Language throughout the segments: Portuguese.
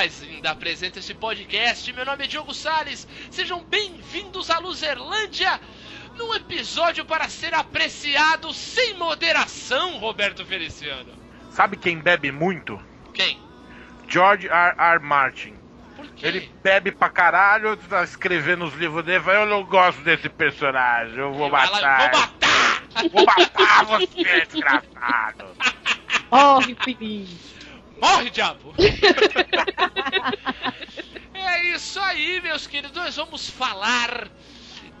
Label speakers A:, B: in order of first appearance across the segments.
A: mais linda apresenta este podcast. Meu nome é Diogo Salles. Sejam bem-vindos à Luzerlândia, num episódio para ser apreciado sem moderação, Roberto Feliciano.
B: Sabe quem bebe muito?
A: Quem?
B: George R. R. Martin.
A: Por quê?
B: Ele bebe pra caralho, tá escrevendo os livros dele, fala, eu não gosto desse personagem, eu vou
A: Ele vai lá,
B: matar.
A: Vou matar!
B: Vou matar você, desgraçado.
C: Morre, feliz.
A: Morre, diabo! é isso aí, meus queridos. Nós vamos falar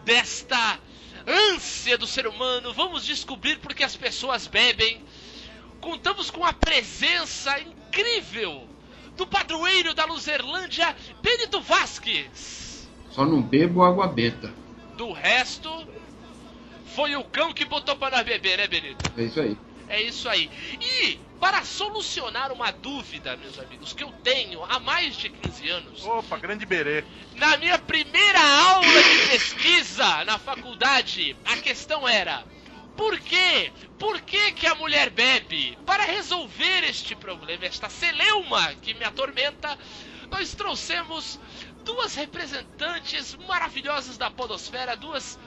A: desta ânsia do ser humano. Vamos descobrir por que as pessoas bebem. Contamos com a presença incrível do padroeiro da Luzerlândia, Benito Vasques.
D: Só não bebo água beta.
A: Do resto, foi o cão que botou para nós beber, né, Benito?
D: É isso aí.
A: É isso aí. E para solucionar uma dúvida, meus amigos, que eu tenho há mais de 15 anos,
B: Opa, grande berê.
A: na minha primeira aula de pesquisa na faculdade, a questão era: por quê? Por que, que a mulher bebe? Para resolver este problema, esta celeuma que me atormenta, nós trouxemos duas representantes maravilhosas da Podosfera, duas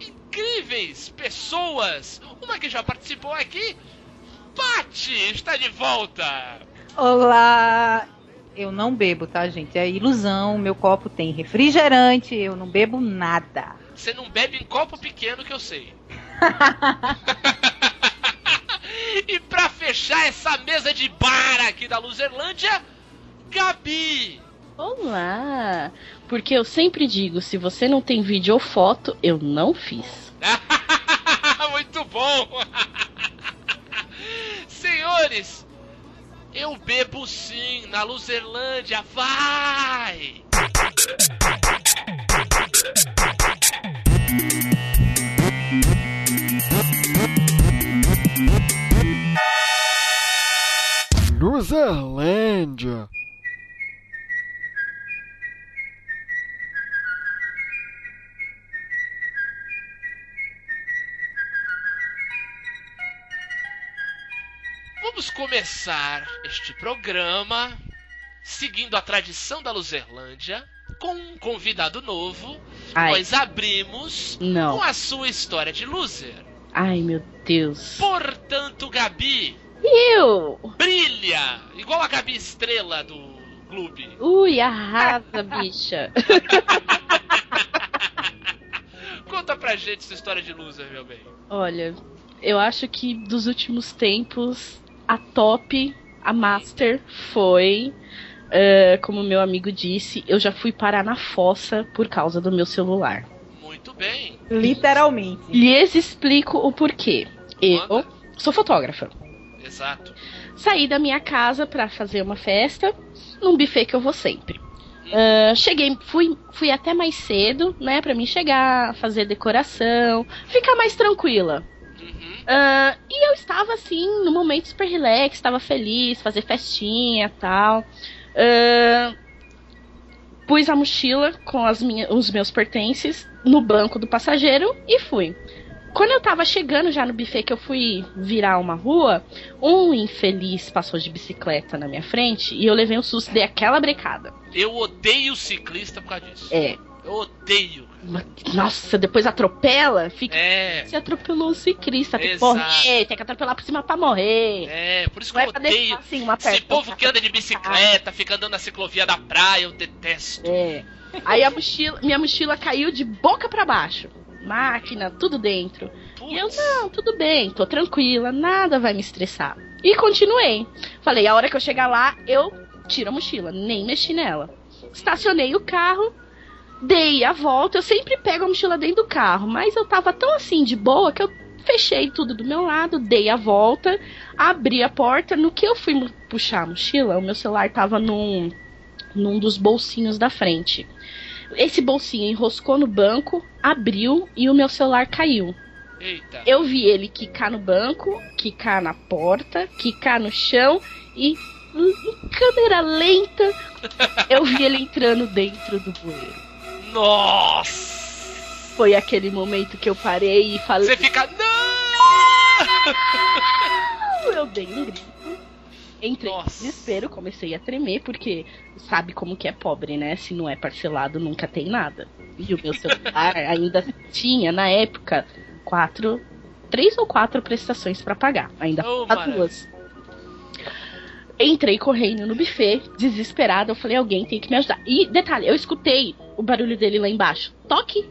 A: incríveis pessoas. Uma que já participou aqui, Pati, está de volta.
C: Olá! Eu não bebo, tá, gente? É ilusão. Meu copo tem refrigerante. Eu não bebo nada.
A: Você não bebe em copo pequeno que eu sei. e pra fechar essa mesa de bar aqui da Luzerlândia, Gabi.
E: Olá! Porque eu sempre digo, se você não tem vídeo ou foto, eu não fiz.
A: Muito bom! Senhores, eu bebo sim na Luzerlândia, vai!
F: Luzerlândia.
A: Vamos começar este programa seguindo a tradição da Luzerlândia com um convidado novo.
E: Ai.
A: Nós abrimos
E: Não.
A: com a sua história de loser.
E: Ai, meu Deus.
A: Portanto, Gabi,
E: Eu!
A: brilha! Igual a Gabi Estrela do clube.
E: Ui, arrasa, bicha.
A: Conta pra gente sua história de loser, meu bem.
E: Olha, eu acho que dos últimos tempos, a top, a master foi. eh, como meu amigo disse, eu já fui parar na fossa por causa do meu celular.
A: Muito bem.
C: Literalmente.
E: Lhes explico o porquê. Eu
A: Manda.
E: sou fotógrafa.
A: Exato.
E: Saí da minha casa pra fazer uma festa num buffet que eu vou sempre. Ah, cheguei, fui, fui até mais cedo, né, Pra mim chegar, fazer decoração, ficar mais tranquila. Ah, e eu estava assim, no momento super relax, estava feliz, fazer festinha tal. Ah, pus a mochila com as minha, os meus pertences no banco do passageiro e fui. Quando eu tava chegando já no buffet que eu fui virar uma rua, um infeliz passou de bicicleta na minha frente e eu levei um susto, dei aquela brecada.
A: Eu odeio ciclista por causa disso.
E: É.
A: Eu odeio.
E: Nossa, depois atropela, fica.
A: É.
E: Você atropelou o ciclista, tem que
A: Exato.
E: morrer, tem que atropelar por cima pra morrer.
A: É, por isso que
E: Não
A: eu
E: é
A: odeio.
E: assim
A: Esse povo que anda de bicicleta, fica andando na ciclovia da praia, eu detesto.
E: É. Aí a mochila, minha mochila caiu de boca pra baixo. Máquina, tudo dentro. E eu,
A: Putz.
E: não, tudo bem, tô tranquila, nada vai me estressar. E continuei. Falei, a hora que eu chegar lá, eu tiro a mochila, nem mexi nela. Estacionei o carro, dei a volta. Eu sempre pego a mochila dentro do carro, mas eu tava tão assim de boa que eu fechei tudo do meu lado, dei a volta, abri a porta. No que eu fui puxar a mochila, o meu celular tava num, num dos bolsinhos da frente. Esse bolsinho enroscou no banco, abriu e o meu celular caiu.
A: Eita.
E: Eu vi ele quicar no banco, quicar na porta, quicar no chão e em câmera lenta eu vi ele entrando dentro do bueiro.
A: Nossa!
E: Foi aquele momento que eu parei e falei,
A: Você fica. Não!
E: eu dei um grito. Entrei
A: Nossa.
E: em desespero, comecei a tremer, porque sabe como que é pobre, né? Se não é parcelado, nunca tem nada. E o meu celular ainda tinha, na época, quatro, três ou quatro prestações pra pagar. Ainda
A: Oh,
E: duas. Entrei correndo no buffet, desesperada. Eu falei, alguém tem que me ajudar. E detalhe, eu escutei o barulho dele lá embaixo. Toque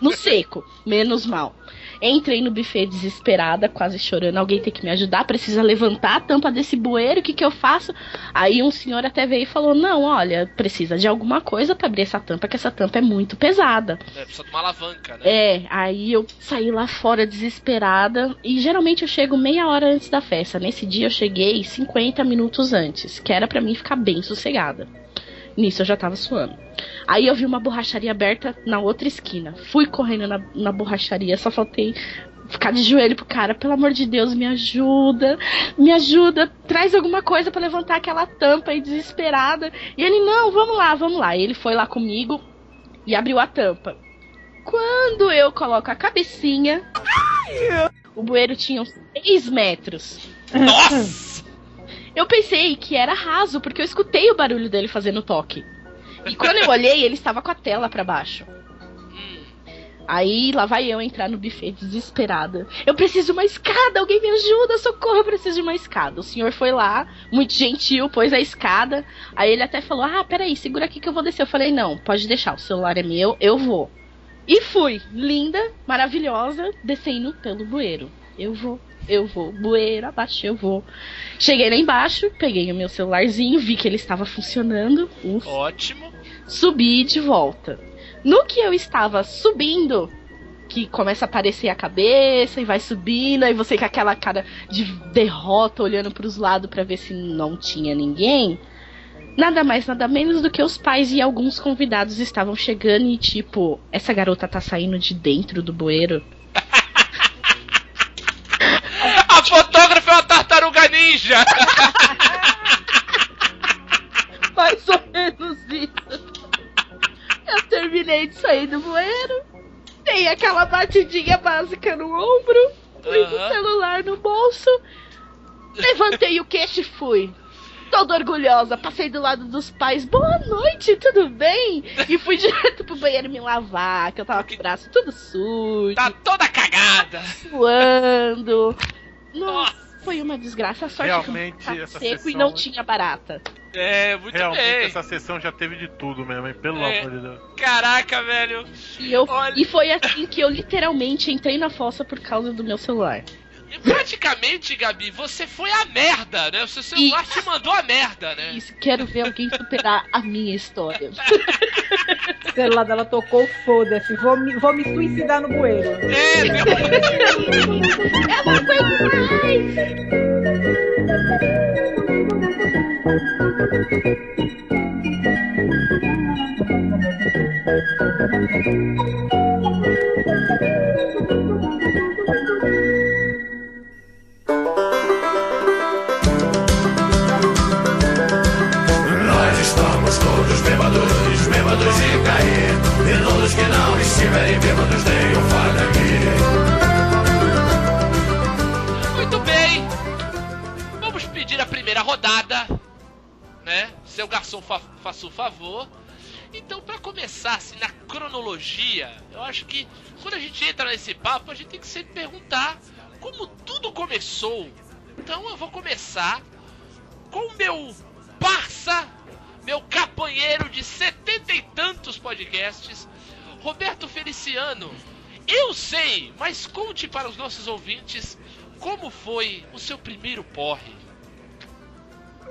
E: no seco, menos mal. Entrei no buffet desesperada, quase chorando. Alguém tem que me ajudar, precisa levantar a tampa desse bueiro, o que, que eu faço? Aí um senhor até veio e falou: Não, olha, precisa de alguma coisa pra abrir essa tampa, que essa tampa é muito pesada.
A: É, precisa de uma alavanca, né?
E: É, aí eu saí lá fora desesperada. E geralmente eu chego meia hora antes da festa. Nesse dia eu cheguei 50 minutos antes, que era pra mim ficar bem sossegada. Nisso eu já tava suando. Aí eu vi uma borracharia aberta na outra esquina. Fui correndo na, na borracharia, só faltei ficar de joelho pro cara. Pelo amor de Deus, me ajuda, me ajuda, traz alguma coisa pra levantar aquela tampa aí desesperada. E ele, não, vamos lá, vamos lá. E ele foi lá comigo e abriu a tampa. Quando eu coloco a cabecinha, o bueiro tinha uns 3 metros.
A: Nossa!
E: Eu pensei que era raso, porque eu escutei o barulho dele fazendo toque. E quando eu olhei, ele estava com a tela pra baixo. Aí lá vai eu entrar no buffet desesperada. Eu preciso de uma escada, alguém me ajuda, socorro, eu preciso de uma escada. O senhor foi lá, muito gentil, pôs a escada. Aí ele até falou: Ah, peraí, segura aqui que eu vou descer. Eu falei: Não, pode deixar, o celular é meu, eu vou. E fui, linda, maravilhosa, descendo pelo bueiro. Eu vou, eu vou, bueiro abaixo, eu vou. Cheguei lá embaixo, peguei o meu celularzinho, vi que ele estava funcionando. Ufa
A: ótimo.
E: subi de volta. No que eu estava subindo, que começa a aparecer a cabeça e vai subindo, aí você com aquela cara de derrota olhando para os lados para ver se não tinha ninguém. Nada mais, nada menos do que os pais e alguns convidados estavam chegando e tipo, essa garota tá saindo de dentro do bueiro.
A: A fotógrafa é uma tartaruga ninja!
E: Mais ou menos isso. Eu terminei de sair do bueiro, dei aquela batidinha básica no ombro, fui com o celular no bolso, levantei o queixo e fui. Toda orgulhosa, passei do lado dos pais, boa noite, tudo bem? E fui direto pro banheiro me lavar, que eu tava com o braço tudo sujo,
A: Tá toda cagada!
E: suando. Nossa, foi uma desgraça. A sorte
B: Realmente,
E: que
B: essa
E: seco e
B: sessão-
E: não tinha barata.
A: É, muito
B: Realmente,
A: bem.
B: essa sessão já teve de tudo mesmo, hein? Pelo
A: É.
B: amor de Deus.
A: Caraca, velho.
E: E, eu,
A: Olha.
E: e foi assim que eu literalmente entrei na fossa por causa do meu celular.
A: E Praticamente, Gabi, você foi a merda, né? O seu celular te mandou a merda, né?
E: Isso, quero ver alguém superar a minha história.
C: Celular dela tocou, foda-se. Vou me, vou me suicidar no bueiro.
A: É, meu...
E: Eu não aguento mais!
F: Todos que não estiverem bêbados, tenham farda aqui.
A: Muito bem. Vamos pedir a primeira rodada, né? Seu garçom fa faça o favor. Então, pra começar assim na cronologia, eu acho que quando a gente entra nesse papo, a gente tem que sempre perguntar como tudo começou. Então, eu vou começar com o meu parça, meu companheiro de setenta e tantos podcasts, Roberto Feliciano. Eu sei, mas conte para os nossos ouvintes como foi o seu primeiro porre.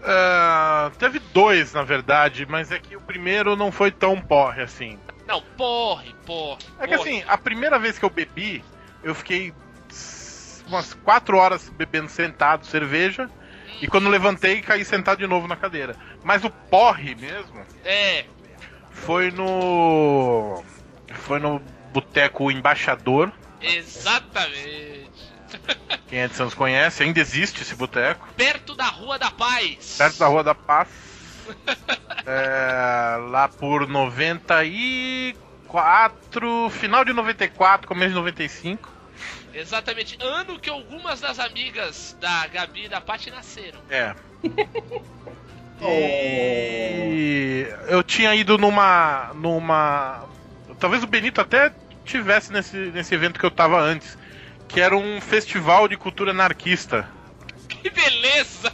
B: Ah, teve dois, na verdade, mas é que o primeiro não foi tão porre assim.
A: Não, porre, porre.
B: É que
A: porre.
B: assim, a primeira vez que eu bebi, eu fiquei umas quatro horas bebendo sentado cerveja. E quando levantei, caí sentado de novo na cadeira. Mas o porre mesmo
A: É,
B: foi no. Foi no Boteco Embaixador.
A: exatamente.
B: Quem é de Santos conhece, ainda existe esse boteco.
A: Perto da Rua da Paz.
B: Perto da Rua da Paz. É, lá por 94. Final de 94, começo de 95.
A: Exatamente, ano que algumas das amigas da Gabi e da Paty nasceram.
B: É. E eu tinha ido numa. numa. Talvez o Benito até tivesse nesse, nesse evento que eu tava antes. Que era um festival de cultura anarquista.
A: Que beleza!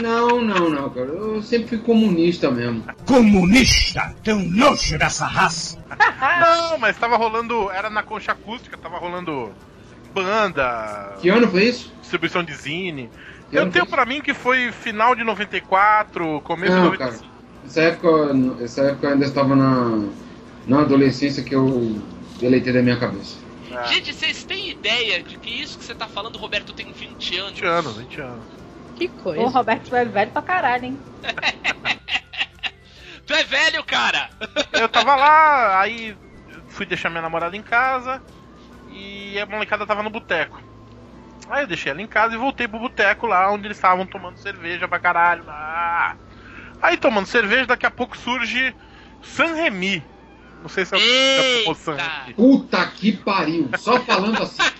D: Não, não, não, cara. Eu sempre fui comunista mesmo.
G: Comunista! Tenho nojo dessa raça!
B: Não, mas tava rolando. Era na concha acústica, tava rolando banda,
D: Que ano foi isso?
B: distribuição de zine.
D: Que
B: Eu tenho pra mim que foi final de 94, começo
D: Não,
B: de
D: cara.
B: 95.
D: Essa época, essa época eu ainda estava na, na adolescência que eu deletei da minha cabeça.
B: É,
A: Gente, vocês têm ideia de que isso que você tá falando, Roberto, tem 20 anos?
B: 20 anos, 20 anos.
E: Que
C: Ô,
E: coisa.
C: Roberto, tu é velho pra caralho, hein?
A: Tu é velho, cara!
B: Eu tava lá, aí fui deixar minha namorada em casa e a molecada tava no boteco. Aí eu deixei ela em casa e voltei pro boteco lá onde eles estavam tomando cerveja pra caralho. Ah. Aí tomando cerveja, daqui a pouco surge San Remi. Não sei se tomou San
A: Eita!
B: Remi.
D: Puta que pariu! Só falando assim.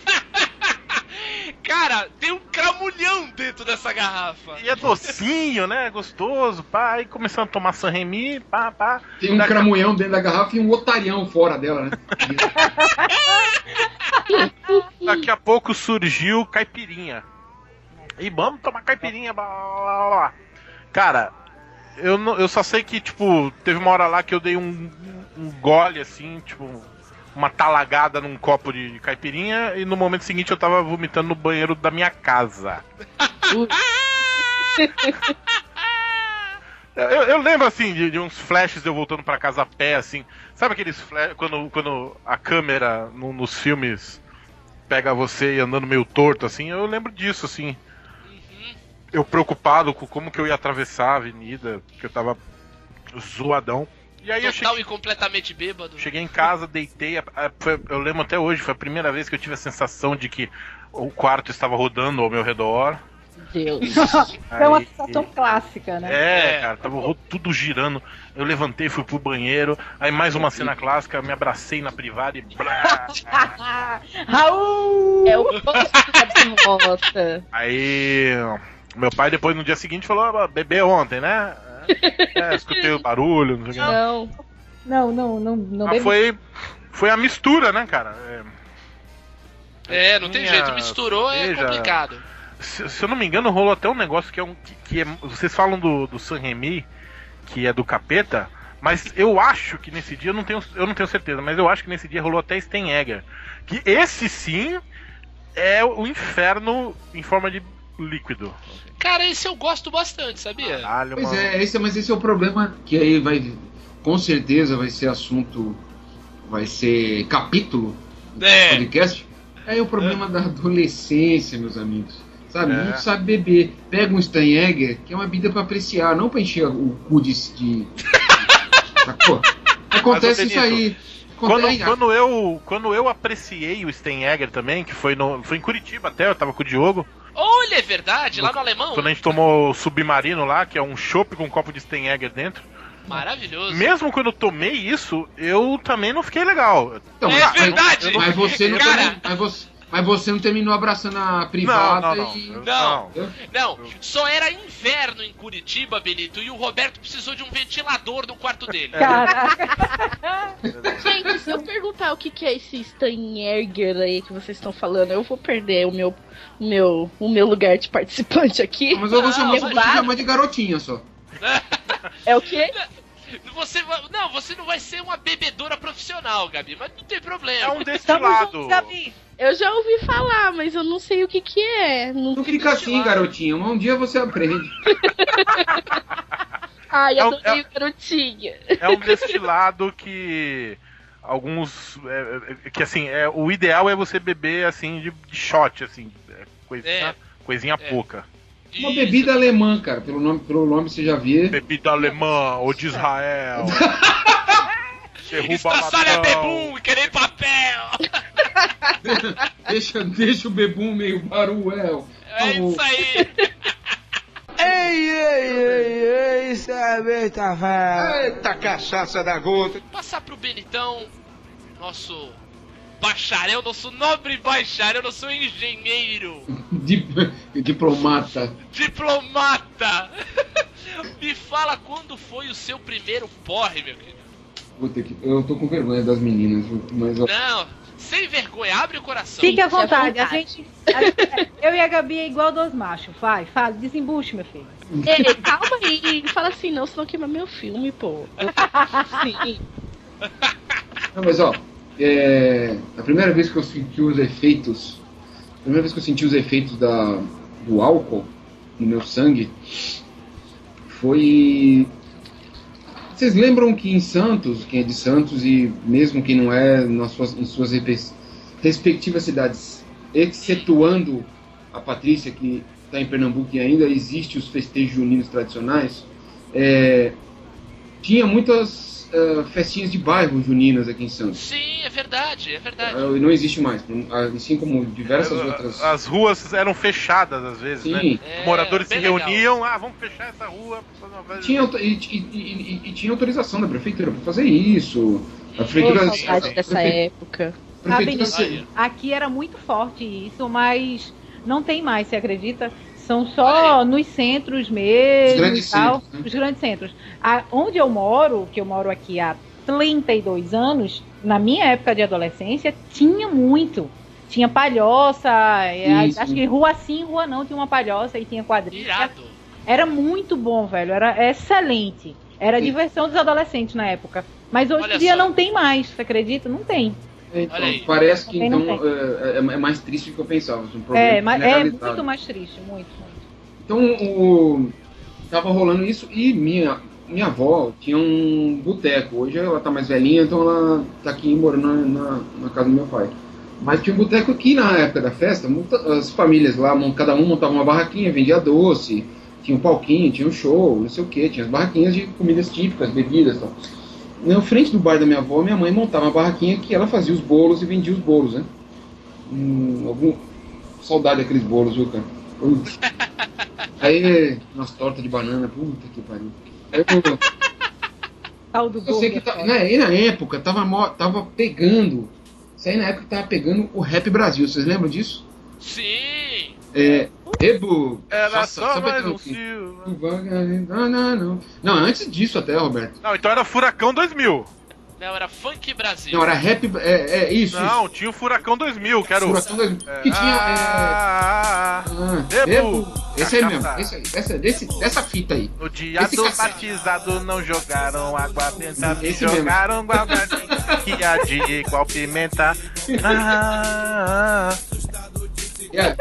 A: Cara, tem um cramulhão dentro dessa garrafa.
B: E é docinho, né? Gostoso, pá. Aí começando a tomar San Remi, pá, pá.
D: Tem um
B: Daqui a-
D: cramunhão dentro da garrafa e um otarião fora dela, né?
B: Daqui a pouco surgiu caipirinha. E vamos tomar caipirinha, blá blá blá blá. Cara, eu, não- eu só sei que, tipo, teve uma hora lá que eu dei um, um gole assim, tipo, uma talagada num copo de, de caipirinha e no momento seguinte eu tava vomitando no banheiro da minha casa. Eu, eu lembro assim de, de uns flashes eu voltando pra casa a pé, assim. Sabe aqueles flashes quando, quando a câmera no- nos filmes pega você e andando meio torto, assim? Eu lembro disso, assim. Eu preocupado com como que eu ia atravessar a avenida, que eu tava zoadão. E aí eu
A: Total
B: cheguei,
A: e completamente bêbado.
B: cheguei em casa, deitei. a- a- foi- eu lembro até hoje, foi a primeira vez que eu tive a sensação de que o quarto estava rodando ao meu redor.
E: Deus.
C: É uma
B: Aí-
C: situação clássica, né?
B: É,
A: É.
B: cara, tava tudo girando. Eu levantei, fui pro banheiro. Aí mais uma cena clássica, me abracei na privada e.
C: Raul!
E: É o que volta.
B: Aí. Meu pai depois no dia seguinte falou: "Ah, bebeu ontem, né? É, escutei o barulho, não sei o que.
E: Não.
C: Não, não, não, não
B: Mas foi. Foi a mistura, né, cara? É,
A: É, não tem jeito, misturou, é complicado.
B: se, se eu não me engano, rolou até um negócio que é um. Que, que é- vocês falam do, do San Remi, que é do capeta, mas eu acho que nesse dia, eu não tenho, eu não tenho certeza, mas eu acho que nesse dia rolou até Stenegger. Que esse sim é o inferno em forma de líquido.
A: Cara, esse eu gosto bastante, sabia?
B: Caralho,
D: Pois
B: mano.
D: é, esse, mas esse é o problema que aí vai. Com certeza vai ser assunto. Vai ser capítulo do
A: É.
D: podcast. É o problema da adolescência, meus amigos. Sabe?
B: É.
D: Não sabe beber. Pega um Steinegger, que é uma bebida pra apreciar, não pra encher o cu de. de... Sacou? Acontece isso aí.
B: Quando, quando, eu, quando eu apreciei o Stenegger também, que foi, no, foi em Curitiba até, eu tava com o Diogo,
A: Olha, é verdade, lá no alemão.
B: quando a gente tomou o Submarino lá, que é um chopp com um copo de Stenegger dentro.
A: Maravilhoso.
B: Mesmo quando eu tomei isso, eu também não fiquei legal.
D: Então,
A: É
D: mas-
A: verdade!
D: Mas você não,
A: Cara.
D: terminou, mas você, mas você não terminou abraçando a privada
B: não, não, não.
D: e.
A: Não.
D: Eu-
A: Não, só era inverno em Curitiba, Benito, e o Roberto precisou de um ventilador no quarto dele.
C: Caraca.
E: Gente, se eu perguntar o que, que é esse Steinberger aí que vocês estão falando, eu vou perder o meu, o meu, o meu lugar de participante aqui.
D: Mas eu vou chamar, chamar de garotinha só.
E: É o quê?
A: Você vai- não, você não vai ser uma bebedora profissional, Gabi, mas não tem problema.
B: É um destilado.
C: Gabi.
E: Eu já ouvi falar, mas eu não sei o que que é. Não
D: Não fica assim, garotinha. Um dia você aprende.
E: Ai,
B: É um-
E: adorei
B: é-
E: o garotinha.
B: É um destilado que alguns é, é, que assim é o ideal é você beber assim de, de shot assim é, coisinha,
A: É.
B: coisinha
A: É.
B: pouca
D: Uma
A: Isso.
D: bebida alemã, cara. Pelo nome, pelo nome você já vê.
B: bebida alemã ou de Israel
A: Estraçalha
B: ladrão.
A: bebum, querer papel.
D: Deixa, deixa o bebum meio baruel.
A: É isso aí.
G: Ei, ei, ei, ei, cerveja, velho.
H: Eita cachaça da gota.
A: Passar pro Benitão, nosso bacharel, não sou nobre bacharel, não sou engenheiro,
D: Dip- diplomata.
A: diplomata. Me fala quando foi o seu primeiro porre, meu querido.
D: Puta que. Eu tô com vergonha das meninas, mas
A: Não, sem vergonha, abre o coração.
C: Fique à vontade. A gente, a- eu e a Gabi é igual dois machos. Vai, fala, desembuche, meu filho.
E: Ei, calma aí. Fala assim, não, senão queima meu filme, pô. Sim.
D: Não, mas ó, é, a primeira vez que eu senti os efeitos, a primeira vez que eu senti os efeitos da, do álcool no meu sangue foi. Vocês lembram que em Santos, quem é de Santos e mesmo quem não é, nas suas, em suas respectivas cidades, excetuando a Patrícia, que está em Pernambuco e ainda existe os festejos juninos tradicionais, é, tinha muitas eh, festinhas de bairro juninas aqui em Santos.
A: Sim, é verdade, é verdade.
D: Eh, não existe mais, assim como diversas outras.
B: As ruas eram fechadas às vezes, né?
D: Sim,
A: É,
B: Os moradores se
A: bem legal.
B: reuniam, ah, vamos fechar essa rua.
D: tinha, auto- e, e- e- e tinha autorização da prefeitura para fazer isso. A prefeitura,
E: Ô, saudade dessa
D: prefe-
E: época.
D: prefeitura
C: Ah,
D: se-
A: Aí.
C: Aqui era muito forte isso, mas não tem mais, você acredita? São só nos centros mesmo
D: Os grandes
C: e tal.
D: centros, né?
C: Os grandes centros. A- onde eu moro, que eu moro aqui há 32 anos, na minha época de adolescência, tinha muito. Tinha palhoça, é,
D: Isso.
C: acho que rua sim, rua não, tinha uma palhoça e tinha quadrilha.
A: Irado.
C: Era muito bom, velho. Era excelente. Era a diversão dos adolescentes na época. Mas hoje em dia
A: só.
C: não tem mais, você acredita? Não tem.
D: Então,
A: Olha aí.
D: parece que então é, é- é mais triste do que eu pensava. Um problema
C: É, mas é muito mais triste, muito, muito.
D: Então o tava rolando isso e minha minha avó tinha um boteco. Hoje ela tá mais velhinha, então ela tá aqui morando na, na, na casa do meu pai. Mas tinha um boteco aqui na época da festa, muita- as famílias lá, cada um montava uma barraquinha, vendia doce, tinha um palquinho, tinha um show, não sei o que, tinha as barraquinhas de comidas típicas, bebidas e tal. Na frente do bar da minha avó, minha mãe montava uma barraquinha que ela fazia os bolos e vendia os bolos, né? Hum, algum... Saudade daqueles bolos, viu, cara? Aí, umas tortas de banana, puta que pariu. Eu,
C: Tal do
D: eu sei que tá, né, e na época tava, mo- tava pegando. Isso aí na época tava pegando o Rap Brasil, vocês lembram disso?
A: Sim.
D: É. Ebo!
B: Era só
D: sabe
B: mais um Silva.
D: Não, não, não. Não, antes disso até, Roberto.
B: Não, então era Furacão 2000.
A: Não, era Funk Brasil.
D: Não, era rap. É, é isso.
B: Não, tinha o Furacão 2000, que era
D: isso.
B: o.
D: Furacão dois-
B: É,
D: Que tinha. é,
B: ah, ah, ah.
D: ah. Esse aí mesmo. Esse aí. Essa, desse, dessa fita aí.
B: No dia
D: Esse
B: do
D: caça-
B: batizado não jogaram água benta,
D: Esse mesmo.
B: jogaram guardadinho, que a de igual pimenta. Ah, ah,
D: É.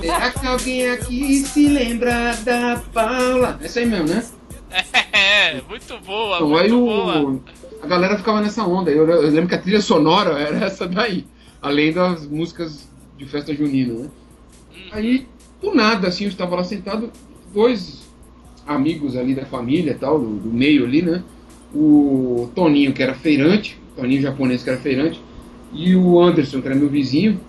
D: Será que alguém aqui se lembra da Paula? Essa aí mesmo, né?
A: É, muito boa,
D: Então,
A: muito
D: aí
A: boa.
D: o, a galera ficava nessa onda. Eu, eu lembro que a trilha sonora era essa daí. Além das músicas de festa junina, né? Aí, do nada, assim, eu estava lá sentado, dois amigos ali da família tal, do, do meio ali, né? O Toninho, que era feirante, Toninho japonês que era feirante, e o Anderson, que era meu vizinho.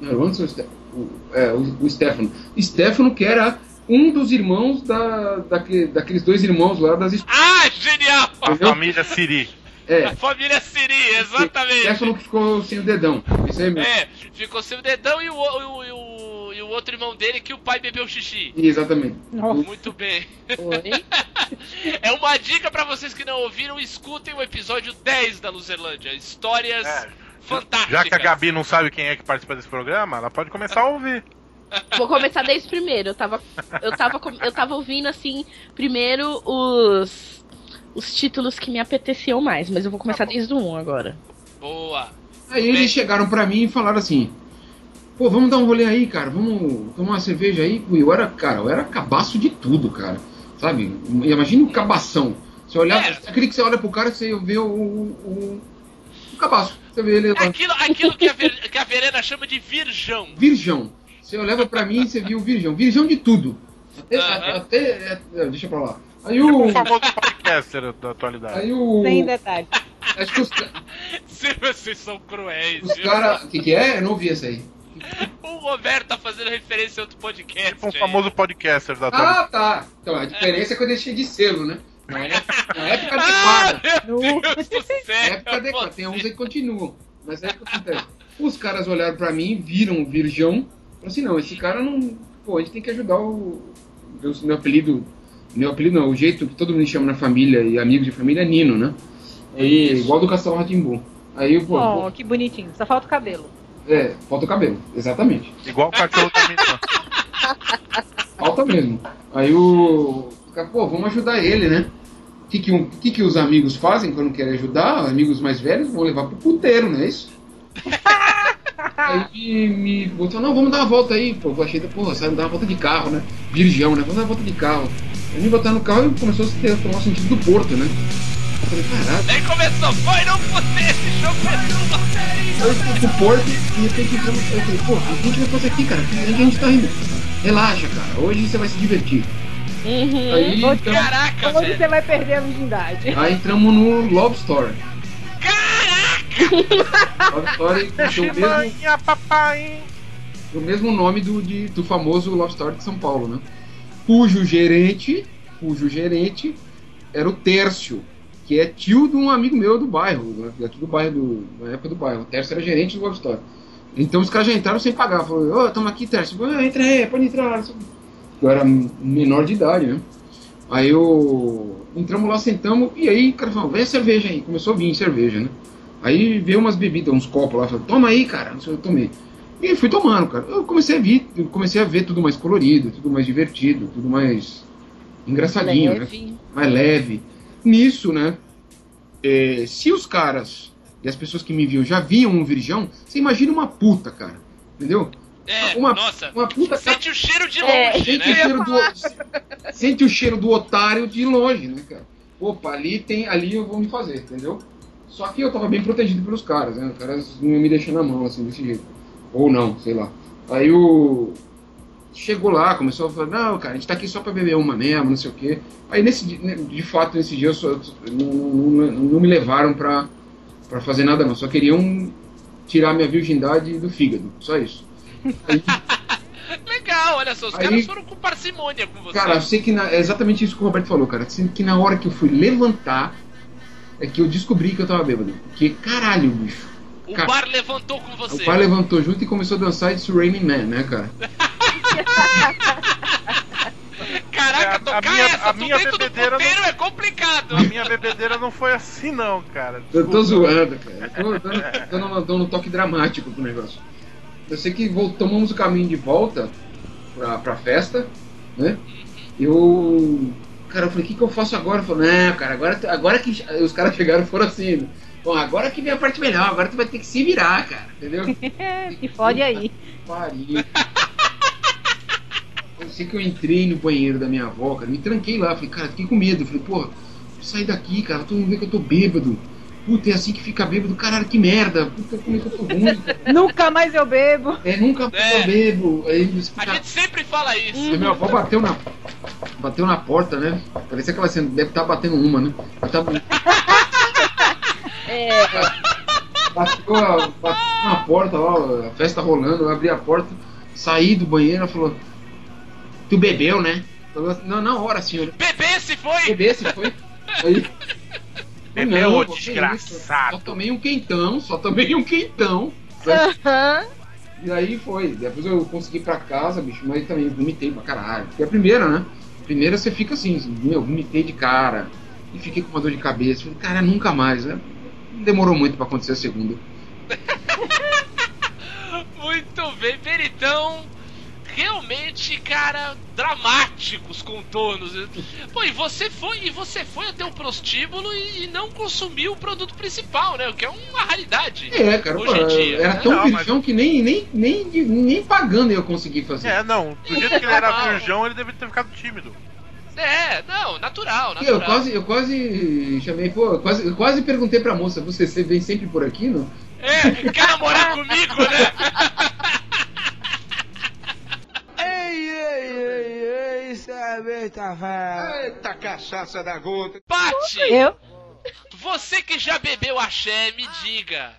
D: Não, o Anderson o é, o, o Stefano. Stefano, que era um dos irmãos da, daque- daqueles dois irmãos lá das
A: Ah, genial!
B: a
D: Entendeu?
B: família Siri.
D: É,
A: A família Siri, exatamente.
D: Stefano que ficou sem o dedão. Isso aí mesmo.
A: É, ficou sem o dedão e o, o- e o- e o outro irmão dele que o pai bebeu xixi.
D: Exatamente.
C: Nossa.
A: Muito bem.
E: Oi?
A: É uma dica pra vocês que não ouviram, escutem o episódio 10 da Luzerlândia. Histórias
B: É,
A: fantásticas.
B: Já que a Gabi não sabe quem é que participa desse programa, ela pode começar a ouvir.
E: Vou começar desde primeiro. Eu tava, eu tava, eu tava ouvindo assim, primeiro os os títulos que me apeteciam mais, mas eu vou começar desde o 1 agora.
A: Boa.
D: Aí
A: Bem.
D: eles chegaram pra mim e falaram assim: Pô, vamos dar um rolê aí, cara. Vamos tomar uma cerveja aí. E eu era, cara, eu era cabaço de tudo, cara. Sabe? Imagina um cabação. Você olhar,
A: É.
D: aquele que você olha pro cara e você vê o, o cabaço. Você vê ele lá.
A: Aquilo, aquilo que, a Ver- que a Verena chama de virgão.
D: Virgão. Você olhava pra mim e você viu o virgão. Virgão de tudo. Até.
A: Aham.
D: até é, é, deixa pra lá. Aí o.
B: O famoso podcaster da atualidade.
D: Aí o.
C: Sem detalhe.
D: Acho que os,
A: Se vocês são cruéis.
D: os caras. O que, que é? Eu não ouvi essa aí.
A: O Roberto tá fazendo referência a outro podcast.
B: Tipo um
A: aí.
B: famoso podcaster da atualidade.
D: Ah, tá. Então a diferença é que eu deixei de selo, né? Na época, na época
A: Ah,
D: adequada.
A: meu Deus do
D: Na
A: céu.
D: época adequada. Tem uns aí que continuam. Mas aí o que acontece? Os caras olharam pra mim, viram o virgão, falaram assim, não, esse cara não. Pô, a gente tem que ajudar o. Meu, meu apelido. Meu apelido não, o jeito que todo mundo me chama na família e amigos de família é Nino, né? Aí, igual do Castelo Ratimbu. Aí, pô,
C: Oh,
D: pô,
C: que bonitinho. Só falta o cabelo.
D: é, falta o cabelo, exatamente.
B: Igual o cachorro minha irmã.
D: Falta mesmo. Aí o. os caras, Pô, vamos ajudar ele, né? O que, que, um- que, que os amigos fazem quando querem ajudar? Amigos mais velhos vão levar pro puteiro, não é isso? aí me botou, não, vamos dar uma volta aí. Pô, eu achei, porra, sai dar uma volta de carro, né? Virgão, né? Vamos dar uma volta de carro. Aí me botaram no carro e começou a ter, tomar sentido do porto, né? Eu falei, caralho.
A: Aí começou, foi no puteiro, show
D: Aí eu fui pro porto e de repente entramos. Eu falei, pô, o que a gente vai fazer aqui, cara? A gente tá indo? Relaxa, cara. Hoje você vai se divertir.
E: Uhum.
D: Aí, entramos,
A: Caraca,
C: Hoje
A: velho.
C: você vai perder a virgindade.
D: aí entramos no Love Story.
A: Caraca!
D: Love Story com o mesmo,
B: papai.
D: o mesmo nome do, de- do famoso Love Story de São Paulo, né? Cujo gerente, cujo gerente era o Tércio, que é tio de um amigo meu do bairro, né? aqui do bairro, do, na época do bairro. O Tércio era gerente do Love Story. Então os caras já entraram sem pagar. Falaram, ô, tamo aqui, Tércio. Ah, entra aí, pode entrar. Eu era menor de idade, né? Aí eu. Entramos lá, sentamos, e aí o cara falou, vem a cerveja aí. Começou a vir cerveja, né? Aí veio umas bebidas, uns copos lá, falou, toma aí, cara. Não sei, eu tomei. E fui tomando, cara. Eu comecei a ver, comecei a ver tudo mais colorido, tudo mais divertido, tudo mais engraçadinho, né?
E: Leve.
D: mais leve. Nisso, né? é, se os caras e as pessoas que me viam já viam um virgão, você imagina uma puta, cara. Entendeu?
A: É,
D: Uma-
A: nossa.
D: Uma puta.
A: Sente o cheiro de
E: É,
A: longe,
D: Sente o,
A: né?
D: cheiro do, sente o cheiro do otário de longe, né, cara? Opa, ali tem. Ali eu vou me fazer, entendeu? Só que eu tava bem protegido pelos caras, né? Os caras não iam me deixar na mão, assim, desse jeito. Ou não, sei lá. Aí o. Chegou lá, começou a falar, não, cara, a gente tá aqui só pra beber uma mesmo, não sei o quê. Aí nesse né, de fato, nesse dia eu só, não, não- não me levaram pra, pra fazer nada não. Só queriam tirar minha virgindade do fígado. Só isso. Aí,
A: Legal, olha só, os
D: Aí-
A: caras foram com parcimônia com você.
D: Cara, eu sei que na- é exatamente isso que o Roberto falou, cara. Sei que na hora que eu fui levantar, é que eu descobri que eu tava bêbado. Porque, caralho, bicho.
A: o
D: cara,
A: bar levantou com você.
D: O pai levantou junto e começou a dançar It's Raining Man, né, cara?
A: Caraca,
B: É, a- a
A: tocar
B: minha-
A: essa
B: a minha bebedeira
A: puteiro é complicado.
B: A minha bebedeira não foi assim, não, cara.
D: Eu tô
B: Desculpa.
D: zoando, cara. Eu tô dando, dando, dando um toque dramático pro negócio. Eu sei que tomamos o caminho de volta pra, pra festa, né? Eu. Cara, eu falei, o que, que eu faço agora? Eu falei, não, cara, agora, agora que os caras chegaram foram assim. Bom, agora que vem a parte melhor, agora tu vai ter que se virar, cara, entendeu?
C: Se fode aí.
D: Pariu. Eu sei que eu entrei no banheiro da minha avó, cara, me tranquei lá, falei, cara, fiquei com medo. Falei, porra, sair daqui, cara, todo mundo vê que eu tô bêbado. Puta, é assim que fica bêbado, caralho, que merda. Puta, como é que eu tô ruim.
C: Nunca mais eu bebo.
D: É, nunca
A: É.
D: eu bebo. Aí,
A: A
D: explica-
A: gente sempre fala isso.
D: Aí minha avó bateu na, bateu na porta, né? Parecia que ela assim, deve estar batendo uma, né? Ela tava-
E: É,
D: bateu, a- bateu na porta lá, a festa rolando, eu abri a porta, saí do banheiro, ela falou, tu bebeu, né? Falou assim, não, na hora, senhor.
A: Bebê se foi!
D: Bebê, se foi? Aí.
B: Bebeu,
D: Não,
B: ô
D: pô, que
B: desgraçado.
D: Só tomei um quentão, só tomei um quentão.
E: aham.
D: E aí foi. Depois eu consegui ir pra casa, bicho, mas também vomitei pra caralho. Porque a primeira, né? A primeira você fica assim, assim, meu, vomitei de cara. E fiquei com uma dor de cabeça. Falei, cara, nunca mais, né? Não demorou muito pra acontecer a segunda.
A: Muito bem, Peritão. Realmente, cara, dramáticos contornos. Pô, e você foi, e você foi até o prostíbulo e, e não consumiu o produto principal, né? O que é uma raridade.
D: É, cara,
A: Hoje
D: pô,
A: em dia,
D: era
A: né?
D: tão
B: Não, mas-
D: virgão que nem, nem, nem, nem pagando eu consegui fazer.
B: É, não. Do jeito que ele era virgão, ele deve ter ficado tímido.
A: É, não, natural,
D: E eu
A: natural.
D: quase, eu quase chamei, pô, eu quase, eu quase perguntei pra moça, você, você vem sempre por aqui, não?
A: É, quer namorar comigo, né?
G: Ei, ei, ei, ei, cerveja velho.
F: Eita cachaça da gota.
A: Pati,
C: Eu?
A: você que já bebeu axé, me diga.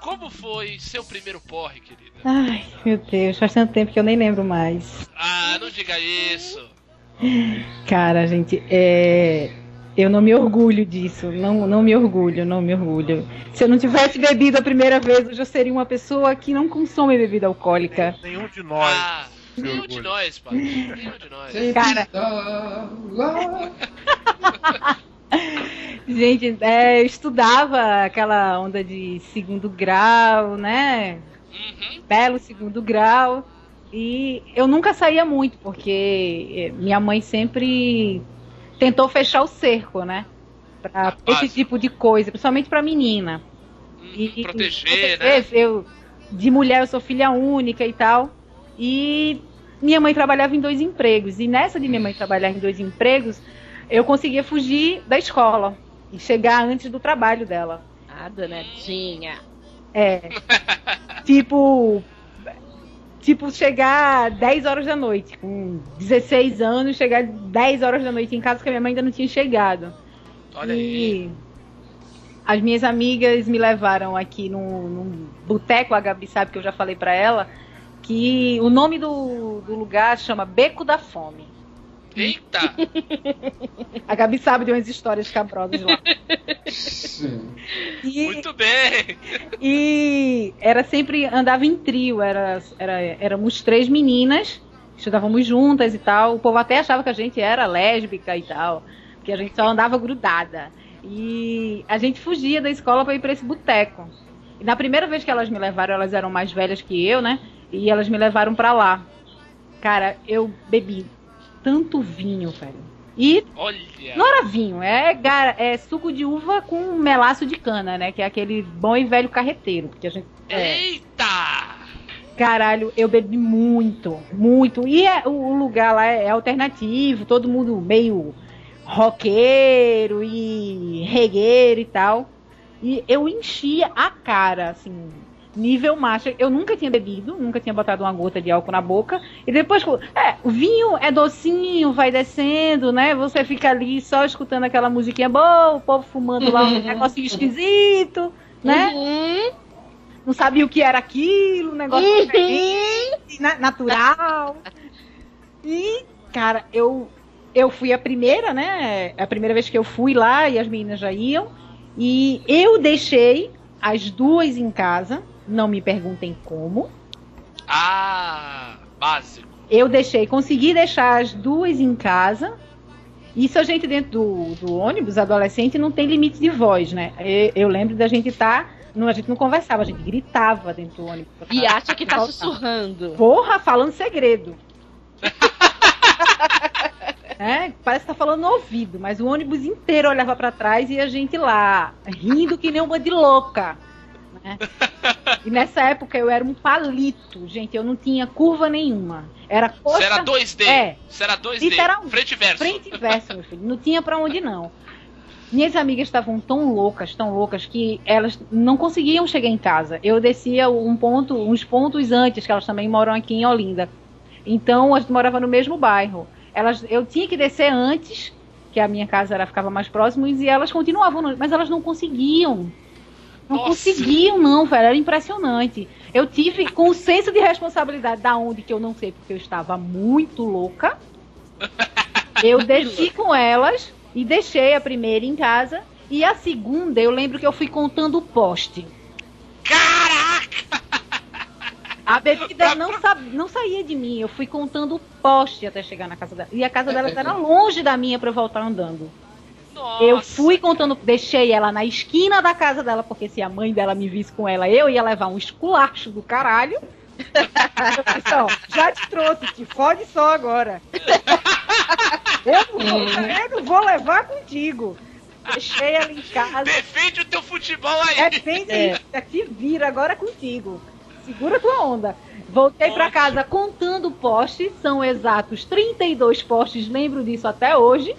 A: Como foi seu primeiro porre, querida?
C: Ai, meu Deus, faz tanto tempo que eu nem lembro mais.
A: Ah, não diga isso.
C: Cara, gente, é. Eu não me orgulho disso, não, não me orgulho, não me orgulho. Se eu não tivesse bebido a primeira vez, hoje eu seria uma pessoa que não consome bebida alcoólica.
B: Nenhum de nós.
A: Ah, nenhum de nós, pai. Nenhum de nós.
C: Cara. Gente, é, eu estudava aquela onda de segundo grau, né?
A: Uhum.
C: Belo segundo grau. E eu nunca saía muito, porque eh, minha mãe sempre tentou fechar o cerco, né? Pra
A: Ah,
C: esse tipo de coisa, principalmente pra menina.
A: Uhum. Proteger, né?
C: proteger, Eu, de mulher, eu sou filha única e tal. E minha mãe trabalhava em dois empregos. E nessa de minha mãe trabalhar em dois empregos, eu conseguia fugir da escola e chegar antes do trabalho dela.
E: Ah, danadinha.
C: É. tipo. Tipo, chegar 10 horas da noite, com 16 anos, chegar 10 horas da noite em casa, porque a minha mãe ainda não tinha chegado.
A: Olha aí.
C: E as minhas amigas me levaram aqui num, num boteco, a Gabi sabe que eu já falei pra ela, que o nome do, do lugar chama Beco da Fome.
A: Eita!
C: A Gabi sabe de umas histórias cabrosas lá. E,
A: Muito bem!
C: e era sempre, andava em trio, era, era, éramos três meninas, estudávamos juntas e tal. O povo até achava que a gente era lésbica e tal, que a gente só andava grudada. E a gente fugia da escola para ir para esse boteco. E na primeira vez que elas me levaram, elas eram mais velhas que eu, né? E elas me levaram para lá. Cara, eu bebi tanto vinho, velho. E
A: Olha!
C: não era vinho, é, é suco de uva com melaço de cana, né? Que é aquele bom e velho carreteiro. Porque a gente. É,
A: Eita!
C: caralho, eu bebi muito, muito. E é- o, lugar lá é, é alternativo, todo mundo meio roqueiro e regueiro e tal. E eu enchia a cara, assim, nível macho. Eu nunca tinha bebido, nunca tinha botado uma gota de álcool na boca. E depois, é, o vinho é docinho, vai descendo, né? Você fica ali só escutando aquela musiquinha boa, o povo fumando lá um negocinho esquisito, né?
E: Uhum.
C: Não sabia o que era aquilo, um negócio
E: Uhum.
C: diferente, na- natural. E, cara, eu eu fui a primeira, né? A primeira vez que eu fui lá e as meninas já iam. E eu deixei as duas em casa. Não me perguntem como.
A: Ah! Básico.
C: Eu deixei, consegui deixar as duas em casa. Isso a gente dentro do, do ônibus, adolescente, não tem limite de voz, né? Eu, eu lembro da gente estar. não, a gente não conversava, a gente gritava dentro do ônibus.
E: E acha que tá
C: Voltar.
E: sussurrando.
C: Porra, falando segredo. É, parece que tá falando no ouvido, mas o ônibus inteiro olhava pra trás e a gente lá, rindo que nem uma de louca. Né? E nessa época eu era um palito, gente, eu não tinha curva nenhuma. Era coxa,
A: Você era 2D.
C: É.
A: Você era 2D.
C: Literal-
A: Frente e verso.
C: frente e verso, meu filho. Não tinha pra onde não. Minhas amigas estavam tão loucas, tão loucas, que elas não conseguiam chegar em casa. Eu descia um ponto, uns pontos antes, que elas também moram aqui em Olinda. Então a gente morava no mesmo bairro. Elas, eu tinha que descer antes, que a minha casa era, ficava mais próximo, e elas continuavam, mas elas não conseguiam. Não
A: Nossa.
C: conseguiam, não, velho. Era impressionante. Eu tive com o senso de responsabilidade da onde que eu não sei, porque eu estava muito louca. Eu desci com elas e deixei a primeira em casa. E a segunda, eu lembro que eu fui contando o poste.
A: Caraca!
C: A bebida não, sa não saía de mim. Eu fui contando o poste até chegar na casa dela. E a casa dela era longe da minha pra eu voltar andando.
A: Nossa.
C: Eu fui contando, deixei ela na esquina da casa dela, porque se a mãe dela me visse com ela, eu ia levar um esculacho do caralho. Ó, já te trouxe, te fode só agora. Eu não, vou, eu não vou levar contigo. Deixei ela em casa.
A: Defende o teu futebol aí.
C: É bem isso, te vira agora é contigo. Segura tua onda. Voltei pra
A: Ótimo.
C: casa contando postes, são exatos 32 postes, lembro disso até hoje.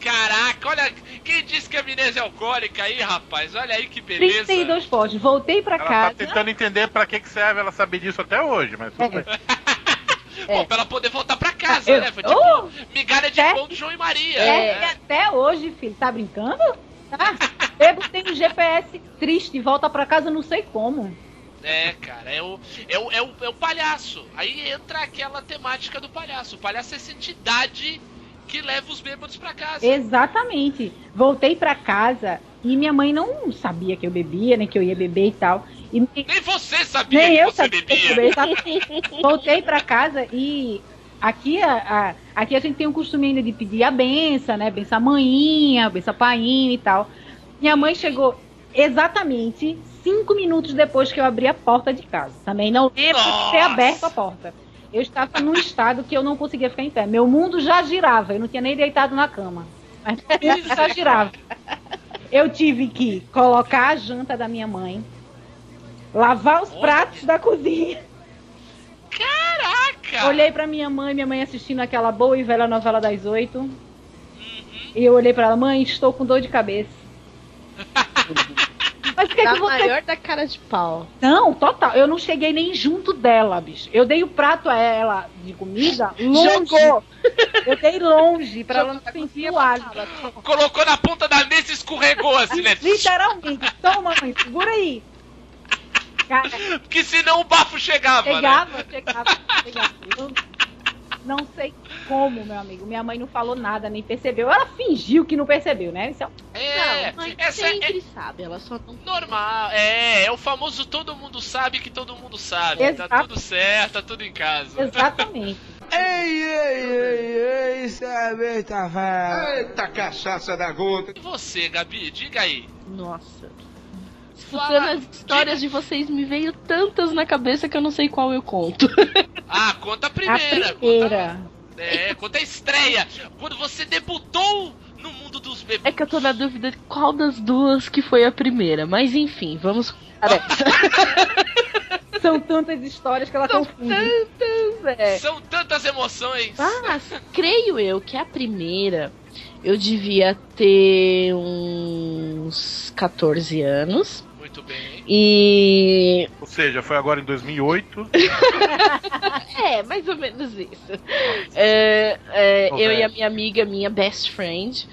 A: Caraca, olha. Quem disse que a amnésia é alcoólica aí, rapaz? Olha aí que beleza.
C: 32 postes. Voltei pra
B: Ela tá
C: casa.
B: tentando entender pra que, que serve ela saber disso até hoje, mas tudo
C: É.
B: bem.
A: Pô, pra ela poder voltar pra casa,
C: Eu-
A: né? Foi tipo
C: Oh!
A: migalha de
C: É.
A: pão do João e Maria.
C: É, e
A: né?
C: até hoje, filho, tá brincando? Tá? Bebo tem um GPS triste, volta pra casa não sei como.
A: É, cara, é o, é, o, é, o, é o palhaço. Aí entra aquela temática do palhaço. O palhaço é essa entidade que leva os bêbados pra casa.
C: Exatamente. Voltei pra casa e minha mãe não sabia que eu bebia, nem que eu ia beber e tal. E
A: Nem você sabia
C: nem
A: que
C: eu
A: você
C: sabia que eu
A: bebia.
C: exatamente. Voltei pra casa e aqui a, a- aqui a gente tem o costume ainda de pedir a benção, né? Benção a manhinha, benção painho e tal. Minha mãe chegou exatamente cinco minutos depois que eu abri a porta de casa. Também não lembro de ter aberto a porta. Eu estava num estado que eu não conseguia ficar em pé. Meu mundo já girava, eu não tinha nem deitado na cama. Mas meu mundo já girava. Eu tive que colocar a janta da minha mãe, lavar os
A: Olha.
C: pratos da cozinha.
A: Caraca!
C: Olhei pra minha mãe, minha mãe assistindo aquela boa e velha novela das oito.
A: Uhum.
C: E eu olhei pra ela, mãe, estou com dor de cabeça. Mas o que, é
E: Da
C: que você
E: maior da cara de pau.
C: Não, total. Eu não cheguei nem junto dela, bicho. Eu dei o prato a ela de comida longe.
E: Jogou.
C: Eu dei longe pra ela não sentir o alho.
A: Colocou na ponta da mesa e escorregou assim, né?
C: Literalmente. Toma, mãe, segura aí. Cara,
A: Porque senão o bafo chegava, né?
C: chegava, chegava, chegava. Eu não sei como, meu amigo. Minha mãe não falou nada, nem percebeu. Ela fingiu que não percebeu, né? Isso é
A: É,
E: não, mãe
A: essa é
E: sempre sabe, ela só não.
A: normal. É, é o famoso todo mundo sabe que todo mundo sabe. Tá
C: Exato.
A: tudo certo, tá tudo em casa.
C: exatamente.
G: Ei, ei, ei, ei, sabe, tá velho.
F: Eita cachaça da gota.
A: E você, Gabi, diga aí.
E: Nossa. Escutando as histórias de vocês, me veio tantas na cabeça que eu não sei qual eu conto.
A: Ah, conta a
C: A
A: primeira.
C: primeira.
A: Conta, é, conta a estreia. Quando você debutou no mundo dos bebês.
E: É que eu tô na dúvida de qual das duas que foi a primeira. Mas enfim, vamos.
C: São tantas histórias que ela
E: São
C: confunde.
E: tantas, é.
A: São tantas emoções.
E: Mas, creio eu que a primeira eu devia ter uns 14 anos.
A: Muito bem.
E: E.
B: Ou seja, foi agora em 2008.
E: É, mais ou menos isso. É, é, eu e a minha amiga, minha best friend,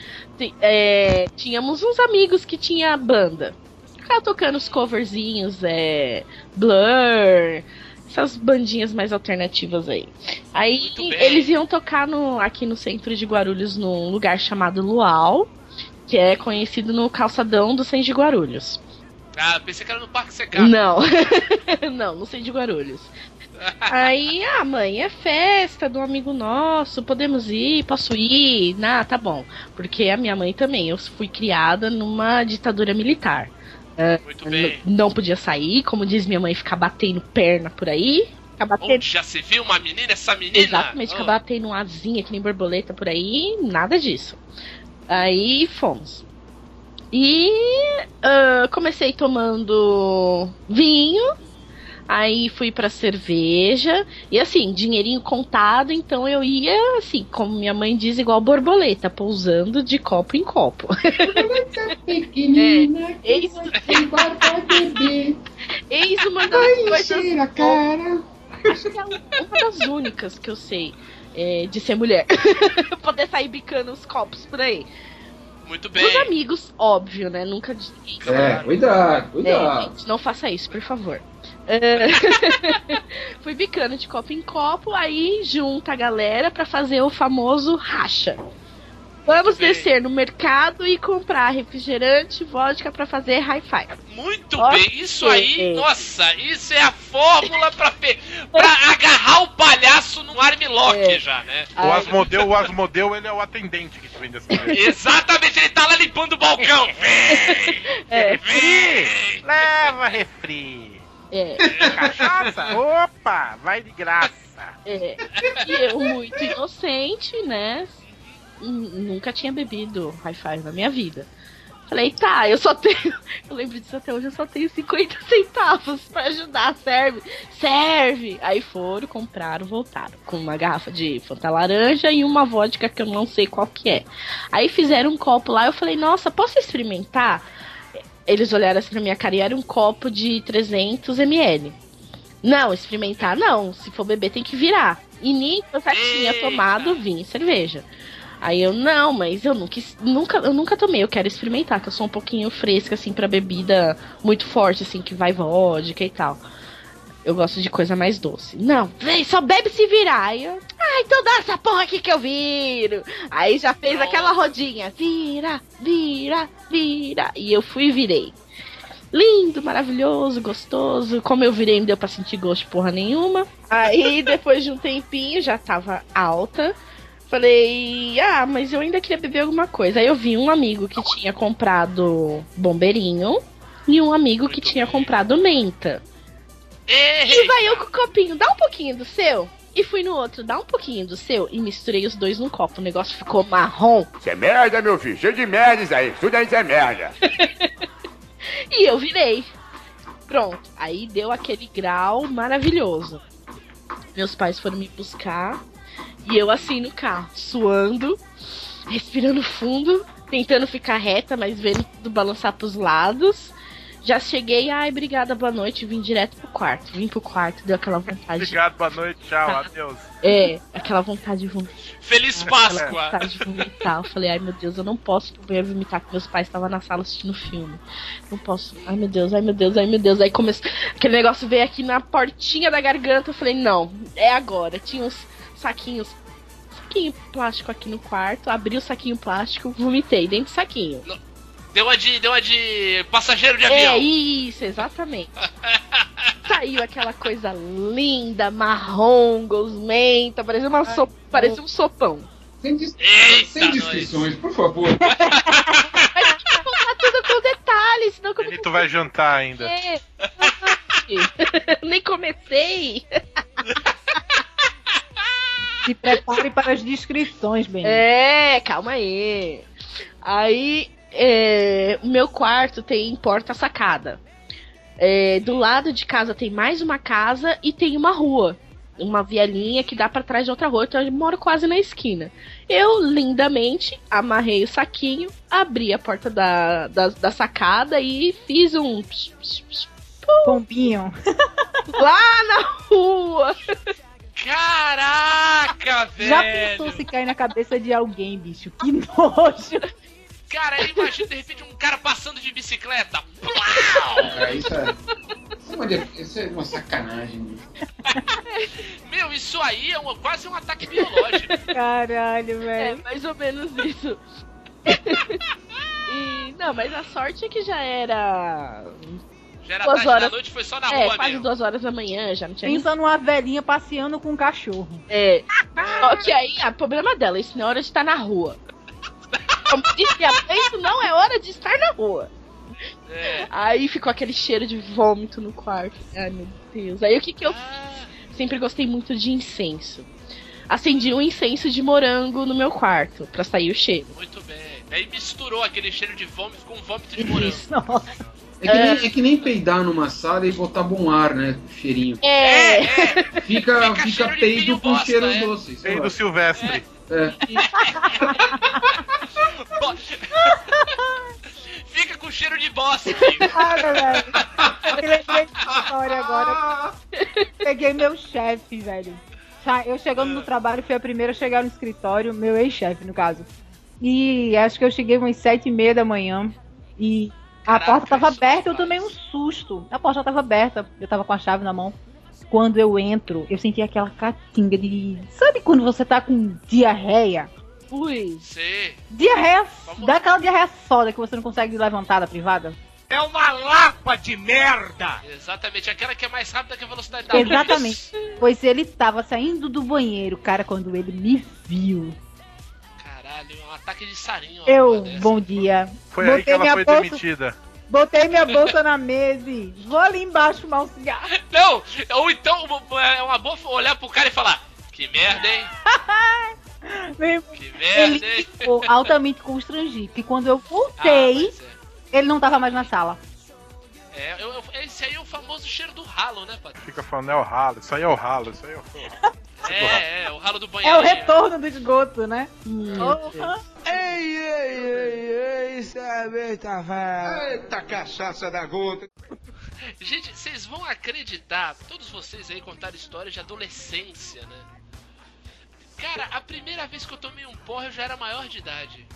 E: é, tínhamos uns amigos que tinha banda. Ficava tocando os coverzinhos, é, Blur, essas bandinhas mais alternativas aí. Aí eles iam tocar no, aqui no centro de Guarulhos, num lugar chamado Luau, que é conhecido no calçadão do centro de Guarulhos.
A: Ah, pensei que era no Parque Secado.
E: Não, não, não sei de Guarulhos. Aí, ah, mãe, é festa do amigo nosso, podemos ir, posso ir? Ah, tá bom. Porque a minha mãe também, eu fui criada numa ditadura militar.
A: Muito bem.
E: Não podia sair, como diz minha mãe, ficar batendo perna por aí. Ficar batendo.
A: Onde já se viu uma menina, essa menina?
E: Exatamente, ficar
A: Oh.
E: batendo uma asinha que nem borboleta por aí, nada disso. Aí fomos. E ah, comecei tomando vinho, aí fui pra cerveja, e assim, dinheirinho contado, então eu ia, assim, como minha mãe diz, igual borboleta, pousando de copo em copo.
D: Pequenina,
E: É, eis, eis uma das coisas
D: a cara.
E: Acho que é uma das únicas que eu sei é, de ser mulher. Poder sair bicando os copos por aí.
A: Muito
E: Os
A: bem.
E: amigos, óbvio, né? Nunca.
D: É, cuidado,
E: É,
D: cuidado.
E: gente, não faça isso, por favor. É, Fui bicando de copo em copo, aí junta a galera pra fazer o famoso racha. Vamos
A: bem.
E: descer no mercado e comprar refrigerante, vodka pra fazer hi-fi.
A: Muito bem. Isso aí, nossa, isso é a fórmula pra, pe... pra agarrar o palhaço no armlock
E: É.
A: já, né?
B: O Asmodeu, o Asmodeu, ele é o atendente que te vende essa coisa.
A: Exatamente, ele tá lá limpando o balcão. Vem!
E: É,
A: Vem!
B: Leva refri.
E: é,
B: Cachaça? Opa, vai de graça.
E: é. E eu, muito inocente, né? Nunca tinha bebido hi-fi na minha vida. Falei, tá, eu só tenho. Eu lembro disso até hoje, eu só tenho 50 centavos pra ajudar, serve? Serve! Aí foram, compraram, voltaram. Com uma garrafa de Fanta Laranja e uma vodka que eu não sei qual que é. Aí fizeram um copo lá, eu falei, nossa, posso experimentar? Eles olharam assim na minha cara e era um copo de 300 ml. Não, experimentar não. Se for beber, tem que virar. E nisso eu já tinha tomado vinho e cerveja. Aí eu, não, mas eu nunca, nunca, eu nunca tomei, eu quero experimentar, que eu sou um pouquinho fresca, assim, pra bebida muito forte, assim, que vai vodka e tal. Eu gosto de coisa mais doce. Não, vem, só bebe se virar. Aí eu, Ah, então dá essa porra aqui que eu viro. Aí já fez aquela rodinha. Vira, vira, vira. E eu fui e virei. Lindo, maravilhoso, gostoso. Como eu virei, não deu pra sentir gosto de porra nenhuma. Aí, depois de um tempinho, já tava alta. Falei, ah, mas eu ainda queria beber alguma coisa. Aí eu vi um amigo que tinha comprado bombeirinho e um amigo que tinha comprado menta. E vai eu com o copinho, dá um pouquinho do seu. E fui no outro, dá um pouquinho do seu. E misturei os dois num copo. O negócio ficou marrom.
H: Isso é merda, meu filho. Cheio de merda isso aí. Tudo isso é merda.
E: E eu virei. Pronto. Aí deu aquele grau maravilhoso. Meus pais foram me buscar. E eu assim no carro, suando, respirando fundo, tentando ficar reta, mas vendo tudo balançar pros lados. Já cheguei, ai, obrigada, boa noite, vim direto pro quarto. Vim pro quarto, deu aquela vontade. de-
B: Obrigado, boa noite, tchau, adeus.
E: É, aquela vontade de vomitar.
A: Feliz
E: Aquela
A: Páscoa!
E: vontade de vomitar. Eu falei, ai meu Deus, eu não posso ir pro banheiro vomitar, que meus pais estavam na sala assistindo filme. Não posso. Ai meu Deus, ai meu Deus, ai meu Deus. Aí começou. Aquele negócio veio aqui na portinha da garganta. Eu falei, não, é agora. Tinha uns saquinhos. Saquinho plástico aqui no quarto. Abri o saquinho plástico, vomitei dentro do saquinho.
A: Deu a de, deu a de passageiro de
E: É
A: avião.
E: isso, exatamente. Saiu aquela coisa linda, marrom, gosmenta, parecia, uma so... parecia um sopão.
D: Sem, dis-
A: Eita,
D: sem descrições, por favor.
E: Mas tinha que contar tudo com detalhes, senão como
B: Benito vai jantar ainda.
E: É. Nem comecei.
C: Se prepare para as descrições, bem.
E: É, calma aí. Aí, é, o meu quarto tem porta-sacada. É, do lado de casa tem mais uma casa e tem uma rua. Uma vielinha que dá pra trás de outra rua, então eu moro quase na esquina. Eu, lindamente, amarrei o saquinho, abri a porta da, da, da sacada e fiz um. psh,
C: Pombinho.
E: lá na rua.
A: Caraca, velho!
C: Já pensou se cair na cabeça de alguém, bicho? Que nojo.
A: Cara, imagina de repente um cara passando de bicicleta. Plau!
D: Cara, isso é. Isso é uma, isso é uma sacanagem. bicho.
A: Meu, isso aí é uma- quase um ataque biológico.
C: Caralho,
E: É,
C: velho.
E: mais ou menos isso. e, não, mas a sorte é que já era.
A: Já era
E: Duas
A: tarde
E: horas.
A: da noite, foi só na
E: é,
A: rua
E: quase
A: mesmo.
E: duas horas da manhã, já não tinha nem.
C: Pensa numa velhinha passeando com um cachorro.
E: É. Só que aí, a problema dela, isso não é hora de estar na rua. Como disse a isso não é hora de estar na rua.
A: É.
E: Aí ficou aquele cheiro de vômito no quarto. Ai, meu Deus. Aí o que que eu
A: Ah,
E: Sempre gostei muito de incenso. Acendi um incenso de morango no meu quarto, pra sair o cheiro.
A: muito bem. Aí misturou aquele cheiro de vômito com vômito de morango.
E: Isso.
C: Nossa.
D: É que, nem, é que nem peidar numa sala e botar bom ar, né? Cheirinho.
E: É,
A: É,
D: Fica,
A: Fica
D: fica,
A: cheiro de
D: peido com
A: bosta,
D: cheiro
A: é.
D: doce. sei
B: Ei,
D: lá.
B: do Silvestre.
D: É.
A: Fica com cheiro de bosta, filho.
C: Cara, velho. Eu lembrei história agora. Peguei meu chefe, velho. Eu chegando no trabalho, fui a primeira a chegar no escritório, meu ex-chefe, no caso. E acho que eu cheguei umas sete e meia da manhã. E a
A: Caraca,
C: porta tava
A: isso
C: aberta, eu tomei um susto. A porta tava aberta, eu tava com a chave na mão. Quando eu entro, eu senti aquela catinga de. Sabe quando você tá com diarreia?
E: ui.
A: Sei.
C: Diarreia,
A: Vamos
C: dá aquela diarreia soda que você não consegue levantar da privada.
F: É uma lapa de merda!
A: Exatamente, aquela que é mais rápida que a velocidade da luz.
C: Exatamente. Pois ele tava saindo do banheiro, cara, quando ele me viu.
A: Ataque de sarinho.
C: Eu, bom dia.
B: Foi aí que
C: Botei
B: ela
C: minha
B: foi
C: bolsa-
B: demitida.
C: Botei minha bolsa na mesa e vou ali embaixo fumar um cigarro.
A: Não, ou então é uma boa olhar pro cara e falar: Que merda, hein? Que
C: Ele
A: merda, hein?
C: ficou altamente constrangido. E quando eu
A: Ah,
C: voltei,
A: mas é.
C: ele não tava mais na sala.
A: É, eu- eu- esse aí é o famoso cheiro do ralo, né, Patrick?
B: Fica falando, é o ralo, isso aí é o ralo, isso aí é o ralo.
A: É, é, o ralo do
C: É
A: banheiro.
C: o retorno do esgoto, né?
E: Hum.
C: Porra.
G: Ei, ei, ei, ei, sabe, tá velho.
F: Eita cachaça da gota!
A: Gente, vocês vão acreditar, todos vocês aí contaram histórias de adolescência, né? Cara, a primeira vez que eu tomei um porra eu já era maior de idade.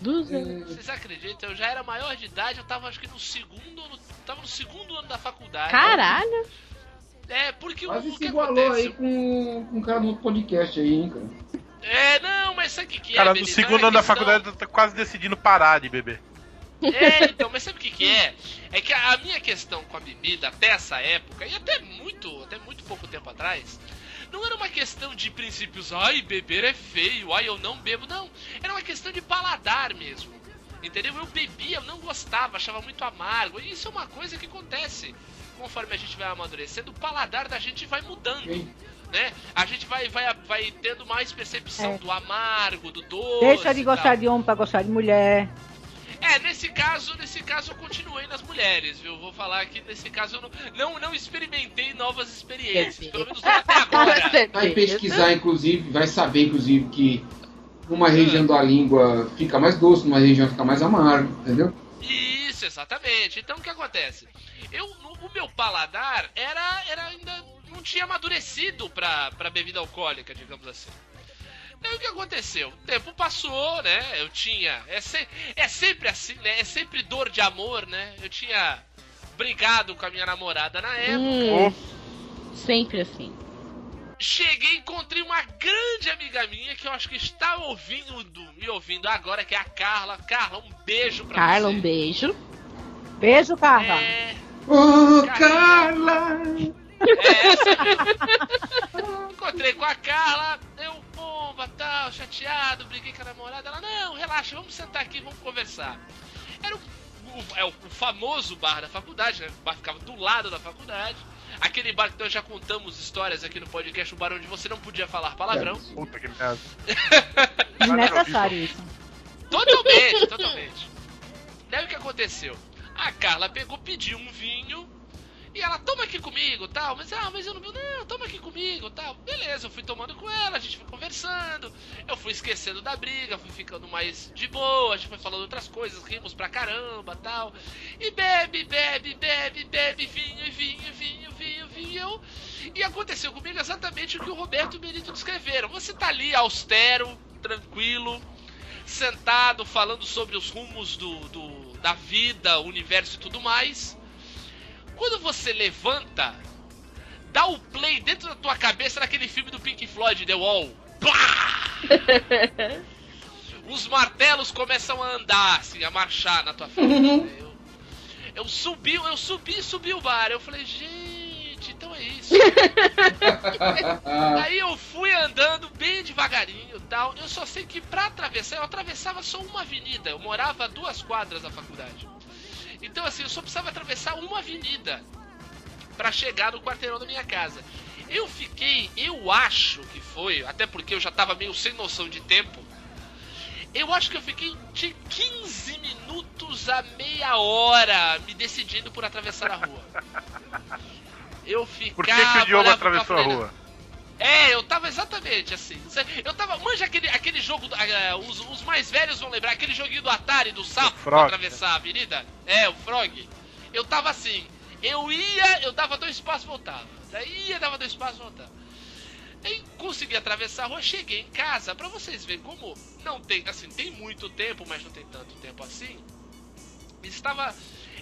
E: Dos anos.
A: Vocês acreditam? Eu já era maior de idade, eu tava acho que no segundo, no, tava no segundo ano da faculdade.
E: Caralho.
A: É, porque o,
D: Quase
A: o
D: se
A: que
D: igualou
A: acontece?
D: aí com, com o cara do outro podcast aí, hein, cara.
A: É, não, mas sabe o que, que é?
B: Cara, no segundo
A: É
B: ano da faculdade tá quase decidindo parar de beber.
A: É, então, mas sabe o que, que é? É que a minha questão com a bebida até essa época, e até muito, até muito pouco tempo atrás, não era uma questão de princípios, ai, beber é feio, ai, eu não bebo, não. Era uma questão de paladar mesmo. Entendeu? Eu bebia, eu não gostava, achava muito amargo. E isso é uma coisa que acontece. Conforme a gente vai amadurecendo, o paladar da gente vai mudando.
D: Sim.
A: Né? A gente vai, vai, vai tendo mais percepção
C: É.
A: do amargo, do doce.
C: Deixa de
A: tal.
C: gostar de homem pra gostar de mulher.
A: É, nesse caso, nesse caso eu continuei nas mulheres, viu? Vou falar que nesse caso eu não, não, não experimentei novas experiências, pelo menos não até agora.
D: Vai pesquisar, inclusive, vai saber, inclusive, que numa região da língua fica mais doce, numa região fica mais amargo, entendeu?
A: Isso, exatamente. Então o que acontece? Eu, no- o meu paladar era, era ainda não tinha amadurecido pra bebida alcoólica, digamos assim. Então o que aconteceu? O tempo passou, né? Eu tinha. É, se- é sempre assim, né? É sempre dor de amor, né? Eu tinha brigado com a minha namorada na época.
E: Hum, sempre assim.
A: Cheguei e encontrei uma grande amiga minha que eu acho que está ouvindo, me ouvindo agora, que é a Carla. Carla, um beijo pra
E: Carla,
A: você.
E: um beijo.
C: Beijo, Carla.
A: É,
D: Ô,
A: Carla! É essa. Encontrei com a Carla, eu, bomba, tal, chateado, briguei com a namorada. Ela, não, relaxa, vamos sentar aqui, vamos conversar. Era o, o- é o, o famoso bar da faculdade, né? O bar ficava do lado da faculdade. Aquele bar que nós já contamos histórias aqui no podcast, o bar onde você não podia falar palavrão.
B: Puta que merda.
C: Desnecessário isso.
A: Totalmente, totalmente. Daí o que aconteceu? A Carla pegou, pediu um vinho e ela, toma aqui comigo tal. Mas, ah, mas eu não. Não, toma aqui comigo tal. Beleza, eu fui tomando com ela, a gente foi conversando. Eu fui esquecendo da briga, fui ficando mais de boa, a gente foi falando outras coisas, rimos pra caramba tal. E bebe, bebe, bebe, bebe, vinho, vinho, vinho, vinho, vinho. E aconteceu comigo exatamente o que o Roberto e o Benito descreveram. Você tá ali austero, tranquilo, sentado falando sobre os rumos do, do- da vida, universo e tudo mais. Quando você levanta, dá o play dentro da tua cabeça naquele filme do Pink Floyd, The Wall. Os martelos começam a andar, assim, a marchar na tua frente. Eu, eu subi, eu subi, subi o bar. Eu falei, gente, então é isso. Aí eu fui andando bem devagarinho e tal. Eu só sei que pra atravessar, eu atravessava só uma avenida. Eu morava a duas quadras da faculdade. Então assim, eu só precisava atravessar uma avenida pra chegar no quarteirão da minha casa. Eu fiquei, eu acho que foi, até porque eu já tava meio sem noção de tempo. Eu acho que eu fiquei de 15 minutos a meia hora me decidindo por atravessar a rua. Eu ficava.
B: Por que, que o Diogo atravessou a rua?
A: É, eu tava exatamente assim. Eu tava. Manja aquele, aquele jogo. ah, os, os mais velhos vão lembrar, aquele joguinho do Atari, do sapo, pra
B: Frog.
A: atravessar a avenida. É, o Frog. Eu tava assim. Eu ia, eu dava dois passos voltava. Daí ia, dava dois passos voltava. Aí consegui atravessar a rua, cheguei em casa. Pra vocês verem como não tem, assim, tem muito tempo, mas não tem tanto tempo assim. Estava.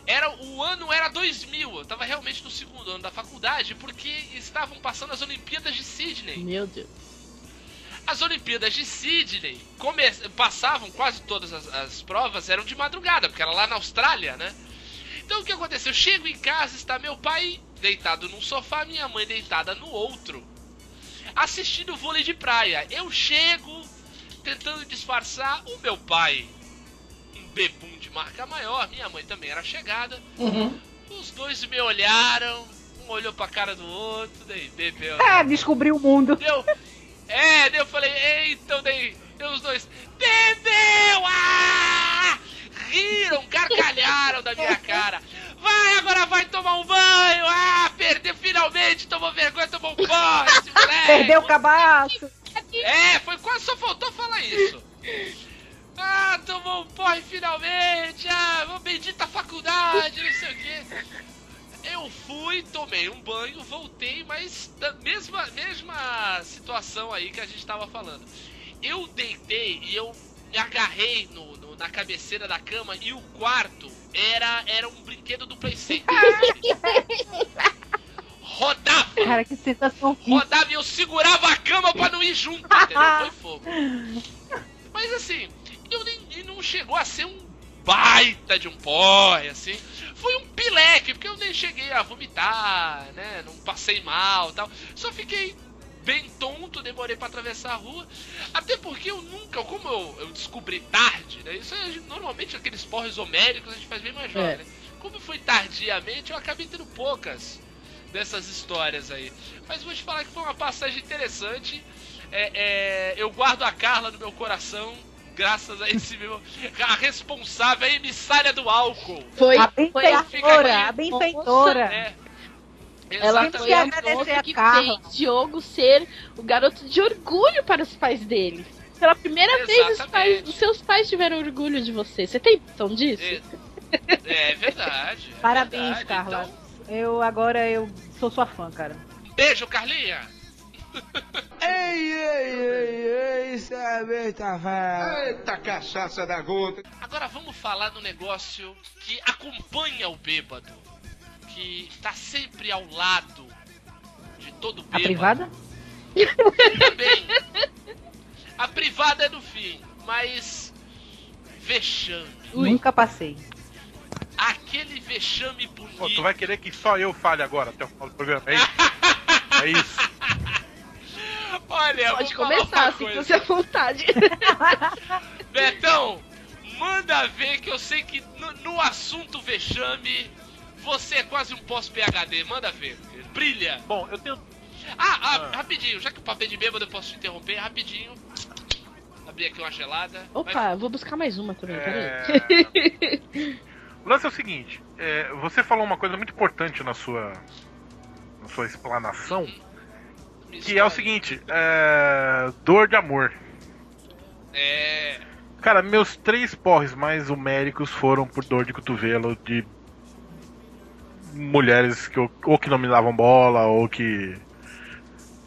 A: Era, o ano era 2000, eu tava realmente no segundo ano da faculdade, porque estavam passando as Olimpíadas de Sydney.
E: Meu Deus.
A: As Olimpíadas de Sydney come- passavam quase todas as, as provas, eram de madrugada, porque era lá na Austrália, né? Então o que aconteceu? Eu chego em casa, está meu pai deitado num sofá, minha mãe deitada no outro, assistindo vôlei de praia. Eu chego tentando disfarçar o meu pai, bebum de marca maior, minha mãe também era chegada. Os dois me olharam, um olhou pra cara do outro, daí bebeu.
C: Ah, descobriu o mundo.
A: Deu. É, daí eu falei, ei, então daí, deu os dois. Bebeu! Ah! Riram, gargalharam da minha cara. Vai, agora vai tomar um banho! Ah, perdeu finalmente, tomou vergonha, tomou um banho, esse moleque!
C: Perdeu o cabaço.
A: É, foi quase só faltou falar isso. Ah, tomou um porre finalmente! Ah, uma bendita faculdade, não sei o quê. Eu fui, tomei um banho, voltei, mas da mesma, mesma situação aí que a gente tava falando. Eu deitei e eu me agarrei no, no- na cabeceira da cama e o quarto era, era um brinquedo do Play Center. Rodava!
C: Cara, que sensação
A: rodava e eu segurava a cama pra não ir junto, entendeu? Foi fogo. Mas assim, e não chegou a ser um baita de um porre, assim. Foi um pileque, porque eu nem cheguei a vomitar, né? Não passei mal tal. Só fiquei bem tonto, demorei pra atravessar a rua. Até porque eu nunca, como eu, eu descobri tarde, né? Isso é normalmente aqueles porres homéricos a gente faz bem mais jovem,
E: É.
A: né? Como foi tardiamente, eu acabei tendo poucas dessas histórias aí. Mas vou te falar que foi uma passagem interessante. É, é, eu guardo a Carla no meu coração, graças a esse meu. A responsável, a emissária do álcool.
E: Foi,
C: A benfeitora, a benfeitora.
A: É.
E: Ela
C: Exatamente.
E: foi a
C: agradecer
E: moça
C: a
E: que
C: Carla.
E: fez Diogo ser o garoto de orgulho para os pais dele. Pela primeira vez, os,
A: Exatamente.
E: pais, os seus pais tiveram orgulho de você. Você tem noção disso?
A: É, é verdade. é
C: Parabéns,
A: verdade.
C: Carla.
A: Então,
C: Eu agora eu sou sua fã, cara.
A: beijo, Carlinha.
G: Ei, ei, ei, ei, cerveja velha.
H: Eita cachaça da gota.
A: Agora vamos falar do negócio que acompanha o bêbado. Que tá sempre ao lado de todo
C: A
A: bêbado.
C: privada?
A: Também. A privada é no fim, mas. Vexame.
C: Nunca passei.
A: Aquele vexame bonito.
B: Pô, tu vai querer que só eu fale agora até o final do programa, é isso? é isso.
A: Olha,
E: Pode começar, assim, você à vontade.
A: Betão, manda ver que eu sei que no, no assunto vexame você é quase um pós-PHD. Manda ver. Brilha.
B: Bom, eu tenho.
A: Ah, ah,
B: Ah.
A: rapidinho, já que o papo é de bêbado, eu posso te interromper rapidinho. Abrir aqui uma gelada.
E: Opa, vou buscar mais uma também, peraí.
B: É... o lance é o seguinte: é, você falou uma coisa muito importante na sua, na sua explanação,
A: Vai,
B: que é o seguinte: é, dor de amor.
A: É.
B: Cara, meus três porres mais homéricos foram por dor de cotovelo de mulheres que eu- ou que não me davam bola ou que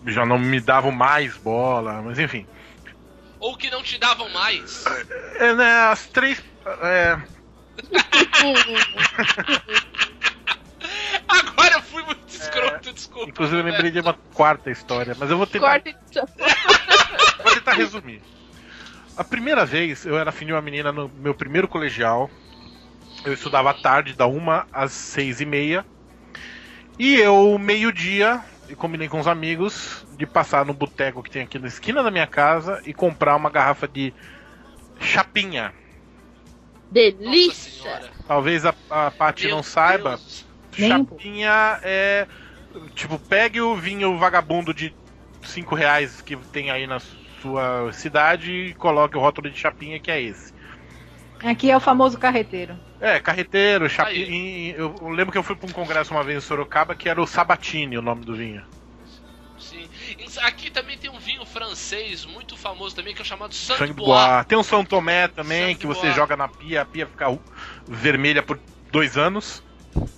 B: já não me davam mais bola, mas enfim.
A: Ou que não te davam mais.
B: É, né, as três. é,
A: Agora eu fui muito escroto, desculpa.
B: inclusive eu lembrei de uma quarta história, mas eu vou tentar,
E: então.
B: vou tentar resumir. A primeira vez eu era afim de uma menina no meu primeiro colegial. Eu estudava à tarde, da uma às seis e meia. E eu, meio-dia, eu combinei com os amigos de passar no boteco que tem aqui na esquina da minha casa e comprar uma garrafa de chapinha.
E: Delícia!
B: Talvez a, a Paty não saiba.
A: Deus.
C: Nem
B: Chapinha é. Tipo, pegue o vinho vagabundo de 5 reais que tem aí na sua cidade e coloque o rótulo de chapinha, que é esse.
C: Aqui é o famoso carreteiro.
B: É, carreteiro, chapinha. Eu lembro que eu fui pra um congresso uma vez em Sorocaba que era o Sabatini, o nome do vinho.
A: Sim. Aqui também tem um vinho francês muito famoso também que é o chamado
B: Sangue
A: Sangue Bois.
B: Bois. Tem um São Tomé também,
A: Sangue
B: que você
A: Bois.
B: joga na pia, a pia fica vermelha por dois anos.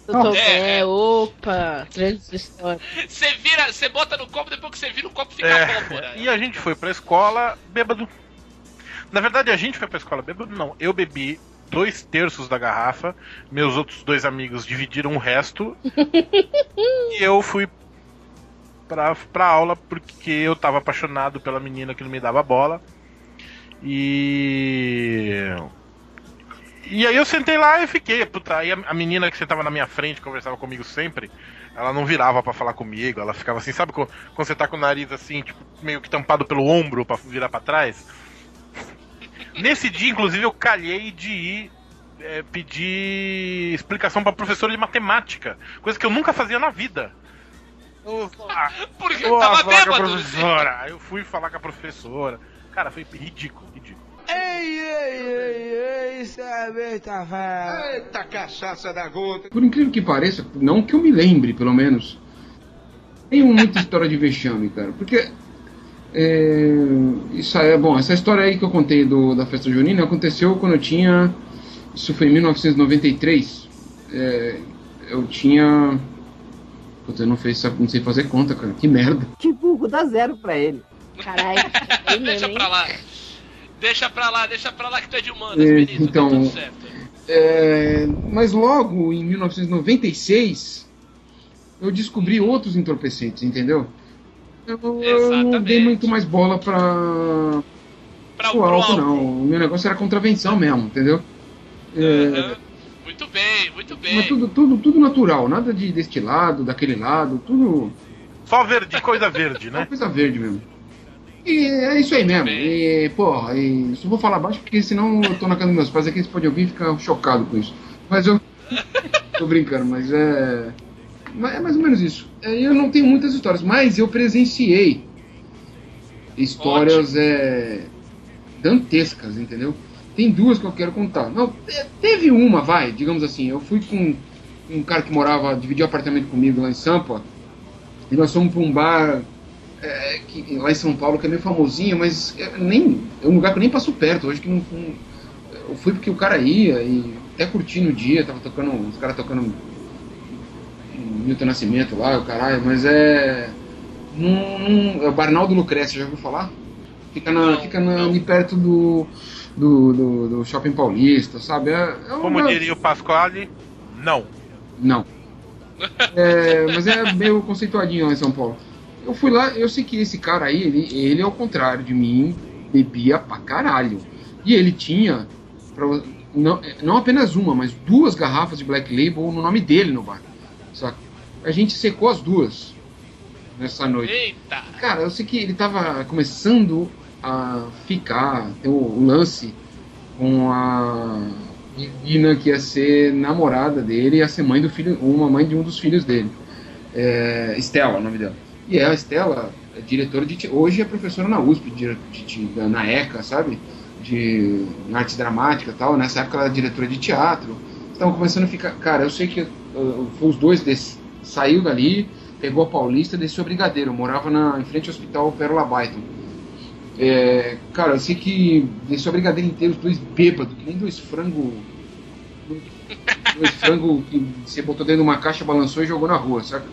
E: Doutor
A: É, é.
E: é, opa, transistor.
A: Você vira, você bota no copo, depois que você vira o copo fica
B: É,
A: pólvora.
B: e a gente foi pra escola bêbado. Na verdade, a gente foi pra escola bêbado, não. Eu bebi dois terços da garrafa, meus outros dois amigos dividiram o resto. e eu fui pra, pra aula porque eu tava apaixonado pela menina que não me dava bola. E. E aí eu sentei lá e fiquei, puta, aí a, menina que sentava na minha frente, conversava comigo sempre, ela não virava pra falar comigo, ela ficava assim, sabe quando, você tá com o nariz assim, tipo, meio que tampado pelo ombro pra virar pra trás? Nesse dia, inclusive, eu calhei de ir é, pedir explicação pra professora de matemática, coisa que eu nunca fazia na vida. Eu, ah,
A: Porque
B: eu
A: tava
B: falar com a
A: bêbado.
B: professora. Eu fui falar com a professora. Cara, foi ridículo, ridículo.
G: Ei, ei, ei, ei, cerveja velha.
H: Eita cachaça da gota.
D: Por incrível que pareça, não que eu me lembre, pelo menos, tem muita história de vexame, cara. Porque. É, isso aí é bom. Essa história aí que eu contei do, da festa junina aconteceu quando eu tinha. Isso foi em 1993. É, eu tinha. Puta, eu não, fez, não sei fazer conta, cara. Que merda.
I: Que burro, dá zero pra ele.
E: Caralho, mesmo,
A: Deixa pra lá. Deixa pra lá, deixa pra lá que tu é de humanas,
D: É,
A: Benito.
D: então-
A: Tá tudo certo.
D: É, mas logo em 1996, eu descobri outros entorpecentes, entendeu? Eu, eu não dei muito mais bola pra,
A: Pra,
D: pro álcool, não. O meu negócio era contravenção mesmo, entendeu? É,
A: Aham. Muito bem, muito bem.
D: mas tudo, tudo, tudo natural, nada de deste lado, daquele lado, tudo
B: Só verde, coisa verde, né?
D: coisa verde mesmo. E é isso aí mesmo. E, porra, e só vou falar baixo porque senão eu tô na casa dos meus pais aqui, eles podem ouvir e ficar chocado com isso. Mas eu. tô brincando, mas é. É mais ou menos isso. É, Eu não tenho muitas histórias, mas eu presenciei histórias é, dantescas, entendeu? Tem duas que eu quero contar. Não, te- teve uma, vai, digamos assim. Eu fui com um cara que morava, dividiu apartamento comigo lá em Sampa. E nós fomos para um bar é, que, lá em São Paulo que é meio famosinho, mas é, nem, é um lugar que eu nem passo perto. Hoje que não, não- eu fui porque o cara ia e até curti no dia, tava tocando, os caras tocando Milton Nascimento lá, o caralho, mas é. Num, num- é o Barnaldo Lucrécia, já ouviu falar? Fica, na, fica na- ali perto do, do, do, do Shopping Paulista, sabe? É, é um
B: Como diria o Pasquale, não.
D: não. É, mas é meio conceituadinho lá em São Paulo. Eu fui lá, eu sei que esse cara aí, ele, ele ao contrário de mim, bebia pra caralho. E ele tinha, pra- não, não apenas uma, mas duas garrafas de Black Label no nome dele no bar. Saca? A gente secou as duas nessa noite.
A: Eita!
D: Cara, eu sei que ele tava começando a ficar, ter o, lance com a menina que ia ser namorada dele e ia ser mãe do filho, uma mãe de um dos filhos dele. É, Estela, o nome dela. E a Estela é diretora de. Hoje é professora na USP, de, de- de- na ECA, sabe? De artes dramáticas e tal. Nessa época ela era diretora de teatro. Estavam começando a ficar. Cara, eu sei que uh, os dois desse, saiu dali, pegou a Paulista, desceu a Brigadeiro. Morava na, em frente ao hospital Pérola Byton. cara, eu sei que desceu a Brigadeiro inteiro, os dois bêbados, que nem dois frangos. dois frangos que você botou dentro de uma caixa, balançou e jogou na rua, saca?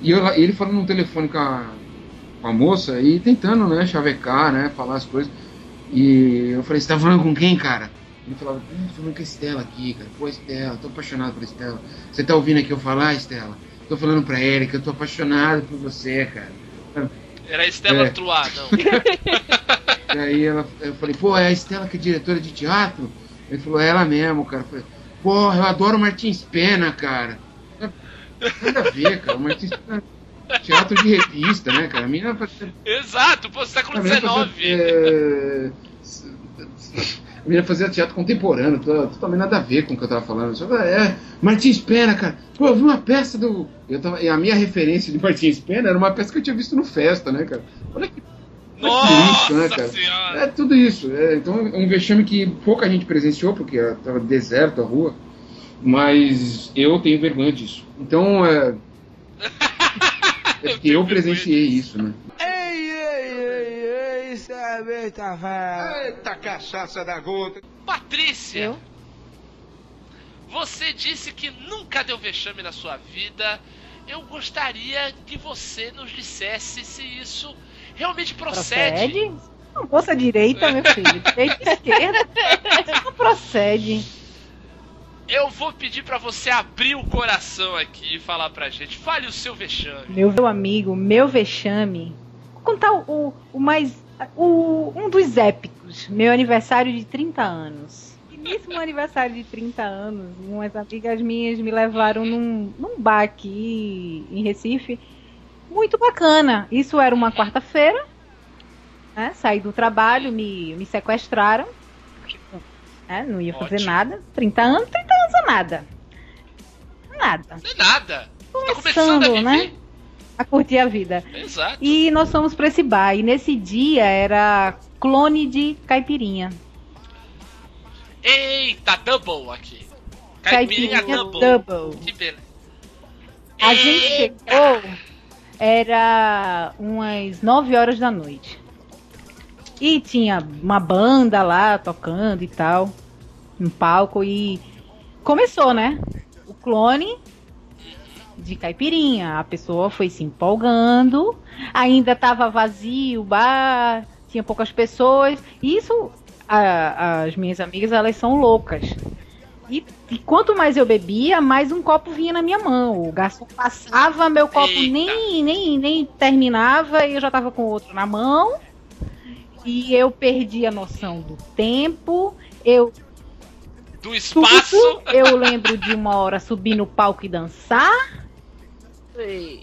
D: E eu, ele falando no telefone com a, com a moça e tentando, né, chavecar, né, falar as coisas. E eu falei, você tá falando com quem, cara? Ele falava, hum, tô falando com a Estela aqui, cara. Pô, Estela, tô apaixonado por Estela. Você tá ouvindo aqui eu falar, Estela? Tô falando pra Erika, eu tô apaixonado por você, cara.
A: Era a Estela
D: É.
A: Truá, não.
D: E aí ela, eu falei, pô, é a Estela que é diretora de teatro? Ele falou, é ela mesmo, cara. Eu falei, porra, eu adoro Martins Pena, cara. Nada a ver, cara. O Martins Pena é teatro de revista, né, cara? A menina fazia
A: Exato, pô, século XIX.
D: fazia, é, A menina fazia teatro contemporâneo, to- totalmente nada a ver com o que eu tava falando. Só, é, Martins Pena, cara. Pô, eu vi uma peça do. Eu tava, e a minha referência de Martins Pena era uma peça que eu tinha visto no Festa, né, cara? Olha que. que lixo, né,
A: Nossa
D: cara?
A: senhora!
D: É tudo isso. É, então é um vexame que pouca gente presenciou, porque estava deserto a rua. Mas eu tenho vergonha disso. Então é. É porque eu presenciei isso, né?
G: Ei, ei, ei, ei, cerveja velha.
H: Eita cachaça da gota.
A: Patrícia,
C: Eu?
A: você disse que nunca deu vexame na sua vida. Eu gostaria que você nos dissesse se isso realmente procede.
C: Procede? Não, moça direita, meu filho. Direita e esquerda. Não procede.
A: Eu vou pedir pra você abrir o coração aqui e falar pra gente. Fale o seu vexame.
C: Meu amigo, meu vexame. Vou contar o, o, o mais. O, um dos épicos. Meu aniversário de 30 anos. Nesse meu aniversário de 30 anos, umas amigas minhas me levaram num, num bar aqui em Recife. Muito bacana. Isso era uma quarta-feira. Né? Saí do trabalho, me, me sequestraram. Né? Não ia fazer
A: Ótimo.
C: nada. 30 anos, 30 anos é nada. Nada.
A: Não é nada. Tá começando a
C: Começando,
A: viver.
C: né? A curtir a vida.
A: Exato.
C: E nós fomos pra esse bar. E nesse dia era clone de caipirinha.
A: Eita, double aqui. Caipirinha,
C: Caipirinha
A: double.
C: double.
A: Que beleza.
C: A gente chegou, era umas 9 horas da noite. E tinha uma banda lá tocando e tal, no palco. E começou, né? O clone de caipirinha. A pessoa foi se empolgando. Ainda tava vazio o bar, tinha poucas pessoas. Isso, a- as minhas amigas, elas são loucas. E, e quanto mais eu bebia, mais um copo vinha na minha mão. O garçom passava, meu copo
A: Eita.
C: nem, nem, nem terminava e eu já tava com outro na mão. E eu perdi a noção do tempo. Eu
A: Do espaço.
C: eu lembro de uma hora subir no palco e dançar.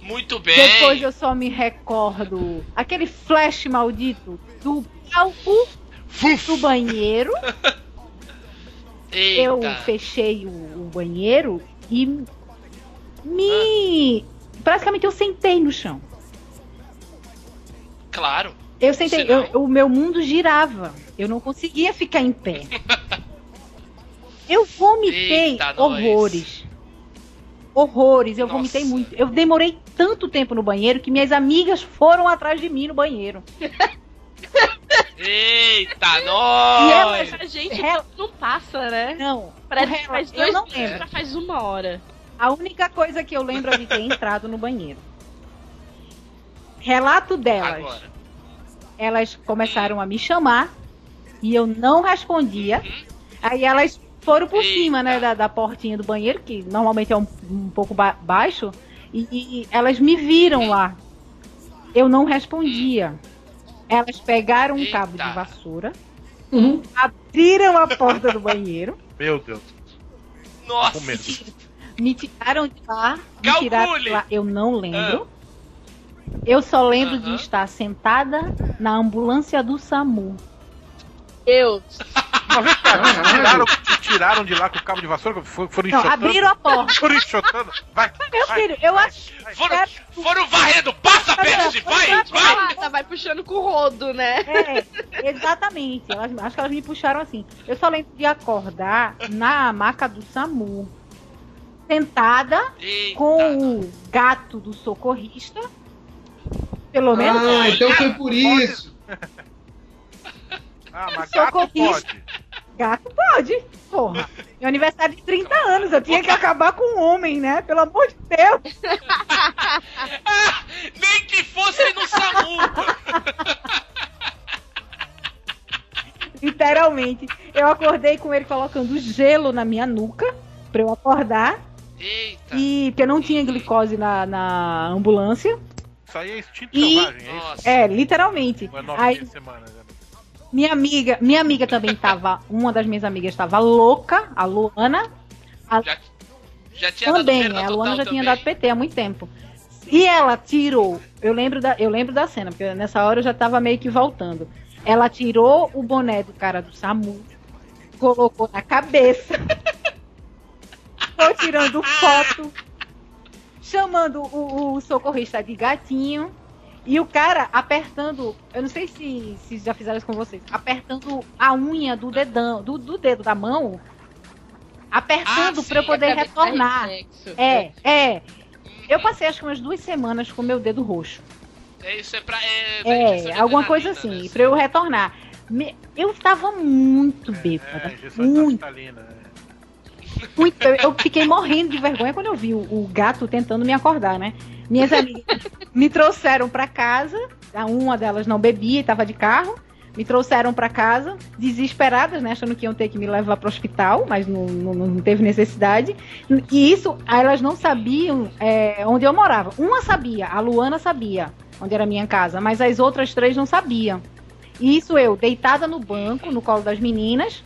A: Muito bem.
C: Depois eu só me recordo aquele flash maldito do palco
A: Fuf.
C: do banheiro.
A: Eita.
C: Eu fechei o, o banheiro e me. Praticamente eu sentei no chão.
A: Claro.
C: Eu sentei, eu- o meu mundo girava. Eu não conseguia ficar em pé. Eu vomitei
A: Eita, nós.
C: horrores. Horrores, eu
A: Nossa.
C: vomitei muito. Eu demorei tanto tempo no banheiro que minhas amigas foram atrás de mim no banheiro.
A: Eita,
C: E
A: nós.
C: elas-
E: A gente
C: Rel-
E: não passa, né?
C: Não,
E: Parece que faz
C: rela- eu
E: dois
C: não lembro.
E: já faz uma hora.
C: A única coisa que eu lembro é de ter entrado no banheiro. Relato delas.
A: Agora.
C: Elas começaram a me chamar e eu não respondia.
A: Uhum.
C: Aí elas foram por
A: Eita.
C: cima, né, da, da portinha do banheiro, que normalmente é um, um pouco ba- baixo, e, e elas me viram lá. Eu não respondia. Elas pegaram um cabo de vassoura,
D: Uhum.
C: abriram a porta do banheiro,
B: Meu Deus.
A: Nossa.
C: Me tiraram de lá, me tiraram de lá, eu não lembro. Eu só lembro de
A: Aham.
C: estar sentada na ambulância do SAMU.
E: Deus.
B: Mas tiraram, tiraram de lá com o cabo de vassoura? For- Foram
C: Não,
B: enxotando?
C: abriram a porta.
B: Foram enxotando? Vai,
C: Meu
B: vai,
C: filho, eu
B: vai,
C: acho
B: vai.
A: Foram,
C: É.
A: foram varrendo. Passa, peste. Vai, vai.
E: Tá, vai puxando com o rodo, né?
C: É, exatamente. Elas, acho que elas me puxaram assim. Eu só lembro de acordar na maca do SAMU. Sentada
A: Eita.
C: com o gato do socorrista. Pelo menos.
D: Ah, então foi por isso.
B: Ah, mas gato pode.
C: Gato pode. Porra. Meu aniversário de 30 anos. Eu tinha que acabar com um homem, né? Pelo amor de Deus.
A: Ah, nem que fosse no SAMU.
C: Literalmente. Eu acordei com ele colocando gelo na minha nuca. Pra eu acordar.
A: Eita.
C: E porque eu não tinha glicose na, na ambulância.
B: Isso aí é instinto
C: E-
B: selvagem, é isso?
C: É, literalmente.
B: É nove
C: Aí,
B: semana, né?
C: minha amiga, minha amiga também tava, uma das minhas amigas estava louca, a Luana.
A: Já, já tinha
C: também,
A: dado
C: a Luana já tinha
A: também.
C: dado PT há muito tempo. E ela tirou, eu lembro da, eu lembro da cena, porque nessa hora eu já tava meio que voltando. Ela tirou o boné do cara do SAMU, colocou na cabeça, foi tirando foto, chamando o, o socorrista de gatinho. E o cara apertando, eu não sei se, se já fizeram isso com vocês, apertando a unha do dedão, do, do dedo da mão, apertando
A: Ah,
C: pra eu poder
E: Cabeça
C: retornar.
E: reflexo.
C: É, é. Eu passei acho que umas duas semanas com meu dedo roxo.
A: É isso, é pra. É,
C: É,
A: de
C: alguma coisa assim,
A: né?
C: pra eu retornar. Me- Eu tava muito
B: É,
C: bêbada.
B: de
C: muito,
B: naftalina.
C: Muito. Eu, fiquei morrendo de vergonha quando eu vi o, o gato tentando me acordar, né? Minhas amigas me trouxeram pra casa. Uma delas não bebia e tava de carro. Me trouxeram pra casa, desesperadas, né? Achando que iam ter que me levar pro hospital, mas não, não, não teve necessidade. E isso, elas não sabiam é, onde eu morava. Uma sabia, a Luana sabia onde era a minha casa, mas as outras três não sabiam. Isso eu, deitada no banco, no colo das meninas,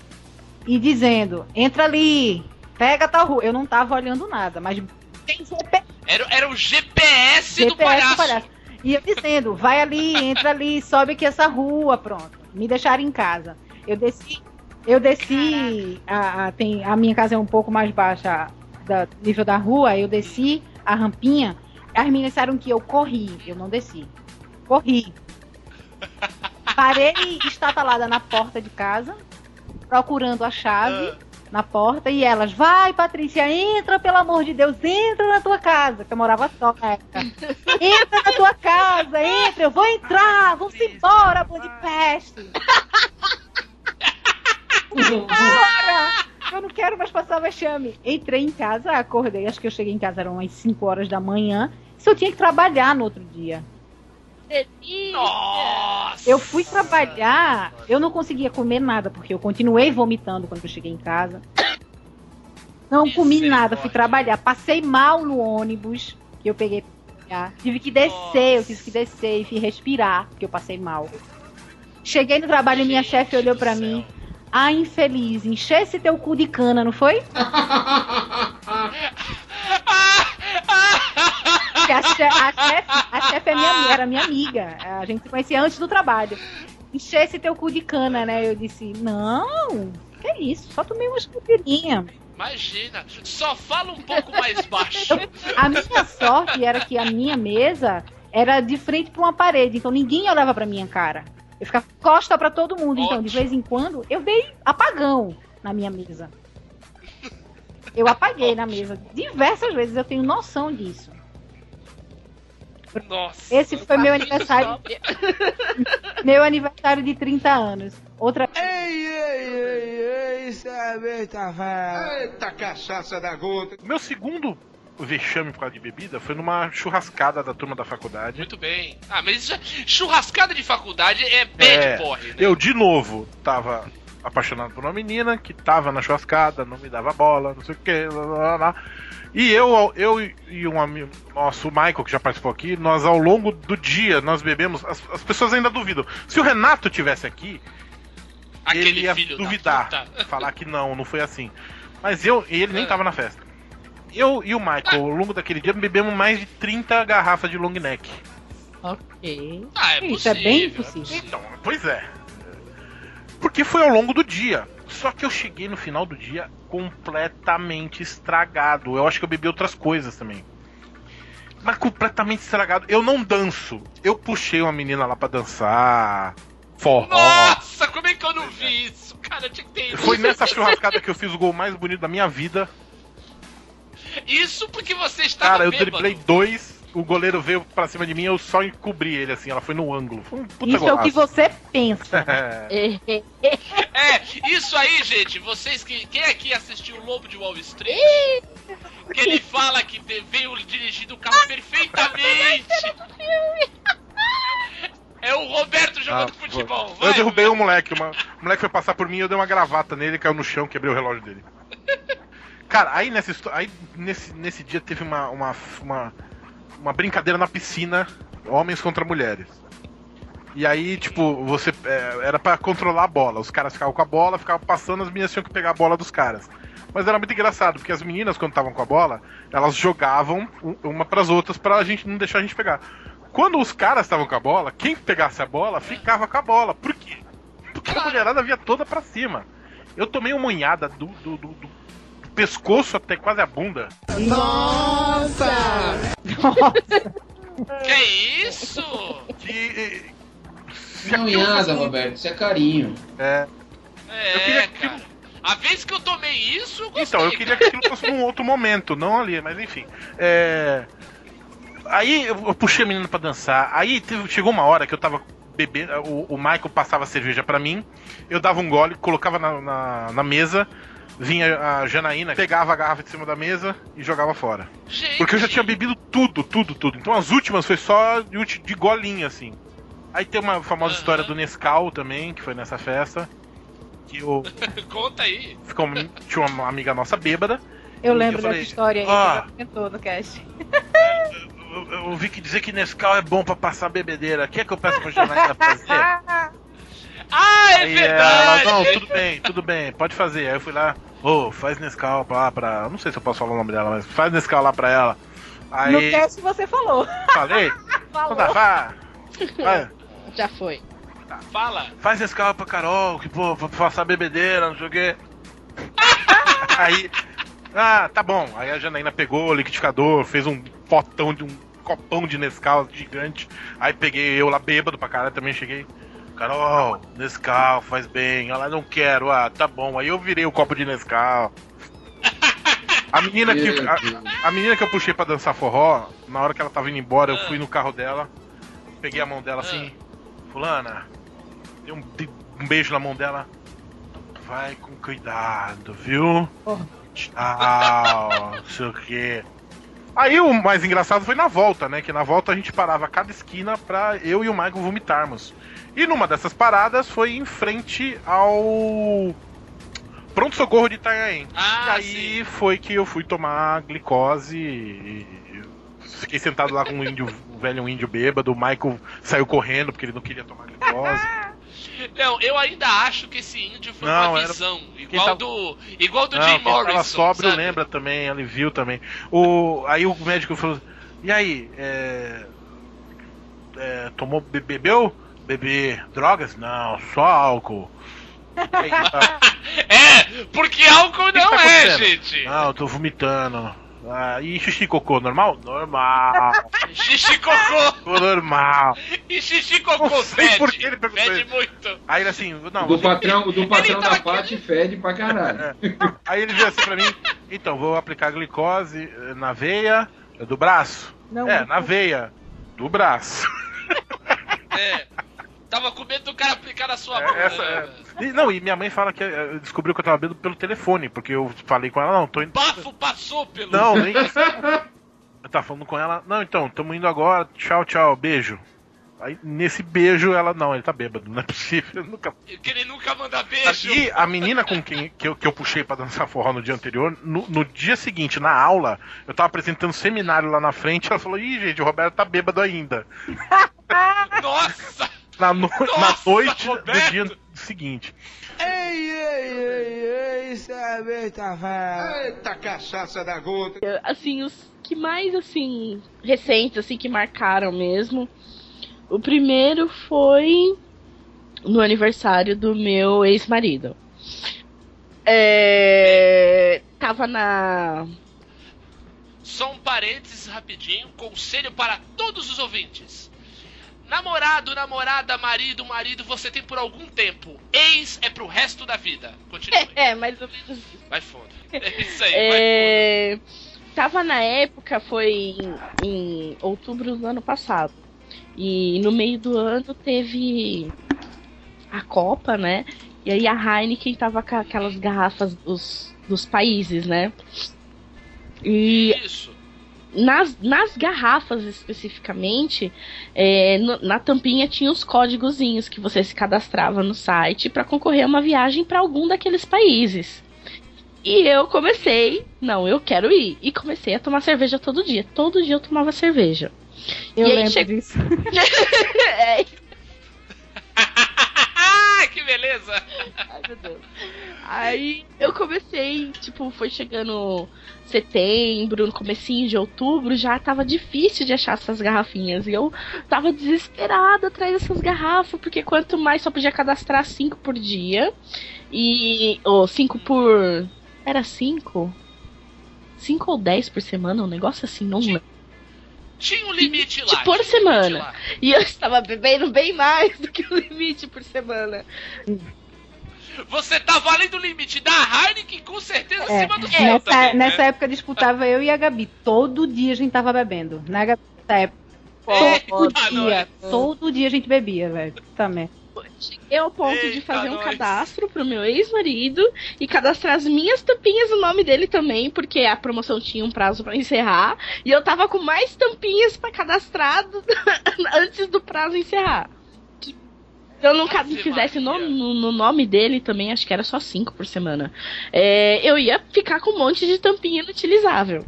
C: e dizendo: entra ali, pega tal rua. Eu não tava olhando nada, mas tem GPS
A: Era, era o GPS, do
C: GPS
A: palhaço.
C: do palhaço. E eu dizendo, vai ali, entra ali, sobe aqui essa rua, pronto. Me deixaram em casa. Eu desci, eu desci, a, a- tem, a minha casa é um pouco mais baixa da- do nível da rua, eu desci a rampinha, as meninas disseram que eu corri, eu não desci. Corri. Parei estatalada na porta de casa, procurando a chave na porta e elas, vai Patrícia, entra pelo amor de Deus, entra na tua casa, que eu morava só na época. Entra na tua casa, entra, eu vou entrar, vamos embora, bom de peste. Bora! Eu não quero mais passar vexame. Entrei em casa, acordei, acho que eu cheguei em casa, eram umas 5 horas da manhã. Se eu tinha que trabalhar no outro dia.
E: Delícia.
A: Nossa!
C: Eu fui trabalhar, eu não conseguia comer nada, porque eu continuei vomitando quando eu cheguei em casa. Não comi nada,
A: Misericórdia.
C: fui trabalhar. Passei mal no ônibus que eu peguei pra trabalhar. Tive que descer, eu tive que descer e fui respirar, porque eu passei mal. Cheguei no trabalho e minha chefe olhou
A: céu.
C: mim. Ah, infeliz, encher esse teu cu de cana, não foi? Porque a, che a chefe a chefe é minha, era minha amiga. A gente se conhecia antes do trabalho. Encher esse teu cu de cana, né? Eu disse, não, que isso, só tomei umas caipirinhas.
A: Imagina, só fala um pouco mais baixo.
C: A minha sorte era que a minha mesa era de frente pra uma parede, então ninguém olhava pra minha cara. Eu ficava costa pra todo mundo, então de
A: Ótimo.
C: vez em quando eu dei apagão na minha mesa. Eu apaguei na mesa diversas vezes, eu tenho noção disso.
A: Nossa.
C: Esse foi meu aniversário, meu aniversário de 30 anos. Outra
G: Ei, ei, ei, ei, velha.
H: Eita cachaça da gota.
B: O meu segundo vexame por causa de bebida foi numa churrascada da turma da faculdade.
A: Muito bem. Ah, mas isso é- churrascada de faculdade é bad
B: É,
A: porre, né?
B: Eu, de novo, tava apaixonado por uma menina que tava na churrascada, não me dava bola, não sei o que, lá, lá, lá. E eu, eu e um amigo nosso, o Michael, que já participou aqui, nós ao longo do dia, nós bebemos. As, as pessoas ainda duvidam. Se o Renato tivesse aqui, ele
A: Aquele
B: ia
A: filho
B: duvidar, falar que não, não foi assim. Mas eu, e ele nem
A: Ah.
B: tava na festa. Eu e o Michael, ao longo daquele dia, bebemos mais de 30 garrafas de long neck.
C: Ok.
A: Ah, é
C: Isso é bem
A: possível.
C: possível.
B: Então, pois é. Porque foi ao longo do dia. Só que eu cheguei no final do dia completamente estragado. Eu acho que eu bebi outras coisas também. Mas completamente estragado. Eu não danço. Eu puxei uma menina lá pra dançar. Forró.
A: Nossa, como é que eu não vi isso? Cara, tinha que ter
B: Foi nessa churrascada que eu fiz o gol mais bonito da minha vida.
A: Isso porque você estava
B: Cara, eu
A: bêbado.
B: driblei dois. O goleiro veio pra cima de mim, eu só encobri ele assim, ela foi no ângulo. Foi um puta
C: Isso é o que
B: golaço.
C: você pensa.
A: É, isso aí, gente, vocês que. Quem aqui assistiu o Lobo de Wall Street? que ele fala que veio dirigindo o carro perfeitamente. É o Roberto jogando
B: Ah,
A: futebol.
B: Eu
A: vai,
B: derrubei o moleque. uma- o moleque foi passar por mim, eu dei uma gravata nele, caiu no chão, quebrei o relógio dele. Cara, aí nessa histó- aí nesse, nesse dia teve uma, uma, uma, uma brincadeira na piscina, homens contra mulheres. E aí, tipo, você. é, era pra controlar a bola. Os caras ficavam com a bola, ficavam passando, as meninas tinham que pegar a bola dos caras. Mas era muito engraçado, porque as meninas, quando estavam com a bola, elas jogavam um- uma pras outras pra gente não deixar a gente pegar. Quando os caras estavam com a bola, quem pegasse a bola ficava com a bola. Por quê? Porque a mulherada via toda pra cima. Eu tomei uma unhada do, do- do- do pescoço até quase a bunda.
A: Que isso?
B: Que. se
D: Não
B: aquilo fosse um-
D: Roberto, isso é carinho.
B: É.
A: É,
B: Eu queria que-
A: cara. A vez que eu tomei isso, eu gostei.
B: Então, eu queria que aquilo fosse num outro momento, não ali, mas enfim. É... Aí eu puxei a menina pra dançar. Aí teve- chegou uma hora que eu tava bebendo. O, o Michael passava cerveja pra mim, eu dava um gole, colocava na, na, na mesa, vinha a Janaína, pegava a garrafa de cima da mesa e jogava fora.
A: Gente,
B: Porque eu já tinha bebido tudo, tudo, tudo. Então as últimas foi só de, de golinho, assim. Aí tem uma famosa
A: Aham.
B: história do Nescau também, que foi nessa festa. Que o,
A: Conta aí.
B: ficou, tinha uma amiga nossa bêbada.
C: Eu
B: Eu
C: lembro
B: falei,
C: dessa história aí,
B: "Ah."
C: que já comentou no cast.
B: Eu, eu ouvi que dizer que Nescau é bom pra passar bebedeira. Quer que eu peça pra Janaína fazer?
A: Ah, é
B: Aí
A: verdade!
B: ela, não, tudo bem, tudo bem, pode fazer. Aí eu fui lá, ô, faz Nescau lá pra. Não sei se eu posso falar o nome dela, mas faz Nescau lá pra ela. Aí
C: No cast você falou.
B: falei,
C: Falou.
B: então tá, vá. Vai,
E: Já foi.
A: Fala.
B: faz Nescau pra Carol, que pô, pra passar bebedeira, não sei o quê. Aí. Ah, tá bom. Aí a Janaína pegou o liquidificador, fez um potão de um copão de Nescau gigante. Aí peguei eu lá bêbado pra caralho, também cheguei. Carol, Nescau, faz bem. Ela não quero, ah, tá bom. Aí eu virei o copo de Nescau. A menina que a, a menina que eu puxei pra dançar forró, na hora que ela tava indo embora, eu fui no carro dela, peguei a mão dela assim, fulana, dei um, dei um beijo na mão dela. Vai com cuidado, viu? Tchau, não sei o quê. Aí o mais engraçado foi na volta, né? Que na volta a gente parava a cada esquina pra eu e o Michael vomitarmos. E numa dessas paradas foi em frente ao pronto-socorro de Itanhaém.
A: Ah,
B: e aí foi que eu fui tomar glicose e fiquei sentado lá com um índio, um velho índio bêbado. O Michael saiu correndo porque ele não queria tomar glicose.
A: Não, eu ainda acho que esse índio foi
B: Não,
A: uma
B: era-
A: visão. Igual
B: tava-
A: do. Igual do
B: Não,
A: Jim Morrison.
B: sóbrio
A: sabe?
B: lembra também, ele viu também. O, aí o médico falou: E aí, é, é, tomou, be- bebeu? Beber drogas? Não, só álcool. Aí, tá,
A: É, porque álcool
B: que
A: não
B: tá
A: é, gente.
B: Não, eu tô vomitando. Ah, e xixi cocô, normal? Normal.
A: Xixi cocô.
B: Normal.
A: E xixi cocô
B: Não sei
A: fede.
B: por que ele perguntou
A: Fede
B: isso.
A: muito.
B: Aí ele assim, não,
D: O do patrão, o do patrão da Paty fede pra caralho.
B: aí ele veio assim pra mim, então, vou aplicar glicose eh, na veia do braço.
C: Não,
B: é, na veia do braço.
A: É. Tava com medo do cara aplicar na sua
B: É,
A: boca.
B: essa
A: né?
B: é- E, não, e minha mãe fala que eh, descobriu que eu tava bêbado pelo telefone, porque eu falei com ela, não, tô indo.
A: Bafo passou pelo.
B: Não, nem. eu tava falando com ela, não, então, tamo indo agora, tchau, tchau, beijo. Aí nesse beijo ela, não, ele tá bêbado, não é possível, nunca.
A: Que ele nunca manda beijo.
B: E a menina com quem que eu, que eu puxei pra dançar forró no dia anterior, no, no dia seguinte, na aula, eu tava apresentando seminário lá na frente, ela falou, ih, gente, o Roberto tá bêbado ainda.
A: Nossa!
B: Na, no- na
A: Nossa,
B: noite do
A: Roberto!
B: dia seguinte.
G: Ei, ei, ei, ei, sabe, tá velho.
H: Eita cachaça da gota.
E: assim, os que mais, assim, recentes, assim, que marcaram mesmo. O primeiro foi no aniversário do meu ex-marido. É... Tava na.
A: Só um parênteses rapidinho, conselho para todos os ouvintes. Namorado, namorada, marido, marido, você tem por algum tempo. Ex é pro resto da vida. Continue.
E: É, mais ou menos.
A: Vai fundo. É isso aí, vai fundo.
E: É... Tava na época, foi em, em outubro do ano passado. E no meio do ano teve a Copa, né? E aí a Heineken tava com aquelas garrafas dos, dos países, né? E
A: Isso.
E: Nas, nas garrafas especificamente, é, no- na tampinha tinha os códigozinhos que você se cadastrava no site para concorrer a uma viagem para algum daqueles países. E eu comecei, não, eu quero ir. E comecei a tomar cerveja todo dia. Todo dia eu tomava cerveja.
C: Eu
E: E aí
C: lembro
E: chegou-
C: disso.
E: É,
A: Ah, que beleza!
E: Ai, meu Deus. Aí eu comecei, tipo, foi chegando setembro, no comecinho de outubro, já tava difícil de achar essas garrafinhas. E eu tava desesperada atrás dessas garrafas, porque quanto mais só podia cadastrar cinco por dia. E. Ou cinco por. Era cinco? Cinco ou dez por semana, um negócio assim, não lembro.
A: Tinha um limite lá.
E: Tipo, por semana.
A: lá.
E: E eu estava bebendo bem mais do que o limite por semana.
A: Você tava além do limite da Heineken, com certeza,
C: É,
A: acima do seu
C: nessa,
A: também, né?
C: nessa época disputava eu e a Gabi. Todo dia a gente tava bebendo. Na Gabi, nessa época. Todo
A: Eita,
C: dia.
A: nós.
C: Todo dia a gente bebia, velho. Também.
E: Cheguei ao ponto de
A: Eita,
E: fazer um
A: nós.
E: cadastro pro meu ex-marido e cadastrar as minhas tampinhas no nome dele também, porque a promoção tinha um prazo pra encerrar. E eu tava com mais tampinhas pra cadastrar do- antes do prazo encerrar. Se eu não ca-
A: Ave
E: fizesse no, no- no nome dele também, acho que era só cinco por semana. é, eu ia ficar com um monte de tampinha inutilizável.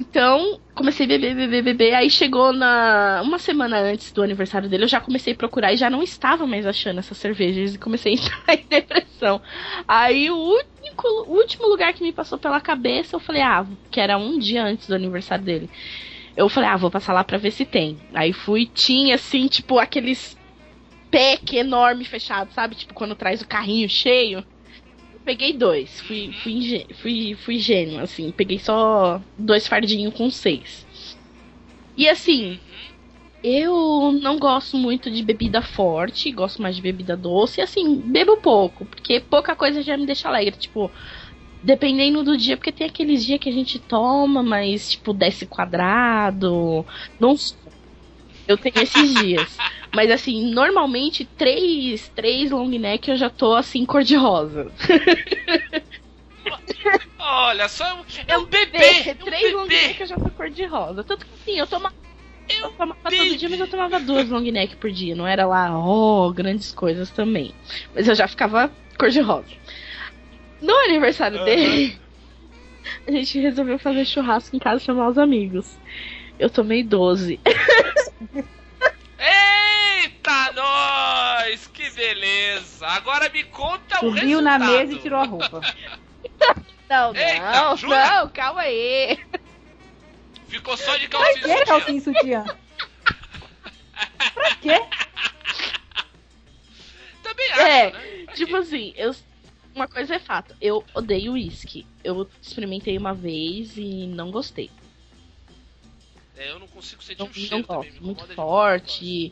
E: Então, comecei a beber, beber, beber. Aí chegou na. Uma semana antes do aniversário dele, eu já comecei a procurar e já não estava mais achando essas cervejas. E comecei a entrar em depressão. Aí o único, o último lugar que me passou pela cabeça, eu falei, ah, que era um dia antes do aniversário dele. Eu falei, ah, vou passar lá pra ver se tem. Aí fui, tinha assim, tipo, aqueles pack enorme fechado, sabe? Tipo, quando traz o carrinho cheio. Eu peguei dois, fui, fui, ingê- fui, fui gênio, assim, peguei só dois fardinhos com seis. E assim, eu não gosto muito de bebida forte, gosto mais de bebida doce, e assim, bebo pouco, porque pouca coisa já me deixa alegre, tipo, dependendo do dia, porque tem aqueles dias que a gente toma, mas tipo, desce quadrado, não. Eu tenho esses dias. Mas assim, normalmente três, três long neck eu já tô assim cor de rosa.
A: Olha, só é um, é
E: Eu
A: um bebê.
E: bebê,
A: é um
E: três long
A: bebê.
E: neck eu já tô cor de rosa. Tanto que assim, eu tomava, eu tomava
A: bebê.
E: todo dia, mas eu tomava duas long neck por dia. Não era lá, oh, grandes coisas também. Mas eu já ficava cor de rosa. No aniversário dele, a gente resolveu fazer churrasco em casa e chamar os amigos. Eu tomei 12.
A: Eita, nós! Que beleza! Agora me conta o
C: Subiu
A: resultado.
C: na mesa e tirou a roupa.
E: Não,
A: Eita,
E: não,
A: jura?
E: não, calma aí.
A: Ficou só de
C: Pra
A: calcinha
C: que
A: sutiã.
C: calcinha sutiã? Pra quê?
A: Também acho,
E: É,
A: né? Pra
E: Tipo
A: quê?
E: assim, eu. Uma coisa é fato, eu odeio uísque. Eu experimentei uma vez e não gostei.
A: É, eu não consigo sentir
E: Não,
A: o cheiro
E: não
A: também,
E: gosto,
A: me
E: muito forte.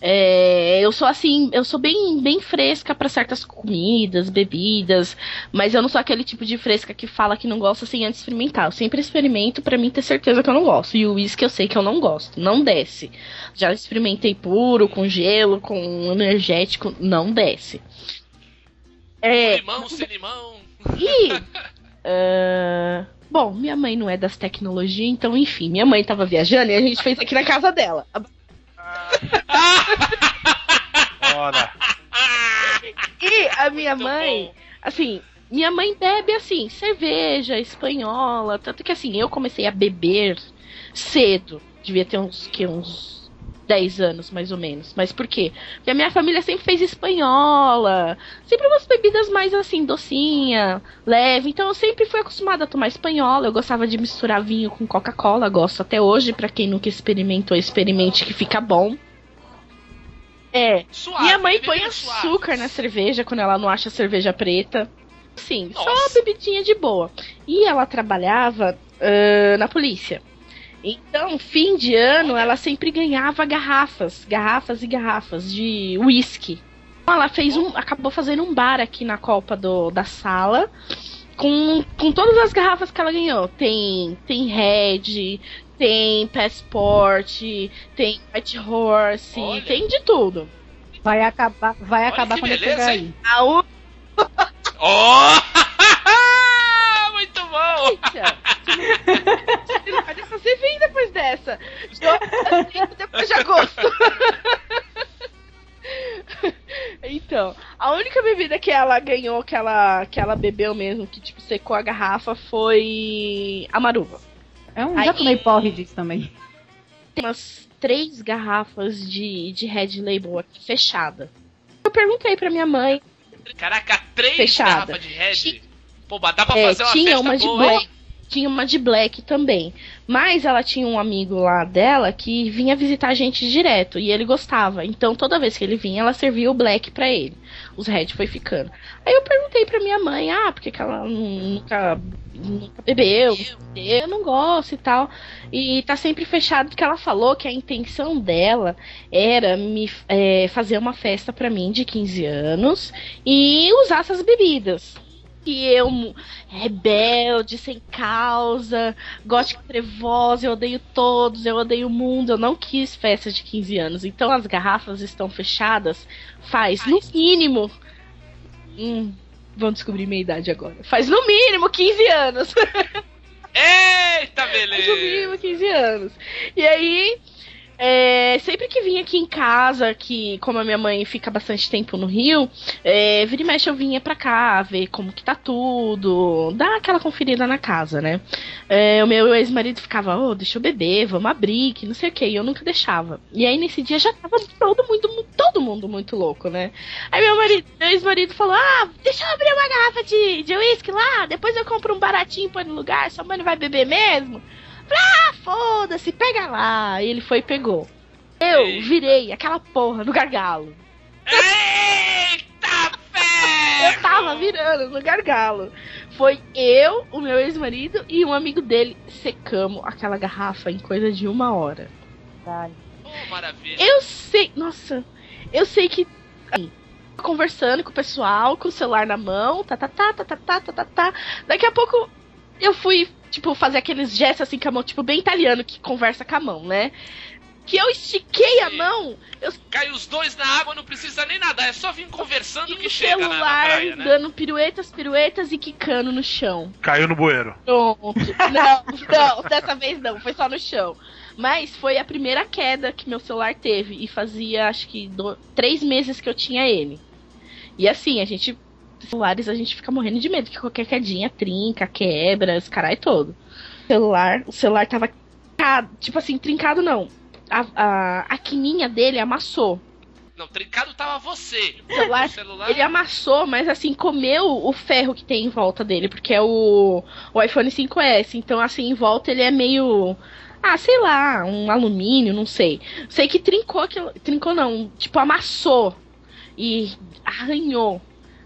E: É, eu sou assim, eu sou bem, bem fresca pra certas comidas, bebidas, mas eu não sou aquele tipo de fresca que fala que não gosta sem antes experimentar. Eu sempre experimento pra mim ter certeza que eu não gosto. E o uísque eu sei que eu não gosto, não desce. Já experimentei puro, com gelo, com energético, não desce. É,
A: limão, sem limão.
E: e. ah, bom, minha mãe não é das tecnologias, então, enfim, minha mãe tava viajando e a gente fez aqui na casa dela.
B: Ora.
E: E a minha
A: Muito
E: mãe,
A: bom.
E: assim, minha mãe bebe assim, cerveja espanhola, tanto que assim, eu comecei a beber cedo. Devia ter uns que uns 10 anos, mais ou menos. Mas por quê? Porque a minha família sempre fez espanhola, sempre umas bebidas mais assim, docinha, leve. Então eu sempre fui acostumada a tomar espanhola. Eu gostava de misturar vinho com Coca-Cola, gosto até hoje. Pra quem nunca experimentou, experimente que fica bom. É,
A: Suave,
E: minha mãe
A: bebida
E: põe
A: suave.
E: açúcar na cerveja quando ela não acha cerveja preta. Sim, só
A: Nossa.
E: uma bebidinha de boa. E ela trabalhava ah, na polícia. Então, fim de ano, ela sempre ganhava garrafas, garrafas e garrafas de whisky. Então, Ela fez um, acabou fazendo um bar aqui na copa do, da sala. Com, com todas as garrafas que ela ganhou. Tem, tem Red, tem Passport, tem White Horse,
A: Olha.
E: tem de tudo.
C: Vai acabar, vai
A: Olha
C: acabar quando eu
A: beleza,
C: chegar
A: hein?
C: aí.
E: A única
A: Oh! Muito bom!
E: Você não vai você vir depois dessa. Depois de agosto. Então, a única bebida que ela ganhou, que ela, que ela bebeu mesmo, que tipo secou a garrafa, foi a maruva.
C: É um,
E: Aí-
C: já tomei porre disso também.
E: Tem umas três garrafas de, de Red Label aqui fechada. Eu perguntei pra minha mãe,
A: Caraca, três
E: Fechada.
A: garrafas de Red. Pô, mas dá pra
E: É,
A: fazer uma
E: tinha
A: festa
E: uma de
A: boa,
E: black.
A: hein?
E: Tinha uma de black também. Mas ela tinha um amigo lá dela que vinha visitar a gente direto. E ele gostava. Então toda vez que ele vinha, ela servia o black pra ele. Os red foi ficando. Aí eu perguntei pra minha mãe, ah, por que, ela nunca, nunca bebeu? Eu não gosto e tal. E tá sempre fechado porque ela falou que a intenção dela era me é, fazer uma festa pra mim de 15 anos e usar essas bebidas. E eu, rebelde, sem causa, gótica trevosa, eu odeio todos, eu odeio o mundo, eu não quis festa de 15 anos. Então as garrafas estão fechadas faz, no mínimo. Hum, vão descobrir minha idade agora. Faz no mínimo 15 anos.
A: Eita,
E: Faz no
A: beleza!
E: mínimo 15 anos. E aí, é, sempre que vinha aqui em casa, que como a minha mãe fica bastante tempo no Rio, é, vira e mexe eu vinha pra cá ver como que tá tudo, dar aquela conferida na casa, né? É, o meu ex-marido ficava, ô, deixa eu beber, vamos abrir, que não sei o que, e eu nunca deixava. E aí nesse dia já tava todo mundo, todo mundo muito louco, né? Aí meu marido, meu ex-marido falou, ah, deixa eu abrir uma garrafa de, de uísque lá, depois eu compro um baratinho põe no lugar, sua mãe não vai beber mesmo? Ah, foda-se, pega lá. E ele foi e pegou. Eu
A: Ei.
E: virei aquela porra no gargalo.
A: Eita, ferro!
E: Eu tava virando no gargalo. Foi eu, o meu ex-marido e um amigo dele secamos aquela garrafa em coisa de uma hora.
A: Oh, maravilha.
E: Eu sei, nossa, eu sei que assim, conversando com o pessoal, com o celular na mão, tá, tá, tá, tá, tá, tá, tá, tá, tá. Daqui a pouco eu fui, tipo, fazer aqueles gestos assim com a mão, tipo, bem italiano que conversa com a mão, né? Que eu estiquei a mão, eu
A: Cai os dois na água, não precisa nem nadar, é só vir conversando
E: e
A: que
E: o
A: chega na, na
E: celular
A: praia, né?
E: dando piruetas, piruetas e quicando no chão.
B: Caiu no bueiro.
E: Pronto. Não, não, dessa vez não, foi só no chão. Mas foi a primeira queda que meu celular teve. E fazia acho que do- três meses que eu tinha ele. E assim, a gente celulares a gente fica morrendo de medo, que qualquer quedinha trinca, quebra, os caralho todo. O celular, o celular tava tipo assim, trincado não. A, a, a quininha dele amassou.
A: Não, trincado tava você.
E: O celular,
A: O celular.
E: ele amassou, mas assim, comeu o ferro que tem em volta dele, porque é o, o iPhone 5S. Então, assim, em volta ele é meio. Ah, sei lá, um alumínio, não sei. Sei que trincou aquilo. Trincou não, tipo, amassou. E arranhou.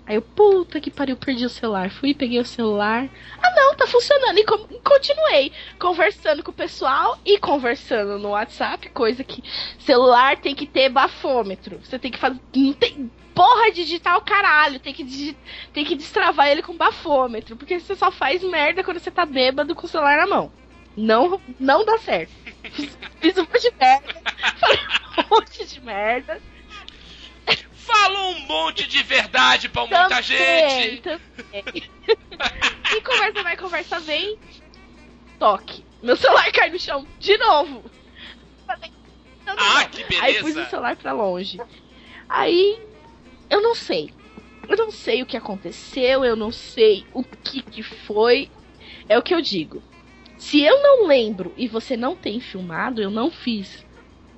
E: Aí eu, puta que pariu, perdi o celular. Fui, peguei o celular. Ah, não, tá funcionando. E continuei conversando com o pessoal e conversando no WhatsApp, coisa que celular tem que ter bafômetro. Você tem que fazer. Não tem porra digital, caralho. Tem que, tem que destravar ele com bafômetro. Porque você só faz merda quando você tá bêbado com o celular na mão. Não, não dá certo. Fiz, fiz um monte de merda. Falei um monte de merda.
A: Falou um monte de verdade pra muita
E: Também,
A: gente.
E: também. e conversa vai, conversa vem. Toque. Meu celular cai no chão de novo. Não, não,
A: Ah,
E: não.
A: que
E: Aí pus
A: beleza.
E: o celular pra longe. Aí, eu não sei. Eu não sei o que aconteceu, eu não sei o que que foi. É o que eu digo. Se eu não lembro e você não tem filmado, eu não fiz.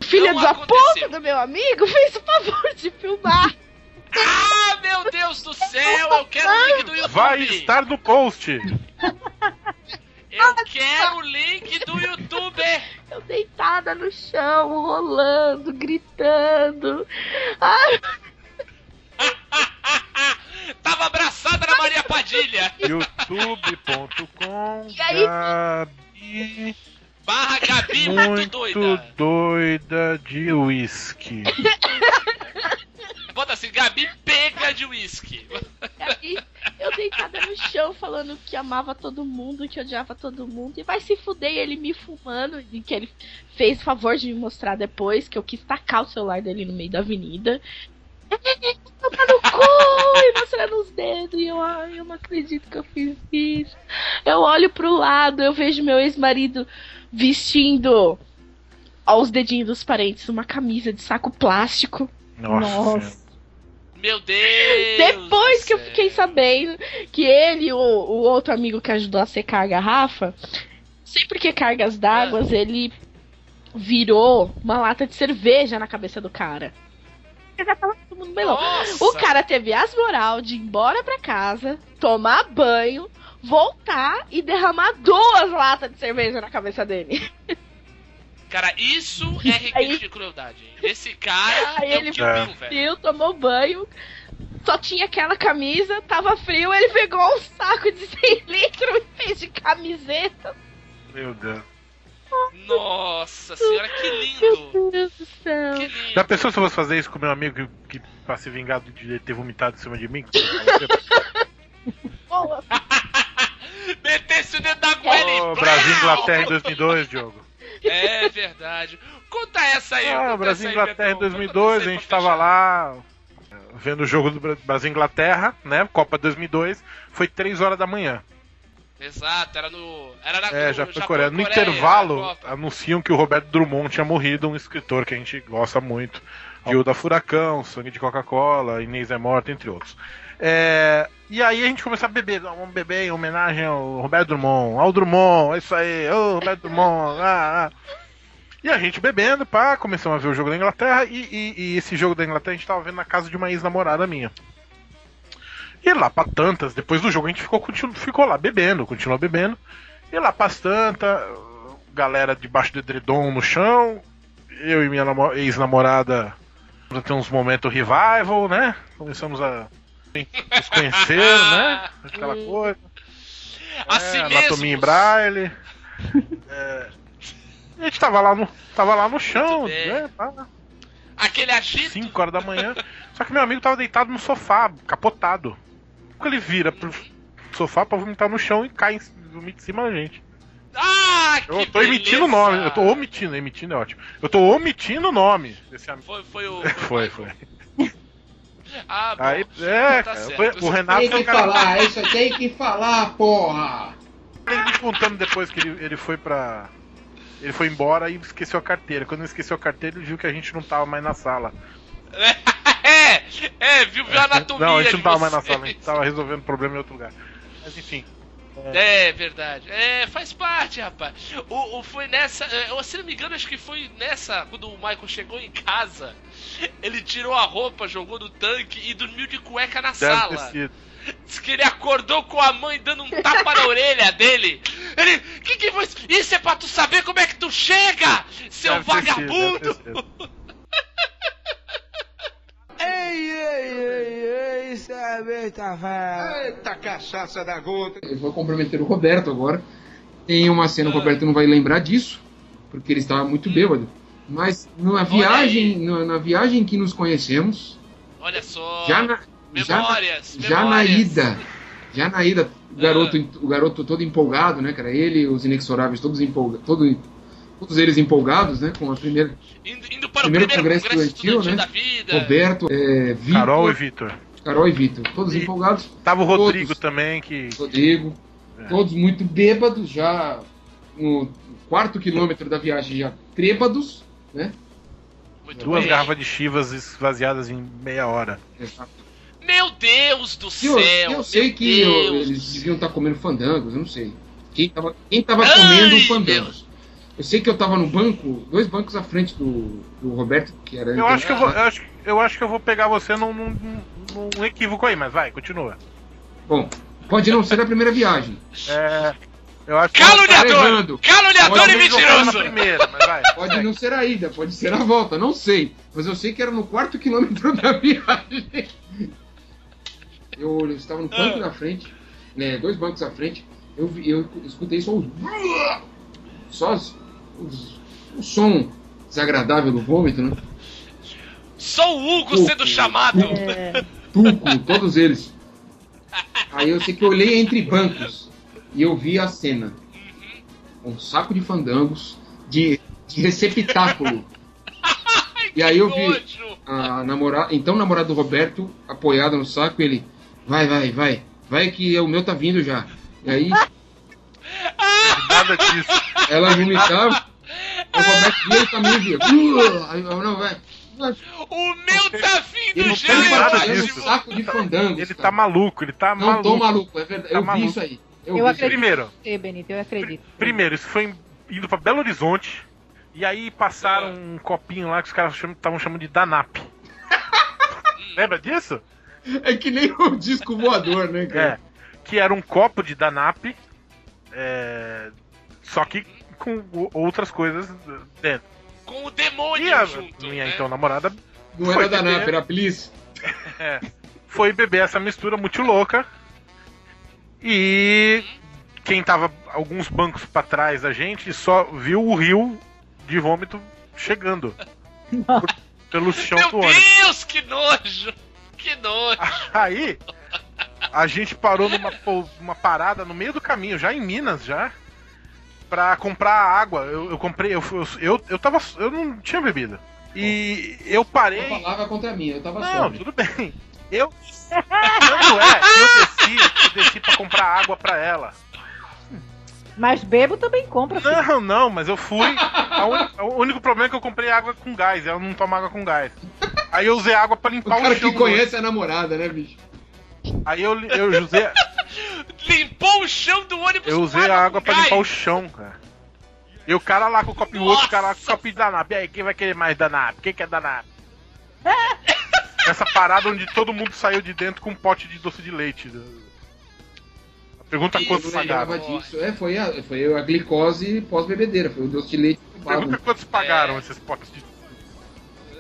E: Filha da puta do meu amigo fez o favor de filmar.
A: Ah, meu Deus do céu, eu quero o link do YouTube.
B: Vai estar no post.
A: Eu quero o link do YouTube.
E: Eu deitada no chão, rolando, gritando. Ai,
A: Tava abraçada na Maria Padilha.
B: youtube.com
E: E aí?
B: Gabi
A: Barra Gabi muito,
B: muito
A: doida.
B: doida de whisky.
A: Bota assim, Gabi pega de uísque.
E: aí eu deitada no chão, falando que amava todo mundo, que odiava todo mundo. E vai se fuder, ele me fumando. E que ele fez favor de me mostrar depois, que eu quis tacar o celular dele no meio da avenida. Toma no cu! E mostrando os dedos. E eu, ai, eu não acredito que eu fiz isso. Eu olho pro lado, eu vejo meu ex-marido vestindo aos dedinhos dos parentes uma camisa de saco plástico.
B: Nossa.
C: Nossa.
A: Meu Deus.
E: Depois que eu fiquei sabendo que ele e o, o outro amigo que ajudou a secar a garrafa, sempre que cargas d'água, ele virou uma lata de cerveja na cabeça do cara. Já tava todo mundo. O cara teve as moral de ir embora pra casa, tomar banho, voltar e derramar duas latas de cerveja na cabeça dele.
A: Cara, isso é requinte
E: Aí-
A: de crueldade. Esse cara
E: Aí
A: é
E: ele
A: Kill Bill, velho.
E: Viu, tomou banho, só tinha aquela camisa, tava frio, ele pegou um saco de 100 litros e fez de camiseta.
B: Meu Deus.
A: Nossa senhora, que lindo.
E: Meu Deus do céu.
A: Que lindo.
B: Já pensou se eu fosse fazer isso com meu amigo que, que pra se vingar de ter vomitado em cima de mim?
E: Boa.
A: Metesse o dedo na goela e brau!
B: Brasil e Inglaterra em 2002, Diogo.
A: É verdade. Conta essa aí.
B: Ah, Brasil e Inglaterra em
A: Betão.
B: 2002,
A: Conta
B: a gente tava lá vendo o jogo do Bra- Brasil e Inglaterra, né? Copa 2002, foi 3 horas da manhã.
A: Exato, era no. Era na
B: É,
A: no
B: já foi Coreia. No
A: Coreia,
B: intervalo, anunciam que o Roberto Drummond tinha morrido, um escritor que a gente gosta muito. Viu da Furacão, Sangue de Coca-Cola, Inês é Morta, entre outros. É, e aí a gente começou a beber, "Não, vamos beber em homenagem ao Roberto Drummond, ao Drummond, é isso aí, ô Roberto Drummond, ah, ah. E a gente bebendo, pá, começamos a ver o jogo da Inglaterra, e, e- e esse jogo da Inglaterra a gente tava vendo na casa de uma ex-namorada minha. E lá pra tantas, depois do jogo a gente ficou, continu- ficou lá bebendo, continuou bebendo. E lá pras tantas, galera debaixo do edredom no chão, eu e minha namo- ex-namorada a ter uns momentos revival, né? Começamos a nos conhecer, né? Aquela coisa.
A: Assim
B: é, anatomia em braille. É, a gente tava lá no, tava lá no chão, né? Pá,
A: Aquele agito.
B: 5 horas da manhã. Só que meu amigo tava deitado no sofá, capotado. Ele vira pro sofá pra vomitar no chão e cai em, vomita em cima da gente.
A: Ah, que
B: Eu tô emitindo o
A: beleza.
B: nome, eu tô omitindo, emitindo é ótimo. Eu tô omitindo o nome desse amigo.
A: Foi, foi o.
B: Foi, foi.
A: Ah, bom.
B: Aí, é,
A: Tá
B: foi- o Renato
D: Tem que
B: cara
D: falar, isso tem que falar, porra!
B: ele me contando depois que ele, ele foi pra. Ele foi embora e esqueceu a carteira. Quando ele esqueceu a carteira, ele viu que a gente não tava mais na sala.
A: É, É, é, viu, viu a anatomia
B: Não, a gente não tava mais na sala, a gente tava resolvendo problema em outro lugar. Mas enfim.
A: É verdade. É, faz parte, rapaz. O, o- foi nessa. é, eu, se não me engano, acho que foi nessa. Quando o Michael chegou em casa, ele tirou a roupa, jogou no tanque e dormiu de cueca na
B: Deve
A: sala. Diz que ele acordou com a mãe dando um tapa na orelha dele. Ele. Que que foi isso? Isso é pra tu saber como é que tu chega, seu
B: Deve
A: vagabundo!
G: Ei, ei, ei, ei, sabe, Tavares.
F: Eita cachaça da gota.
D: Eu vou comprometer o Roberto agora. Tem uma cena, o Roberto não vai lembrar disso, porque ele estava muito bêbado. Mas na viagem, na, na viagem que nos conhecemos,
A: Olha só.
D: já na, já, na-
A: memórias,
D: já na
A: memórias.
D: ida, já na ida, o garoto, o garoto todo empolgado, né, cara? Ele, os inexoráveis, todos empolgados, todo, todos eles empolgados, né, com a primeira
A: Indo, indo para
D: Primeiro
A: o primeiro
D: congresso
A: congresso,
D: estudantil,
A: estudantil
D: né?
A: da vida.
D: Roberto, é, Vitor,
B: Carol e Vitor.
D: Carol e Vitor, todos
B: E-
D: empolgados.
B: Tava o Rodrigo
D: Todos.
B: também, que.
D: Rodrigo,
B: É.
D: todos muito bêbados, já no quarto quilômetro da viagem, já trêbados, né?
A: Muito
B: Duas
A: bem.
B: garrafas de chivas esvaziadas em meia hora.
A: Meu Deus do
D: Eu,
A: céu!
D: eu sei
A: meu
D: que eu- eles deviam estar comendo fandangos, eu não sei. Quem tava, quem tava
A: Ai,
D: comendo fandangos? Eu sei que eu tava no banco, dois bancos à frente do, do Roberto, que era.
B: Eu acho que eu vou. Eu acho, eu acho que eu vou pegar você num, num, num- equívoco aí, mas vai, continua.
D: Bom, pode não ser da primeira viagem.
B: É. Eu acho que.
D: Tá
A: Caluniador!
D: errando.
A: Caluniador e mentiroso!
B: primeira, mas vai.
D: Pode
B: vai.
D: não ser a ida, pode ser a volta, não sei. Mas eu sei que era no quarto quilômetro da viagem. Eu, eu estava no banco
A: Ah.
D: da frente, né, dois bancos à frente. Eu, eu escutei só os. Só o som desagradável do vômito, né?
A: Só o Hugo
D: Hugo.
A: sendo chamado!
C: É,
D: Tuco, todos eles. Aí eu sei que eu olhei entre bancos e eu vi a cena. Um saco de fandangos de, de receptáculo. E aí eu vi a namorada, então namorada do Roberto apoiada no saco, ele vai, vai, vai, vai que o meu tá vindo já. E aí
B: Nada disso.
D: ela vomitava, o Roberto via o caminho e via. "Uh", Aí eu, não, vai.
A: O meu tá vindo
D: Ele
A: já!
D: tem
B: tem nada
A: eu
B: disso.
A: acho.
D: um saco de fandangos.
B: Ele tá
D: cara.
B: maluco, ele tá
D: Não
B: maluco.
D: tô maluco, é verdade.
B: Tá
D: eu vi
B: maluco.
D: isso aí.
C: Eu
D: Eu, vi
C: acredito.
B: Primeiro,
C: Ei, Benito, eu acredito.
B: primeiro, isso foi indo pra Belo Horizonte. E aí passaram um copinho lá que os caras estavam chamando de Danap. Lembra disso?
D: É que nem o disco voador, né,
B: É.
D: cara?
B: Que era um copo de Danap. é, Só que com outras coisas dentro.
A: Com o demônio
B: E a
A: junto.
B: minha
A: né?
B: então namorada
D: Não
B: Foi
D: era da
B: beber.
D: NAP, era Please.
B: foi beber essa mistura muito louca. E quem tava alguns bancos pra trás da gente só viu o rio de vômito chegando por- pelo chão do
A: Meu
B: ônibus.
A: Deus, que nojo! Que nojo!
B: Aí a gente parou numa uma parada no meio do caminho, já em Minas já, pra comprar água. Eu, eu comprei, eu, eu, eu, eu tava. Eu não tinha bebida. E eu parei.
D: Uma palavra contra mim, eu tava
B: Não,
D: sóbrio.
B: tudo bem. Eu. Tanto é, que eu desci, eu desci pra comprar água pra ela.
C: Mas bebo também compra, filho.
B: Não, não, mas eu fui. a uni- o único problema é que eu comprei água com gás, ela não toma água com gás. Aí eu usei água pra
D: O
B: limpar o,
D: cara
B: chão.
D: que conhece a namorada, né, bicho?
B: Aí eu, eu usei,
A: Limpou o chão do ônibus
B: eu usei a água pra
A: gás.
B: limpar o chão, cara. E o cara lá com o copo e o outro cara lá com o copo de danap. E aí, quem vai querer mais danap? Quem quer danap? Essa parada onde todo mundo saiu de dentro com um pote de doce de leite. A pergunta
A: Isso,
B: quantos
D: não lembrava
B: pagaram.
D: disso. É, foi a, foi a glicose pós-bebedeira, foi o doce de leite
B: Pergunta quantos pagaram
A: É.
B: esses potes de.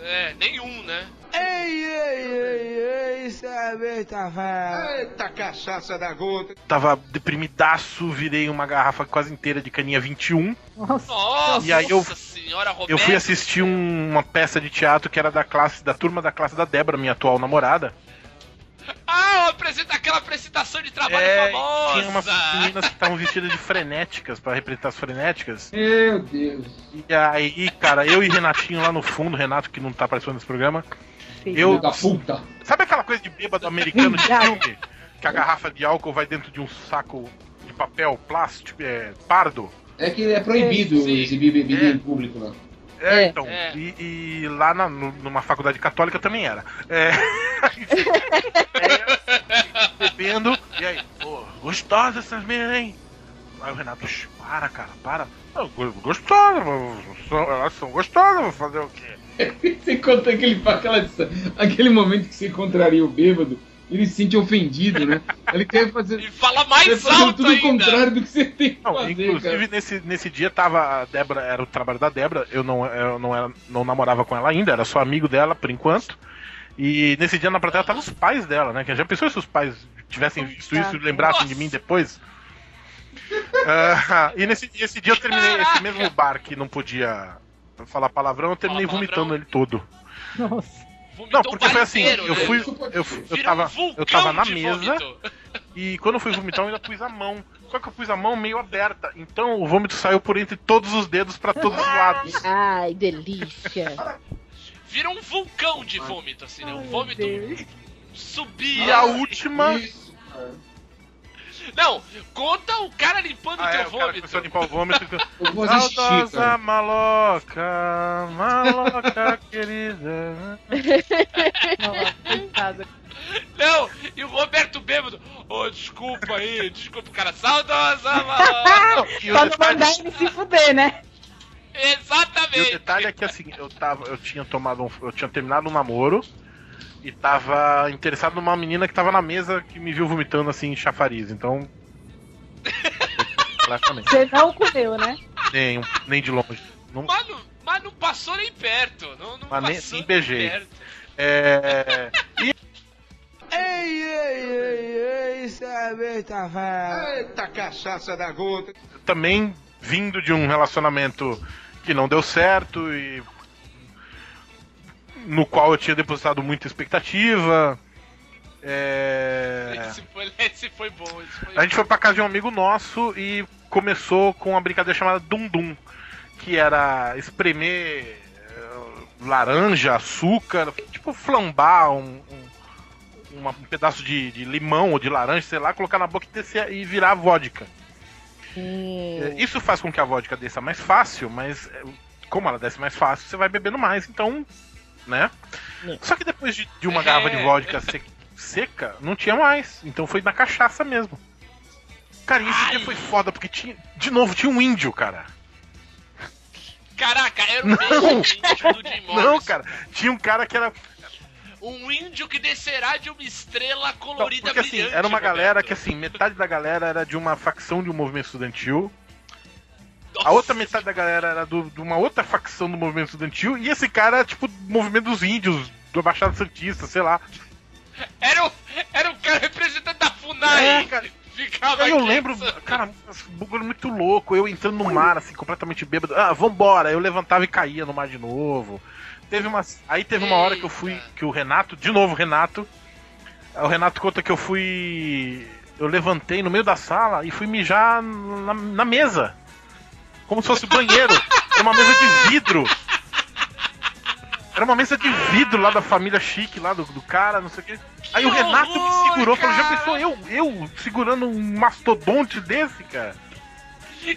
A: É, nenhum, né?
G: Ei, ei, ei, ei, sabe, Tavares.
F: Eita cachaça da gota.
B: Tava deprimidaço, virei uma garrafa quase inteira de caninha 21.
C: Nossa.
A: Nossa
B: E aí eu-
A: senhora, Roberto.
B: Eu fui assistir um- uma peça de teatro que era da classe, da turma da classe da Débora, minha atual namorada.
A: Ah, apresenta aquela apresentação de trabalho
B: É,
A: famosa.
B: tinha umas meninas que estavam vestidas de frenéticas pra representar as frenéticas.
D: Meu Deus.
B: E aí, cara, eu e Renatinho lá no fundo, Renato que não tá participando desse programa.
C: Filho.
B: Eu-
D: da puta.
B: Sabe aquela coisa de bêbado americano de filme? Que a garrafa de álcool vai dentro de um saco de papel plástico, é, pardo?
D: É que é proibido
A: Sim.
D: exibir bebida
B: É.
D: em público lá.
B: É,
E: É.
B: então.
A: É.
B: E, e lá na- no- numa faculdade católica também era. É. é, bebendo, e aí, pô, gostosa essas meninas, hein? Aí o Renato, "Shh, para, cara, para. Gostosa, elas são gostosas, vou fazer o quê?
D: Você conta aquele, aquela, aquele momento que você encontraria o bêbado, ele se sente ofendido, né? Ele quer fazer,
A: E fala mais alto
D: tudo o
A: ainda.
D: contrário do que você tem que
B: Não,
D: fazer,
B: inclusive
D: cara.
B: nesse, nesse dia tava a Débora, era o trabalho da Débora, eu não, eu não, era, não namorava com ela ainda, era só amigo dela por enquanto. E nesse dia na plateia estavam os pais dela, né? Que já pensou se os pais tivessem visto isso e lembrassem de mim depois? Ah, e nesse, esse dia eu terminei, esse
A: Caraca!
B: mesmo bar que não podia falar palavrão, eu terminei vomitando ele todo.
C: Nossa.
B: Não,
A: Vomitou
B: porque
A: o
B: foi assim,
A: inteiro,
B: eu
A: né?
B: fui, eu, eu tava,
A: um
B: eu tava na mesa
A: vômito.
B: e quando eu fui vomitar eu ainda pus a mão. Só que eu pus a mão meio aberta, então o vômito saiu por entre todos os dedos pra todos os lados.
E: Ai, delícia.
A: Vira um vulcão de vômito, assim, né? O vômito subia.
B: E a última,
D: Isso.
A: Não, conta o cara limpando
B: Ah,
A: o
B: é,
A: teu
B: o cara
A: vômito.
B: começou a limpar o vômito
D: Eu vou xixi,
B: Saudosa
D: cara.
B: maloca, maloca querida.
A: Não, e o Roberto bêbado. Ô, desculpa aí, desculpa, cara. Saudosa, mano.
B: O
C: Só não mandar ele se fuder, né?
B: e o
A: Exatamente.
B: detalhe é que assim, eu tava, eu tinha tomado um, eu tinha terminado um namoro e tava interessado numa menina que tava na mesa que me viu vomitando assim em chafariz, então.
C: Você não comeu, né?
B: Nem, nem de longe. Não,
A: Mas não, mas não passou nem perto. Não, não
B: Mas nem- nem beijei.
A: perto.
B: é,
G: Ei, ei, ei, ei, sabe, tá velho.
H: Eita cachaça da gota.
B: também vindo de um relacionamento que não deu certo e no qual eu tinha depositado muita expectativa. É...
A: Esse, foi, esse foi bom. Esse foi
B: A gente foi pra casa de um amigo nosso e começou com uma brincadeira chamada Dum Dum, que era espremer eh, laranja, açúcar, tipo flambar um, um- uma- um pedaço de, de limão ou de laranja, sei lá, colocar na boca e, descer, e virar vodka. É, Isso faz com que a vodka desça mais fácil, mas é, como ela desce mais fácil, você vai bebendo mais, então, né?
E: É.
B: Só que depois de, de uma
A: É.
B: garrafa de vodka se- seca, não tinha mais, então foi na cachaça mesmo. Cara, e esse
A: Ai.
B: dia foi foda, porque tinha, de novo, tinha um índio, cara.
A: Caraca, era o
B: Não.
A: mesmo índio do Jim Morrison.
B: Não, cara, tinha um cara que era.
A: Um índio que descerá de uma estrela
B: Não,
A: colorida
B: porque assim,
A: brilhante.
B: era uma galera
A: Roberto.
B: que assim, metade da galera era de uma facção de um movimento estudantil, a outra metade da galera era do- de uma outra facção do movimento estudantil, e esse cara, tipo, movimento dos índios, do Baixada Santista, sei lá.
A: Era o, era o cara representante da FUNAI.
B: É, cara.
A: Ficava
B: Aí eu lembro,
A: essa-
B: cara, um bagulho muito louco, eu entrando no mar, assim, completamente bêbado. Ah, vambora. Eu levantava e caía no mar de novo. Teve uma. Aí teve uma hora que eu fui.
A: Eita.
B: Que o Renato, de novo, o Renato. O Renato conta que eu fui. Eu levantei no meio da sala e fui mijar na, na mesa. Como se fosse banheiro. Era uma mesa de vidro. Era uma mesa de vidro lá da família chique, lá do, do cara, não sei o quê. Aí o Renato me
A: horror,
B: segurou, falou, já
A: cara."
B: pensou eu, eu segurando um mastodonte desse, cara?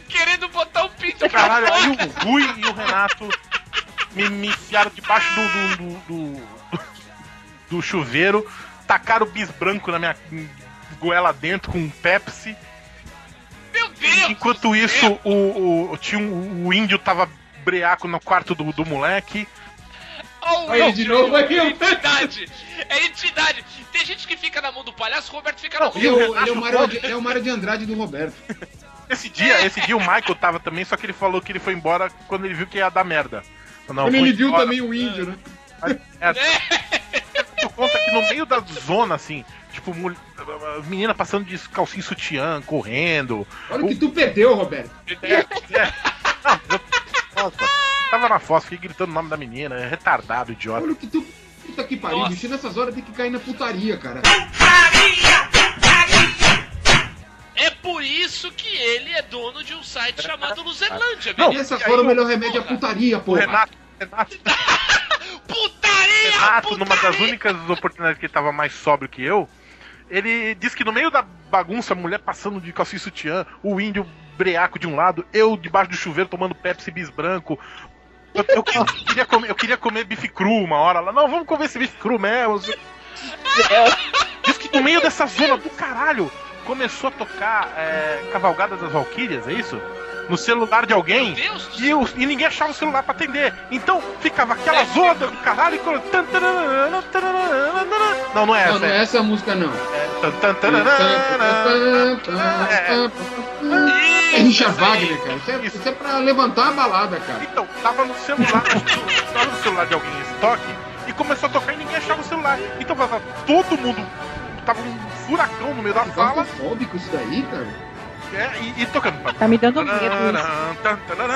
A: Querendo botar o pinto
B: Caralho, aí o Rui e o Renato me, me enfiaram debaixo do, do, do, do- do chuveiro, tacaram o bis branco na minha goela dentro com um Pepsi.
A: Deus!
B: Enquanto isso, o, o, tinha um- o índio tava breaco no quarto do, do moleque.
A: Ó, o
D: Aí, de novo, aí,
A: é entidade. É entidade. Tem gente que fica na mão do palhaço, o Roberto fica na
B: Não,
A: mão
D: é,
A: do
D: o, ele, é o Mário de, é Andrade do Roberto.
B: Esse dia, esse dia o Michael tava também, só que ele falou que ele foi embora quando ele viu que ia dar merda. Não,
D: Quando ele viu
B: embora.
D: também o índio, né?
B: É, tu conta que no meio da zona, assim, tipo, meninas passando de calcinha sutiã, correndo.
D: Olha o que tu perdeu, Roberto.
B: É, é. Nossa, tava na foto, fiquei gritando o nome da menina, é retardado, idiota.
D: Olha o que tu. Puta que pariu, bicho. Nessas horas tem que cair na putaria, cara.
A: É por isso que ele é dono de um site chamado Luzerlândia,
B: Não,
A: beleza?
D: Nessas horas o melhor remédio é a putaria, porra.
B: Renato, Renato,
A: Putaria!
B: Renato, numa das únicas oportunidades que ele tava mais sóbrio que eu, ele disse que no meio da bagunça, a mulher passando de calcinha sutiã, o índio breaco de um lado, eu debaixo do chuveiro tomando Pepsi bis branco, Eu, eu queria comer, eu queria comer bife cru uma hora. Ela, não, vamos comer esse bife cru mesmo. Diz que no meio dessa zona do caralho começou a tocar é, Cavalgada das Valquírias, é isso? No celular de alguém. E, o- e ninguém achava o celular pra atender. Então ficava aquela zona do caralho. e quando- Não, não é
D: Não,
B: essa.
D: não é essa a música, não.
B: É.
D: É Richard Wagner, cara. Isso é, isso é pra levantar a balada, cara.
B: Então, tava no celular, tava no celular de alguém esse toque e começou a tocar e ninguém achava o celular. Então tava todo mundo. Tava um furacão no meio da sala
D: Claustrofóbico isso daí, cara.
B: É, e, e tocando.
C: Tá me dando medo.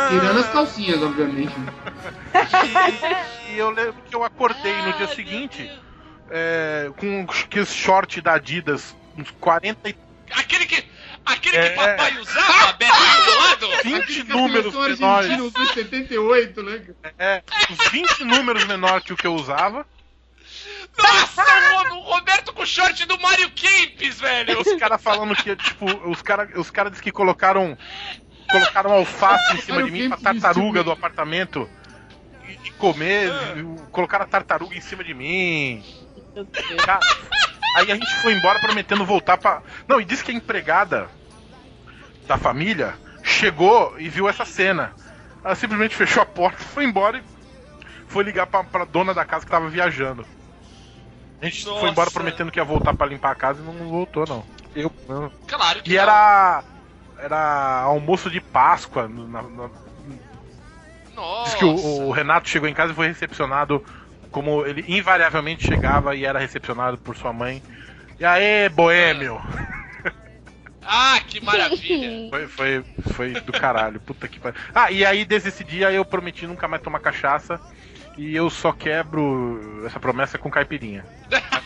D: Tirando as calcinhas, obviamente.
B: E, e eu lembro que eu acordei no dia seguinte é, com aqueles short da Adidas, uns 40 e
A: Aquele que. Aquele
B: É.
A: que papai usava, aberto do lado?
B: 20
D: Aquele
B: números menores.
D: argentina usou em 78, né?
B: É, uns 20 números menor que o que eu usava.
A: Nossa, o Ro- o Roberto com o short do Mario Kempis, velho.
B: Os caras falando que, tipo, os caras os cara dizem que colocaram. Colocaram alface em cima de mim pra tartaruga do apartamento e, e comer. e Colocaram a tartaruga em cima de mim. Cara, aí a gente foi embora prometendo voltar pra. Não, e disse que a empregada da família chegou e viu essa cena. Ela simplesmente fechou a porta, foi embora e foi ligar pra, pra dona da casa que tava viajando. A gente foi
A: Nossa.
B: embora prometendo que ia voltar pra limpar a casa e não voltou, não. Eu, não.
A: Claro que
B: E
A: não.
B: era. Era almoço de Páscoa. na- na-
A: Nossa.
B: Diz que o, o Renato chegou em casa e foi recepcionado como ele invariavelmente chegava e era recepcionado por sua mãe. E aí, boêmio!
A: Ah, que maravilha.
B: Foi, foi, foi do caralho, puta que pariu. Ah, e aí desde esse dia eu prometi nunca mais tomar cachaça. E eu só quebro essa promessa com caipirinha.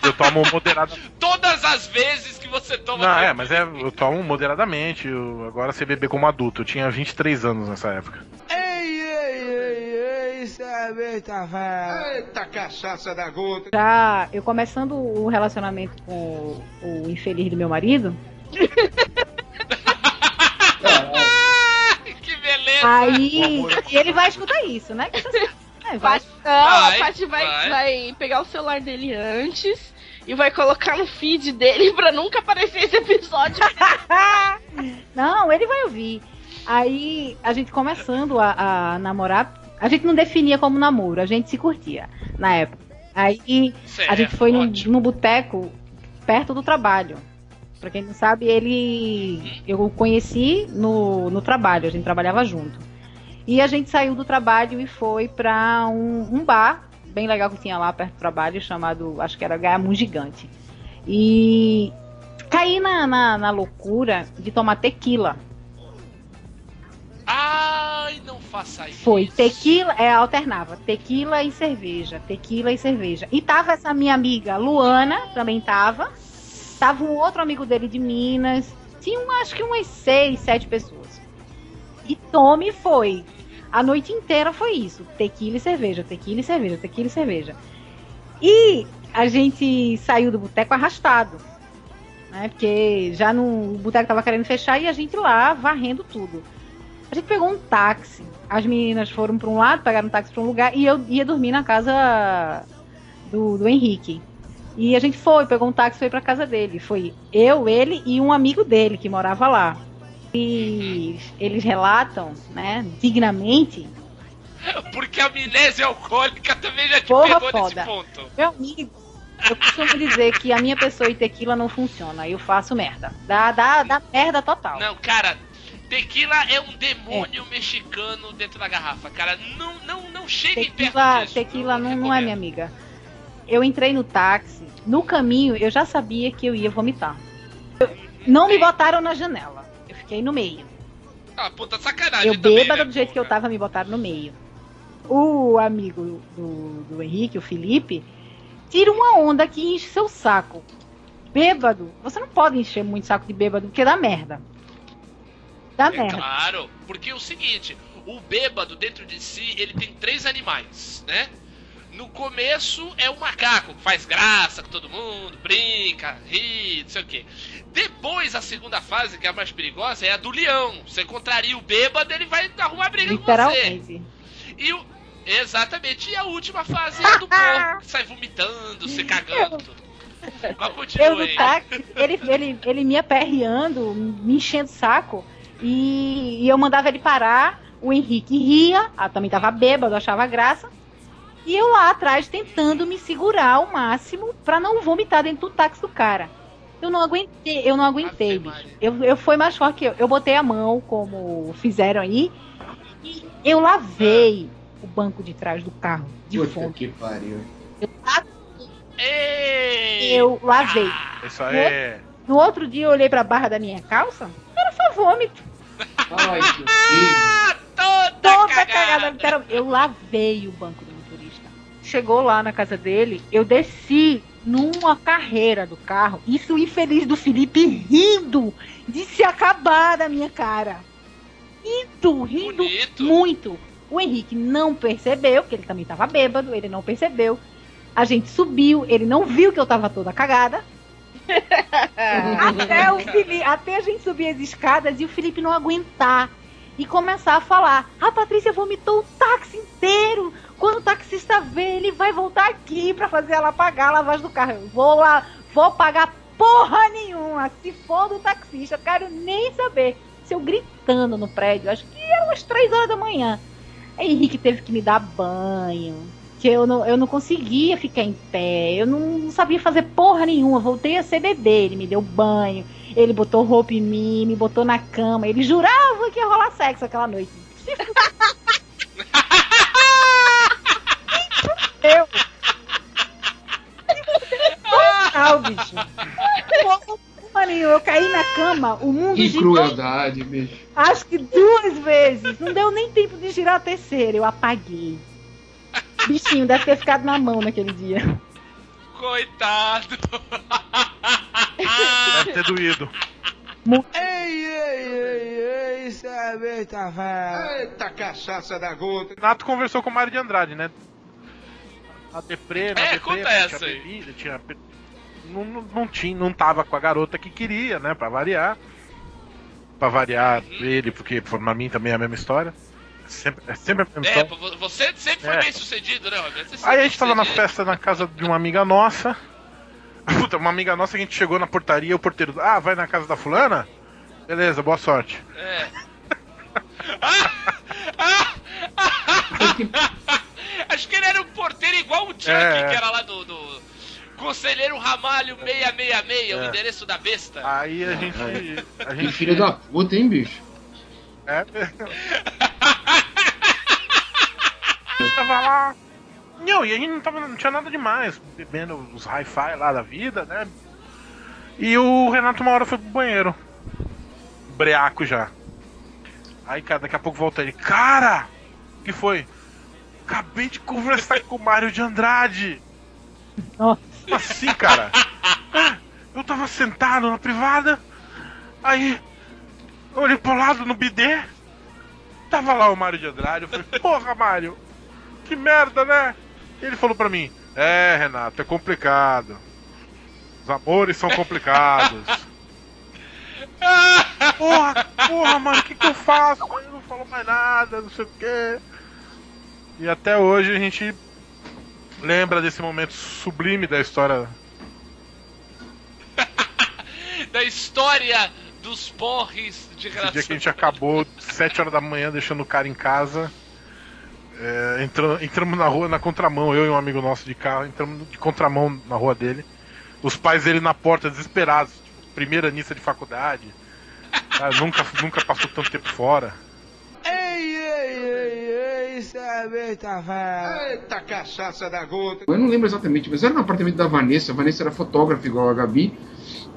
B: Eu tomo moderadamente.
A: Todas as vezes que você toma.
B: Não, é, mas é, eu tomo moderadamente. Eu, agora sei beber como adulto. Eu tinha 23 anos nessa época.
G: Ei, ei, ei, ei, cerveja velho.
H: Eita cachaça da gota.
C: Já eu começando o relacionamento com o, o infeliz do meu marido,
A: que beleza.
C: aí e ele vai escutar isso, né? É, vai.
E: Paty- Não,
A: Vai,
E: a Paty vai,
A: vai.
E: vai pegar o celular dele antes e vai colocar no feed dele pra nunca aparecer esse episódio.
C: Não, ele vai ouvir. Aí a gente começando a, a namorar, a gente não definia como namoro, a gente se curtia na época. Aí
A: Certo,
C: a gente foi num, num boteco perto do trabalho. Pra quem não sabe, ele. Eu o conheci no, no trabalho, a gente trabalhava junto. E a gente saiu do trabalho e foi pra um, um bar bem legal que tinha lá perto do trabalho, chamado, acho que era Gaiamun Gigante. E caí na, na, na loucura de tomar tequila.
A: Ai, não faça isso.
C: Foi tequila, é, alternava tequila e cerveja, tequila e cerveja. E tava essa minha amiga Luana, também tava. Tava um outro amigo dele de Minas. Tinha um, acho que umas seis, sete pessoas. E tome foi. A noite inteira foi isso. Tequila e cerveja, tequila e cerveja, tequila e cerveja. E a gente saiu do boteco arrastado. Né? Porque já no o boteco tava querendo fechar e a gente lá varrendo tudo. A gente pegou um táxi. As meninas foram para um lado, pegaram um táxi para um lugar e eu ia dormir na casa do, do Henrique. E a gente foi, pegou um táxi e foi para casa dele. Foi eu, ele e um amigo dele que morava lá. E eles relatam, né, dignamente,
A: Porque a amnésia alcoólica também já te
C: Porra,
A: pegou nesse
C: foda.
A: ponto.
C: meu amigo. Eu costumo dizer que a minha pessoa e tequila não funciona. Eu faço merda. Dá, dá, dá merda total.
A: Não, cara, tequila é um demônio mexicano dentro da garrafa, cara. Não, não, não chegue perto
C: Tequila,
A: disso.
C: tequila
A: eu
C: não, não é
A: recomendo.
C: minha amiga. Eu entrei no táxi, no caminho eu já sabia que eu ia vomitar. Eu- não me botaram na janela. Fiquei no meio.
A: Ah, puta sacanagem
C: Eu
A: também,
C: bêbada
A: né,
C: do jeito que eu tava, me botaram no meio. O amigo do, do Henrique, o Felipe, tira uma onda que enche seu saco. Bêbado, você não pode encher muito saco de bêbado, porque dá merda. Dá
A: É
C: merda.
A: claro, porque é o seguinte, o bêbado dentro de si, ele tem três animais, né? No começo é o macaco, que faz graça com todo mundo, brinca, ri, não sei o quê. Depois, a segunda fase, que é a mais perigosa, é a do leão. Você contraria o bêbado, ele vai arrumar briga com você. E o, Exatamente. E a última fase é a do porco, que sai vomitando, se cagando. Mas
C: Eu no táxi, ele, ele, ele me aperreando, me enchendo o saco, e, e eu mandava ele parar, o Henrique ria, ah, também tava bêbado, achava graça, e eu lá atrás tentando me segurar ao máximo pra não vomitar dentro do táxi do cara. Eu não aguentei, eu não aguentei, bicho. Eu, eu fui mais forte que eu. Eu botei a mão, como fizeram aí, e eu lavei o banco de trás do carro, de
D: Puta
C: fome.
D: que pariu.
A: Ei!
C: Eu lavei.
B: Isso aí é.
C: No outro dia eu olhei pra barra da minha calça, era só vômito.
D: Ai, que.
A: Ah, toda,
C: Toda
A: cagada.
C: cagada. Eu lavei o banco do. Chegou lá na casa dele, eu desci numa carreira do carro. Isso o infeliz do Felipe rindo de se acabar da minha cara. Rindo, rindo
A: Bonito.
C: muito. O Henrique não percebeu, porque ele também tava bêbado, ele não percebeu. A gente subiu, ele não viu que eu tava toda cagada. até, o Felipe, até a gente subir as escadas e o Felipe não aguentar e começar a falar: A Patrícia vomitou o táxi inteiro. Quando o taxista vê, ele vai voltar aqui pra fazer ela pagar a lavagem do carro. Eu vou lá, vou pagar porra nenhuma. Se for do taxista, eu quero nem saber. Se eu gritando no prédio, acho que era umas três horas da manhã. Aí Henrique teve que me dar banho. Que eu não, eu não conseguia ficar em pé. Eu não sabia fazer porra nenhuma. Voltei a ser bebê. Ele me deu banho. Ele botou roupa em mim, me botou na cama. Ele jurava que ia rolar sexo aquela noite. Fudeu. Total, bicho. Porra nenhuma. Eu caí na cama, o mundo
D: Que
C: girou
D: crueldade, bicho.
C: Acho que duas vezes. Não deu nem tempo de girar a terceira. Eu apaguei. Bichinho deve ter ficado na mão naquele dia.
A: Coitado.
B: Deve ter doído.
G: Ei, ei, ei, ei, cerveja, velho.
H: Eita cachaça da gota.
B: Renato conversou com o Mário de Andrade, né? A deprê, na
A: É,
B: deprê,
A: conta
B: tinha
A: aí.
B: bebida, tinha. Não, não, não tinha, não tava com a garota que queria, né? Pra variar. Pra variar
A: Uhum.
B: ele, porque pra mim também é a mesma história. Sempre, é sempre a mesma
A: É,
B: história.
A: vo- você sempre foi
B: É.
A: bem sucedido, né,
B: Aí a gente tava na festa na casa de uma amiga nossa. Puta, uma amiga nossa, a gente chegou na portaria, o porteiro. Ah, vai na casa da fulana? Beleza, boa sorte.
A: É. Ah! Ah! Acho que ele era um porteiro igual o Chuck,
B: É, é.
A: que era lá do, do Conselheiro Ramalho 666, o
B: É.
A: endereço da besta.
B: Aí a gente. A
D: Que
B: gente.
D: filho da puta, hein, bicho?
B: É. A gente tava lá. Não, e a gente não, tava, não tinha nada demais, bebendo os hi-fi lá da vida, né? E o Renato uma hora foi pro banheiro. Breaco já. Aí, cara, daqui a pouco volta ele. Cara! O que foi? Acabei de conversar com o Mário de Andrade.
C: Nossa.
B: Como assim, cara? Eu tava sentado na privada, aí eu olhei pro lado no bidê, tava lá o Mário de Andrade, eu falei, porra, Mário, que merda, né? E ele falou pra mim, é, Renato, é complicado. Os amores são complicados. Porra, porra, mano, o que, que eu faço? Ele não falou mais nada, não sei o quê. E até hoje a gente lembra desse momento sublime da história.
A: Da história dos porres de
B: Esse
A: relação.
B: dia que a gente acabou 7 horas da manhã deixando o cara em casa. É, entramos, entramos na rua na contramão, eu e um amigo nosso de carro, entramos de contramão na rua dele. Os pais dele na porta, desesperados. Tipo, primeira missa de faculdade. Ah, nunca, nunca passou tanto tempo fora.
G: Ei, ei, ei, ei.
H: Eita cachaça da gota.
D: Eu não lembro exatamente, mas era no apartamento da Vanessa. A Vanessa era fotógrafa igual a Gabi.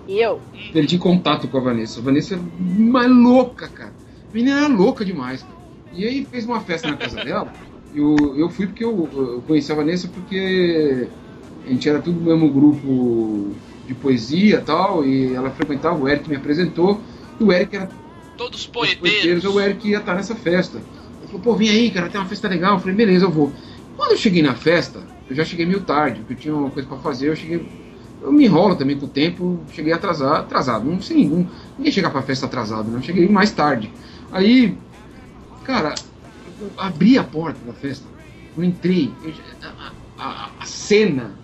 E: E eu?
D: Perdi contato com a Vanessa. A Vanessa era uma louca, cara. A menina era louca demais, cara. E aí fez uma festa na casa dela. Eu, eu fui porque eu, eu conheci a Vanessa porque a gente era tudo do mesmo grupo de poesia e tal. E ela frequentava, o Eric me apresentou. E o Eric era
A: Todos
D: os
A: poeteiros.
D: o Eric ia estar nessa festa. Falou, pô, vem aí, cara, tem uma festa legal. Eu falei, beleza, eu vou. Quando eu cheguei na festa, eu já cheguei meio tarde, porque eu tinha uma coisa pra fazer, eu cheguei. Eu me enrolo também com o tempo, cheguei atrasado, atrasado, não sei, não, ninguém chega pra festa atrasado, né? Eu cheguei mais tarde. Aí, cara, eu abri a porta da festa Eu entrei, eu a, a- a cena,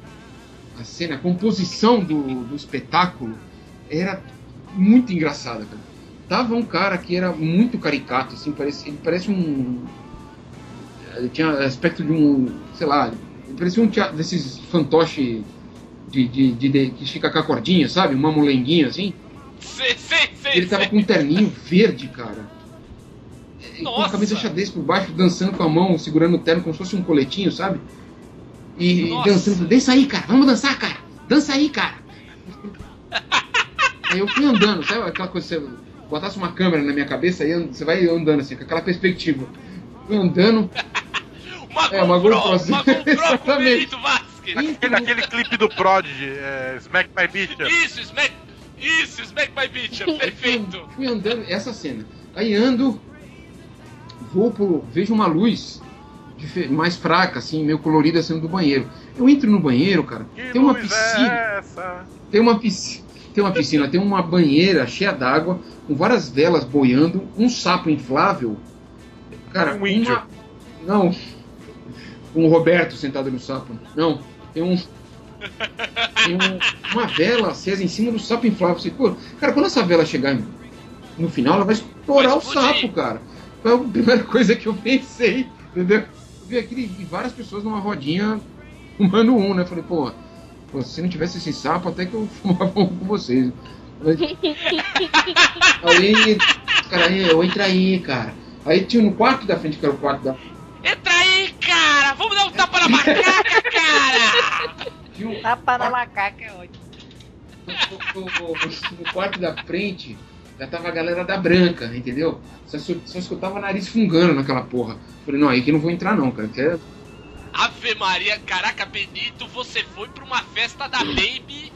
D: a cena, a composição do, do espetáculo era muito engraçada, cara. Tava um cara que era muito caricato, assim, parece, ele parece um. Ele tinha aspecto de um. sei lá, ele parecia um teatro desses fantoche de, de, de- de- que fica com a cordinha, sabe? Uma molenguinha assim.
A: Sei, sei, sei.
D: Ele tava com um terninho verde, cara. E Com a
A: Nossa.
D: camisa xadrez por baixo, dançando com a mão, segurando o terno como se fosse um coletinho, sabe? E
A: Nossa.
D: dançando, dança aí, cara, vamos dançar, cara, dança aí, cara. aí eu fui andando, sabe aquela coisa, você botasse uma câmera na minha cabeça, aí você vai andando assim, com aquela perspectiva. Fui andando,
A: Uma
D: É, uma
A: GoPro,
D: GoPro,
A: uma GoPro com. Benito Vasquez.
B: Aquele, aquele clipe do Prodigy, é, Smack My Bitch.
A: Isso, Smack... Isso, Smack My Bitch, perfeito.
D: Fui andando, essa cena. Aí ando, vou pro. vejo uma luz mais fraca, assim, meio colorida saindo do banheiro. Eu entro no banheiro, cara,
B: Que
D: tem uma
B: luz
D: piscina.
B: é essa?
D: Tem uma piscina. Tem uma piscina, tem uma banheira cheia d'água, com várias velas boiando, um sapo inflável. Cara,
B: Um índio.
D: uma. Não. Um Roberto sentado no sapo. Não. Tem um. Tem um- uma vela acesa em cima do sapo inflável. Você, pô, cara, quando essa vela chegar no final, ela vai estourar
A: Vai
D: o sapo, cara. Foi a primeira coisa que eu pensei, entendeu? Eu vi aquele, e várias pessoas numa rodinha fumando um, né? Eu Falei, pô, pô, se não tivesse esse sapo, até que eu fumava um com vocês. Aí, cara, aí, eu entra aí, cara. Aí tinha no quarto da frente, que era o quarto da.
A: Entra aí, cara! Vamos dar um tapa na macaca, cara!
D: Tinha um,
C: Tapa na macaca é ótimo.
D: no, no- no quarto da frente já tava a galera da branca, entendeu? Só, só, só escutava nariz fungando naquela porra. Falei, não, aí que não vou entrar não, cara. Que é...
A: Ave Maria, caraca, Benito, você foi pra uma festa da Baby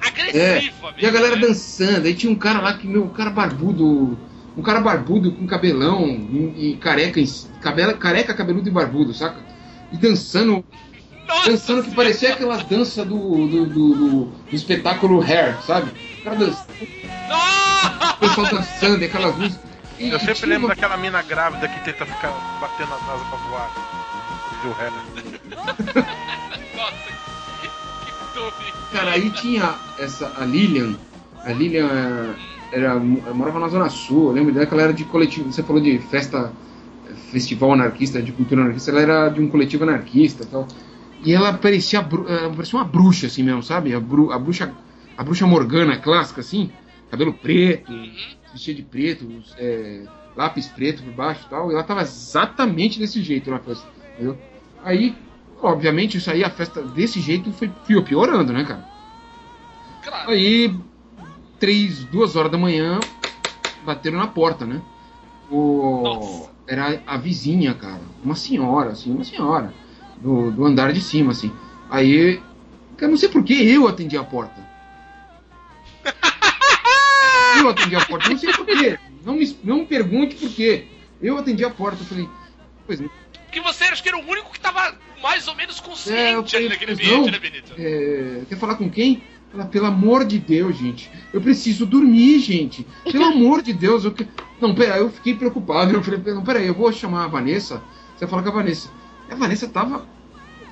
A: agressiva,
D: E a galera
A: né?
D: dançando, aí tinha um cara lá que, meu, um cara barbudo, um cara barbudo com cabelão e, e careca, em- cabela, careca, cabeludo e barbudo, saca? E dançando,
A: Nossa
D: dançando que
A: Senhora!
D: parecia aquela dança do, do, do, do- do espetáculo Hair, sabe? O cara dançando,
A: Nossa!
D: o pessoal dançando, e aquelas luzes. E-
B: Eu
D: e
B: sempre lembro
D: uma-
B: daquela mina grávida que tenta ficar batendo as asas pra voar. Do ré.
A: Nossa, que, que doido.
D: Cara, aí tinha essa, a Lilian. A Lilian é, era, morava na Zona Sul, eu lembro dela que ela era de coletivo. Você falou de festa, festival anarquista, de cultura anarquista, ela era de um coletivo anarquista tal. E ela parecia, ela parecia uma bruxa, assim mesmo, sabe? A, bru- a bruxa a bruxa Morgana clássica, assim, cabelo preto, vestia de preto, é, lápis preto por baixo e tal. E ela tava exatamente desse jeito na festa, entendeu? Aí, obviamente, isso aí, a festa desse jeito foi, piorando, né, cara?
A: Claro.
D: Aí, três, duas horas da manhã, bateram na porta, né? O...
A: Nossa.
D: Era a vizinha, cara. Uma senhora, assim, uma senhora. Do, do andar de cima, assim. Aí, eu não sei por que eu atendi a porta. Eu atendi a porta, não sei por quê. Não me, não me pergunte por quê. Eu atendi a porta, eu falei, pois não.
A: Porque você acho que era o único que tava mais ou menos
D: É, eu
A: consciente
D: falei,
A: ali naquele
D: "Pois
A: ambiente,
D: não?"
A: né, Benito?
D: É, quer falar com quem? Ela, pelo amor de Deus, gente. Eu preciso dormir, gente. Pelo amor de Deus. Eu... que- Não, pera, eu fiquei preocupado. Eu falei, não, peraí, eu vou chamar a Vanessa. Você fala com a Vanessa. A Vanessa tava.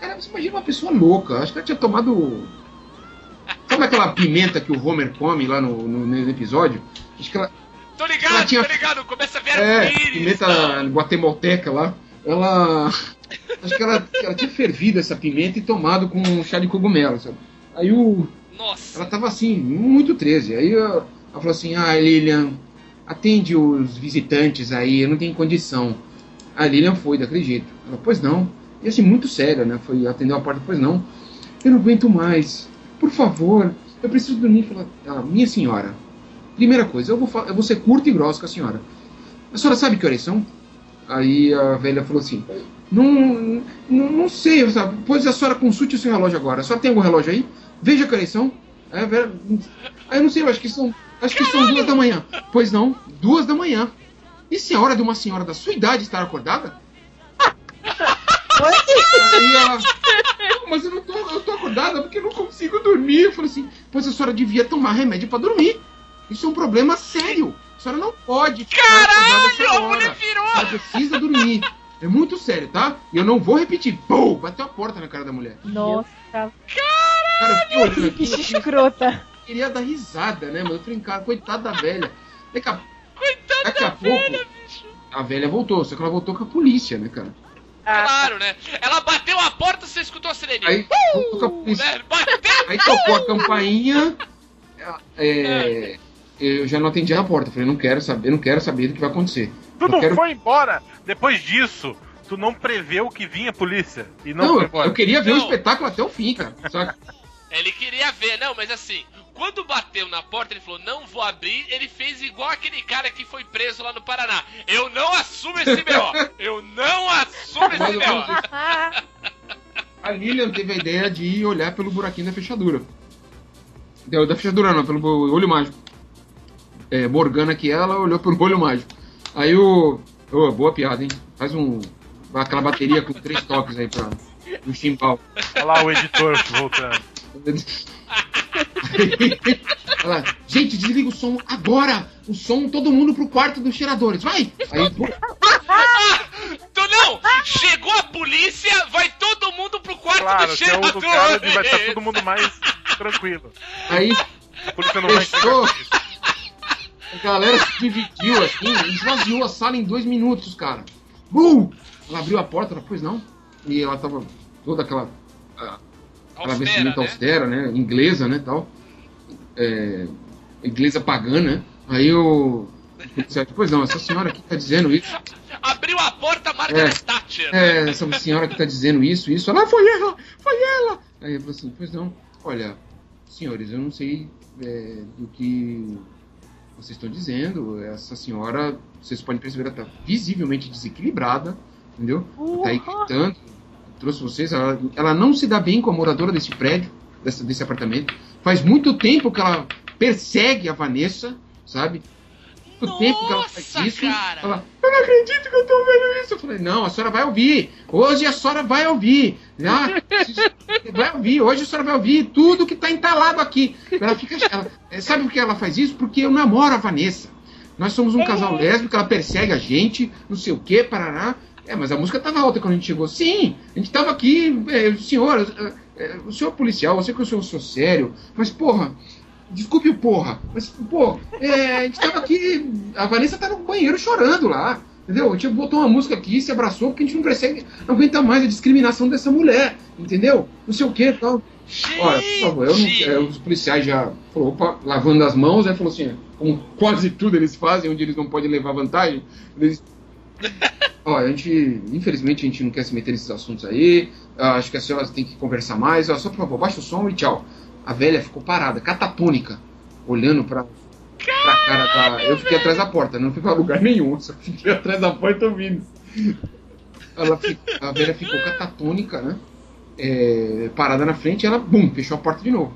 D: Cara, você imagina uma pessoa louca. Acho que ela tinha tomado. Sabe aquela pimenta que o Homer come lá no, no, no episódio? Acho que ela.
A: Tô ligado,
D: Ela tinha-
A: tô ligado, começa a ver
D: É,
A: arco-íris.
D: pimenta guatemalteca lá. Ela. Acho que ela, ela tinha fervido essa pimenta e tomado com um chá de cogumelo, sabe? Aí o.
A: Nossa,
D: Ela tava assim, muito 13. Aí ela, ela falou assim: Ah, Lilian, atende os visitantes aí, eu não tenho condição. A Lilian foi daquele jeito. Ela, pois não. E assim, muito séria, né? Foi atendeu a porta, pois não. Eu não aguento mais. Por favor, eu preciso dormir. Ela, ela, minha senhora, primeira coisa, eu vou, eu vou ser curto e grosso com a senhora. A senhora sabe que horas são? Aí a velha falou assim: Não, não, não sei, sabe? Pois a senhora consulte o seu relógio agora. A senhora tem algum relógio aí? Veja que horas são. Aí a velha. Aí eu não sei, eu acho que são. Acho que são duas da manhã. Pois não, duas da manhã. E se é hora de uma senhora da sua idade estar acordada? Ela. "Não, Mas eu não tô, eu tô acordada porque eu não consigo dormir. Eu falei assim, pois a senhora devia tomar remédio pra dormir. Isso é um problema sério. A senhora não pode ficar
A: caralho, a mulher virou!
D: Ela precisa dormir. É muito sério, tá? E eu não vou repetir. Pum! Bateu a porta na cara da mulher.
C: Nossa,
D: Cara, fiquei olhando
C: que
D: aquilo,
C: bicha
D: eu
C: escrota.
D: queria dar risada, né, mano? Eu falei, cara, coitada da velha. Daqui a,
A: Coitada
D: daqui a
A: da
D: pouco,
A: velha, bicho.
D: a velha voltou, só que ela voltou com a polícia, né, cara?
A: Claro, né? Ela bateu a porta, você escutou a sirene.
D: Aí voltou com a polícia.
A: Né? Bateu!
D: Aí tocou a campainha. é, eu já não atendi a porta. Falei, não quero saber, não quero saber do que vai acontecer.
B: Tu não
D: quero-
B: foi embora depois disso. Tu não preveu que vinha a polícia. E não,
D: Não,
B: foi
D: eu,
B: embora.
D: eu queria ver o espetáculo até o fim, cara. Saca?
A: Ele queria ver, não, mas assim, quando bateu na porta, ele falou, não vou abrir, ele fez igual aquele cara que foi preso lá no Paraná. Eu não assumo esse B.O. Eu não assumo esse B.O.
D: A Lilian teve a ideia de ir olhar pelo buraquinho da fechadura. Da, da fechadura não, pelo olho mágico. É, Morgana que ela olhou pelo olho mágico. Aí o. Ô, boa piada, hein? Faz um. Aquela bateria com três toques aí pra. Do chimbal.
B: Olha lá o editor voltando.
D: Ela, gente, desliga o som agora! O som, todo mundo pro quarto dos cheiradores, vai! Aí, pô,
A: Então não! Chegou a polícia, vai todo mundo pro quarto
B: Claro, é o
A: cheirador.
B: lugar onde vai estar todo mundo mais tranquilo.
D: aí
B: A polícia não vai
D: Fechou. A galera se dividiu assim, e esvaziou a sala em dois minutos, cara. Bum! Ela abriu a porta, ela, pois não. E ela tava toda aquela. ah, aquela
A: Austera,
D: vestimenta
A: né?
D: austera, né? Inglesa, né? Tal. É, inglesa pagã, né? Aí policial, Pois não, essa senhora aqui tá dizendo isso.
A: Abriu a porta, Margaret Thatcher.
D: É, essa senhora que tá dizendo isso, isso. Ela, "Ah, foi ela, foi ela. Aí eu falei assim, pois não. Olha, senhores, eu não sei é, do que vocês estão dizendo. Essa senhora, vocês podem perceber, ela tá visivelmente desequilibrada, entendeu? Ela tá aí gritando. Trouxe vocês. Ela, ela não se dá bem com a moradora desse prédio, dessa, desse apartamento. Faz muito tempo que ela persegue a Vanessa, sabe? Muito tempo que ela faz
A: Nossa,
D: isso.
A: cara!
D: Ela, eu não acredito que eu tô vendo isso. Eu falei, não, a senhora vai ouvir. Hoje a senhora vai ouvir. Ah, vai ouvir. Hoje a senhora vai ouvir tudo que tá entalado aqui. Ela fica. ela- é, sabe por que ela faz isso? Porque eu namoro a Vanessa. Nós somos um casal lésbico, ela persegue a gente, não sei o que, parará. É, mas a música tava alta quando a gente chegou. Sim, a gente tava aqui, é, senhor, é, é, o senhor é policial, eu sei que eu sou, sou sério, mas porra, desculpe o porra, mas pô, é, a gente tava aqui, a Vanessa tá no banheiro chorando lá, entendeu? A gente botou uma música aqui, se abraçou, porque a gente não persegue, não aguenta mais a discriminação dessa mulher, entendeu? Não sei o que tal. Olha, por favor, eu não, é, os policiais já falou, opa, lavando as mãos, aí falou assim, como quase tudo eles fazem, onde eles não podem levar vantagem, eles Olha, a gente, infelizmente, a gente não quer se meter nesses assuntos aí. Ah, Acho que a senhora tem que conversar mais. Ó, só por favor, baixa o som e tchau. A velha ficou parada, catatônica, olhando pra, pra cara da. Eu fiquei atrás da porta, não fui pra lugar nenhum, só fiquei atrás da porta ouvindo. Ela a velha ficou catatônica, né? É, parada na frente, ela, bum, fechou a porta de novo.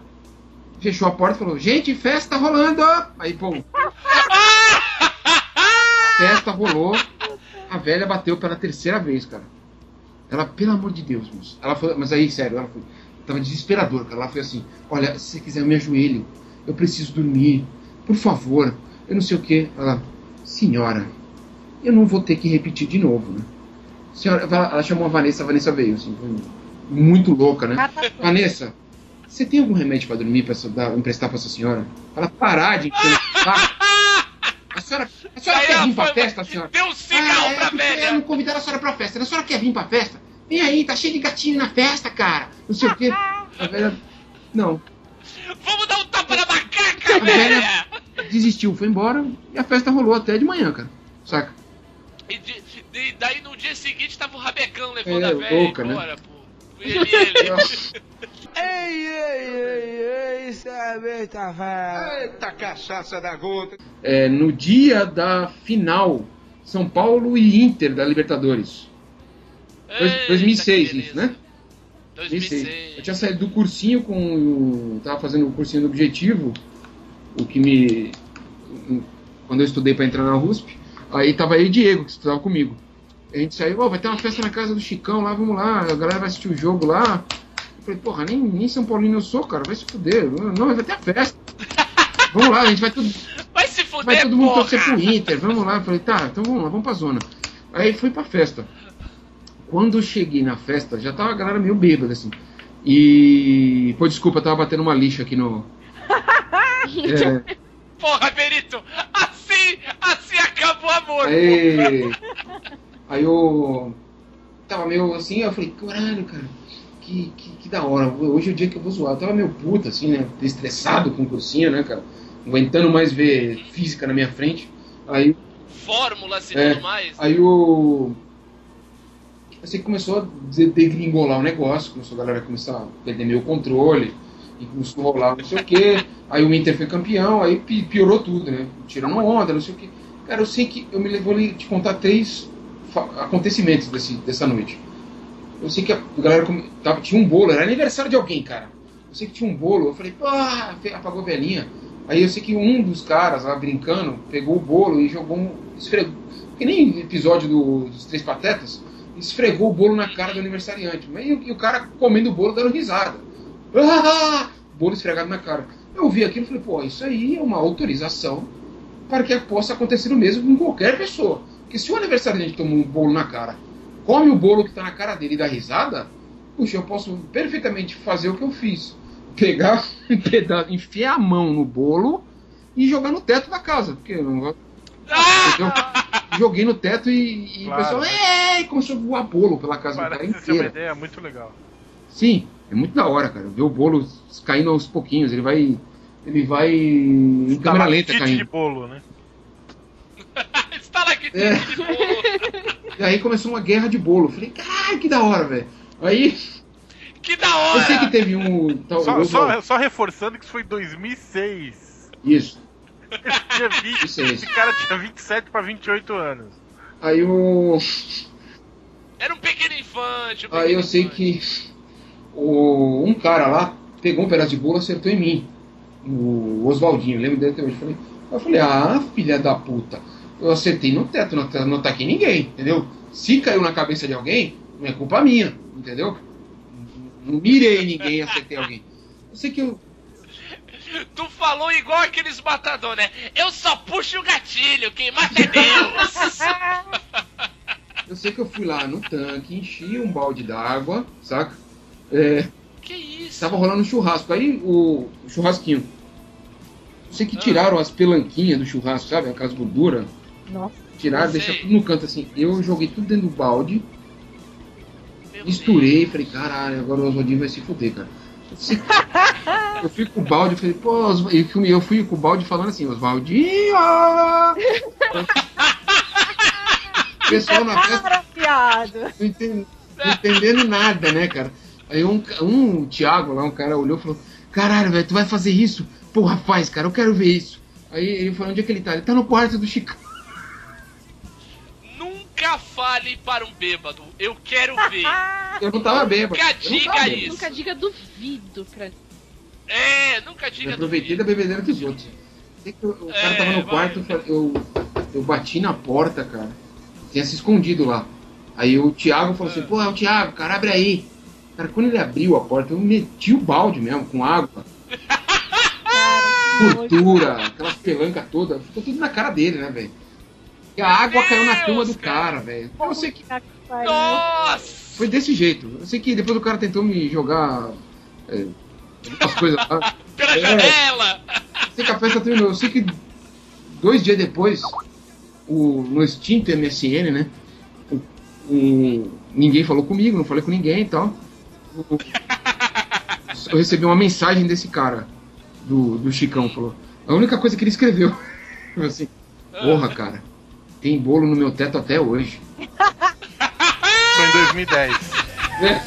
D: Fechou a porta e falou: Gente, festa rolando! Aí, pum, festa rolou. A velha bateu pela terceira vez, cara. Ela, pelo amor de Deus, moço. Ela foi, mas aí, sério, ela foi. Tava desesperador, cara. Ela foi assim: Olha, se você quiser, eu me ajoelho. Eu preciso dormir. Por favor. Eu não sei o que. Ela, senhora, eu não vou ter que repetir de novo, né? Senhora, ela, chamou a Vanessa, a Vanessa veio, assim, muito louca, né? Vanessa, você tem algum remédio pra dormir pra essa- dar- emprestar pra essa senhora? Ela parar de saco. A senhora, a senhora
A: Aí
D: quer vir pra
A: foi-
D: festa, senhora?
A: Deu um cigarro
D: Ah, é
A: pra velha.
D: Não convidaram a senhora pra festa. A senhora quer vir pra festa? Vem aí, tá cheio de gatinho na festa, cara. Não sei o quê. A velha. Não.
A: Vamos dar um tapa na macaca,
D: A
A: velha!
D: velha desistiu, foi embora e a festa rolou até de manhã, cara. Saca?
A: E, de- e daí no dia seguinte tava o rabecão levando
D: É,
A: a velha
D: louca, né?
A: embora, pô. Ele, ele.
G: Ei, ei, ei, ei, cerveja velha.
H: Eita cachaça da gota.
D: É, no dia da final, São Paulo e Inter da Libertadores.
A: Eita,
D: 2006,
A: que
D: isso, né?
A: 2006.
D: Eu tinha saído do cursinho com. o- Tava fazendo o cursinho do objetivo, o que me. Quando eu estudei pra entrar na USP, aí tava aí o Diego, que estudava comigo. A gente saiu, "Ó, vai ter uma festa na casa do Chicão lá, vamos lá, a galera vai assistir o jogo lá. Eu falei, porra, nem, nem São Paulino eu sou, cara, vai se fuder. Não, vai ter a festa. Vamos lá, a gente vai tudo.
A: Vai se
D: Vai
A: fuder,
D: todo mundo
A: porra!
D: torcer pro Inter, vamos lá. Eu falei, tá, então vamos lá, vamos pra zona. Aí fui pra festa. Quando eu cheguei na festa, já tava a galera meio bêbada, assim. E. Pô, desculpa, eu tava batendo uma lixa aqui no. É,
A: Porra, Benito, assim, assim acabou o amor.
D: aí. Aí eu. Tava meio assim, eu falei, caralho, cara, que, que, que da hora. Hoje é o dia que eu vou zoar. Eu tava meio puta, assim, né? Estressado com o cursinho, né, cara? Não Aguentando mais ver física na minha frente. Aí
A: Fórmulas e
D: É.
A: tudo mais.
D: Aí o. Eu sei que começou a de- degringolar o negócio, começou a galera começar a perder meio controle, e começou a rolar não sei o quê. Aí o Inter foi campeão, aí pi- piorou tudo, né? Tirando onda, não sei o quê. Cara, eu sei que eu me vou lhe te contar três acontecimentos desse, dessa noite. Eu sei que a galera tava, tinha um bolo, era aniversário de alguém, cara. Eu sei que tinha um bolo, eu falei, pô, apagou a velhinha. Aí eu sei que um dos caras lá brincando pegou o bolo e jogou um. esfregou. Que nem episódio do- dos Três Patetas, esfregou o bolo na cara do aniversariante. E, o- e o cara comendo o bolo dando risada. Ah! Bolo esfregado na cara. Eu vi aquilo e falei, pô, isso aí é uma autorização para que possa acontecer o mesmo com qualquer pessoa. Porque se o aniversariante toma um bolo na cara, come o bolo que está na cara dele e dá risada, puxa, eu posso perfeitamente fazer o que eu fiz. Pegar um pedaço, enfiar a mão no bolo e jogar no teto da casa. Porque eu não gosto. Entendeu? Joguei no teto e, e
B: Claro.
D: o pessoal, é, e começou a voar bolo pela casa do cara
B: ser uma
D: inteira.
B: ideia muito legal.
D: Sim, é muito da hora, cara. Ver o bolo caindo aos pouquinhos. Ele vai. Ele vai em câmera lenta
B: Estalactite de
D: caindo.
B: bolo, né?
A: Estalactite
D: É.
A: de bolo.
D: E aí começou uma guerra de bolo. Falei, caralho, que da hora, velho. Aí,
A: Que da
D: eu sei que
A: hora.
D: teve um. Tal,
B: Só, só, só reforçando que isso foi em 2006.
D: Isso.
B: Tinha 20,
D: Isso
B: esse cara tinha 27 pra 28 anos.
D: Aí o.
A: Era um pequeno infante. um
D: Aí
A: pequeno
D: eu sei
A: infante.
D: que o, um cara lá pegou um pedaço de bolo e acertou em mim. O Oswaldinho, lembro dele até hoje. Eu falei, eu falei, ah, filha da puta. Eu acertei no teto, não, não ataquei ninguém, entendeu? Se caiu na cabeça de alguém, não é culpa minha, entendeu? Não mirei ninguém e acertei alguém. Eu sei que eu.
A: Tu falou igual aqueles matadores, né? Eu só puxo o gatilho, quem mata é Deus.
D: Eu sei que eu fui lá no tanque, enchi um balde d'água, saca? É,
A: que isso?
D: Tava rolando um churrasco. Aí o, o churrasquinho. Eu sei que tiraram as pelanquinhas do churrasco, sabe? Aquelas gorduras.
C: Nossa.
D: Tiraram, deixaram tudo no canto assim. Eu joguei tudo dentro do balde,
A: Meu
D: misturei, falei, caralho, agora o Oswaldinho vai se fuder, cara. Eu, fui com o balde, falei, pô, Oswa- eu fui, com o balde falando assim, Oswaldinho! O pessoal na festa não, não entendendo nada, né, cara? Aí um, um Thiago lá, um cara olhou e falou: Caralho, velho, tu vai fazer isso? Porra, faz, cara, eu quero ver isso. Aí ele falou: Onde é que ele tá? Ele tá no quarto do Chico.
A: Nunca fale para um bêbado. Eu quero ver.
D: Eu não tava bêbado.
A: Nunca
D: eu
A: diga
D: tava
A: isso.
D: bêbado.
E: Nunca diga duvido pra.
A: É, nunca
D: Eu
A: diga
D: aproveitei da
A: duvido.
D: bebedeira dos outros. Sei que o, cara
A: É,
D: tava no
A: vai.
D: quarto, eu, eu bati na porta, cara. Tinha se escondido lá. Aí o Thiago falou assim: Pô, é o Thiago, cara, abre aí. Cara, quando ele abriu a porta, eu meti o balde mesmo, com água. Gordura, aquelas pelancas todas, ficou tudo na cara dele, né, velho? E a água
A: Meu
D: caiu na
A: Deus,
D: cama do
A: cara.
D: velho. Eu sei que.
A: Nossa!
D: foi desse jeito. Eu sei que depois o cara tentou me jogar é, umas coisas lá.
A: Pela
D: É.
A: janela!
D: Eu sei que a festa terminou. Eu sei que dois dias depois, o, no extinto MSN, né? o- o- ninguém falou comigo, não falei com ninguém e tal. O- Eu recebi uma mensagem desse cara, do, do Chicão, falou. A única coisa que ele escreveu. Assim, porra, cara, tem bolo no meu teto até hoje.
B: Foi em 2010.
D: É,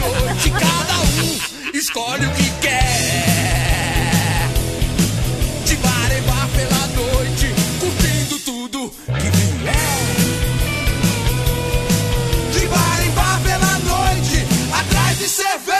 F: noite cada um escolhe o que quer. De bar em bar pela noite, curtindo tudo que vier. De bar em bar pela noite, atrás de cerveja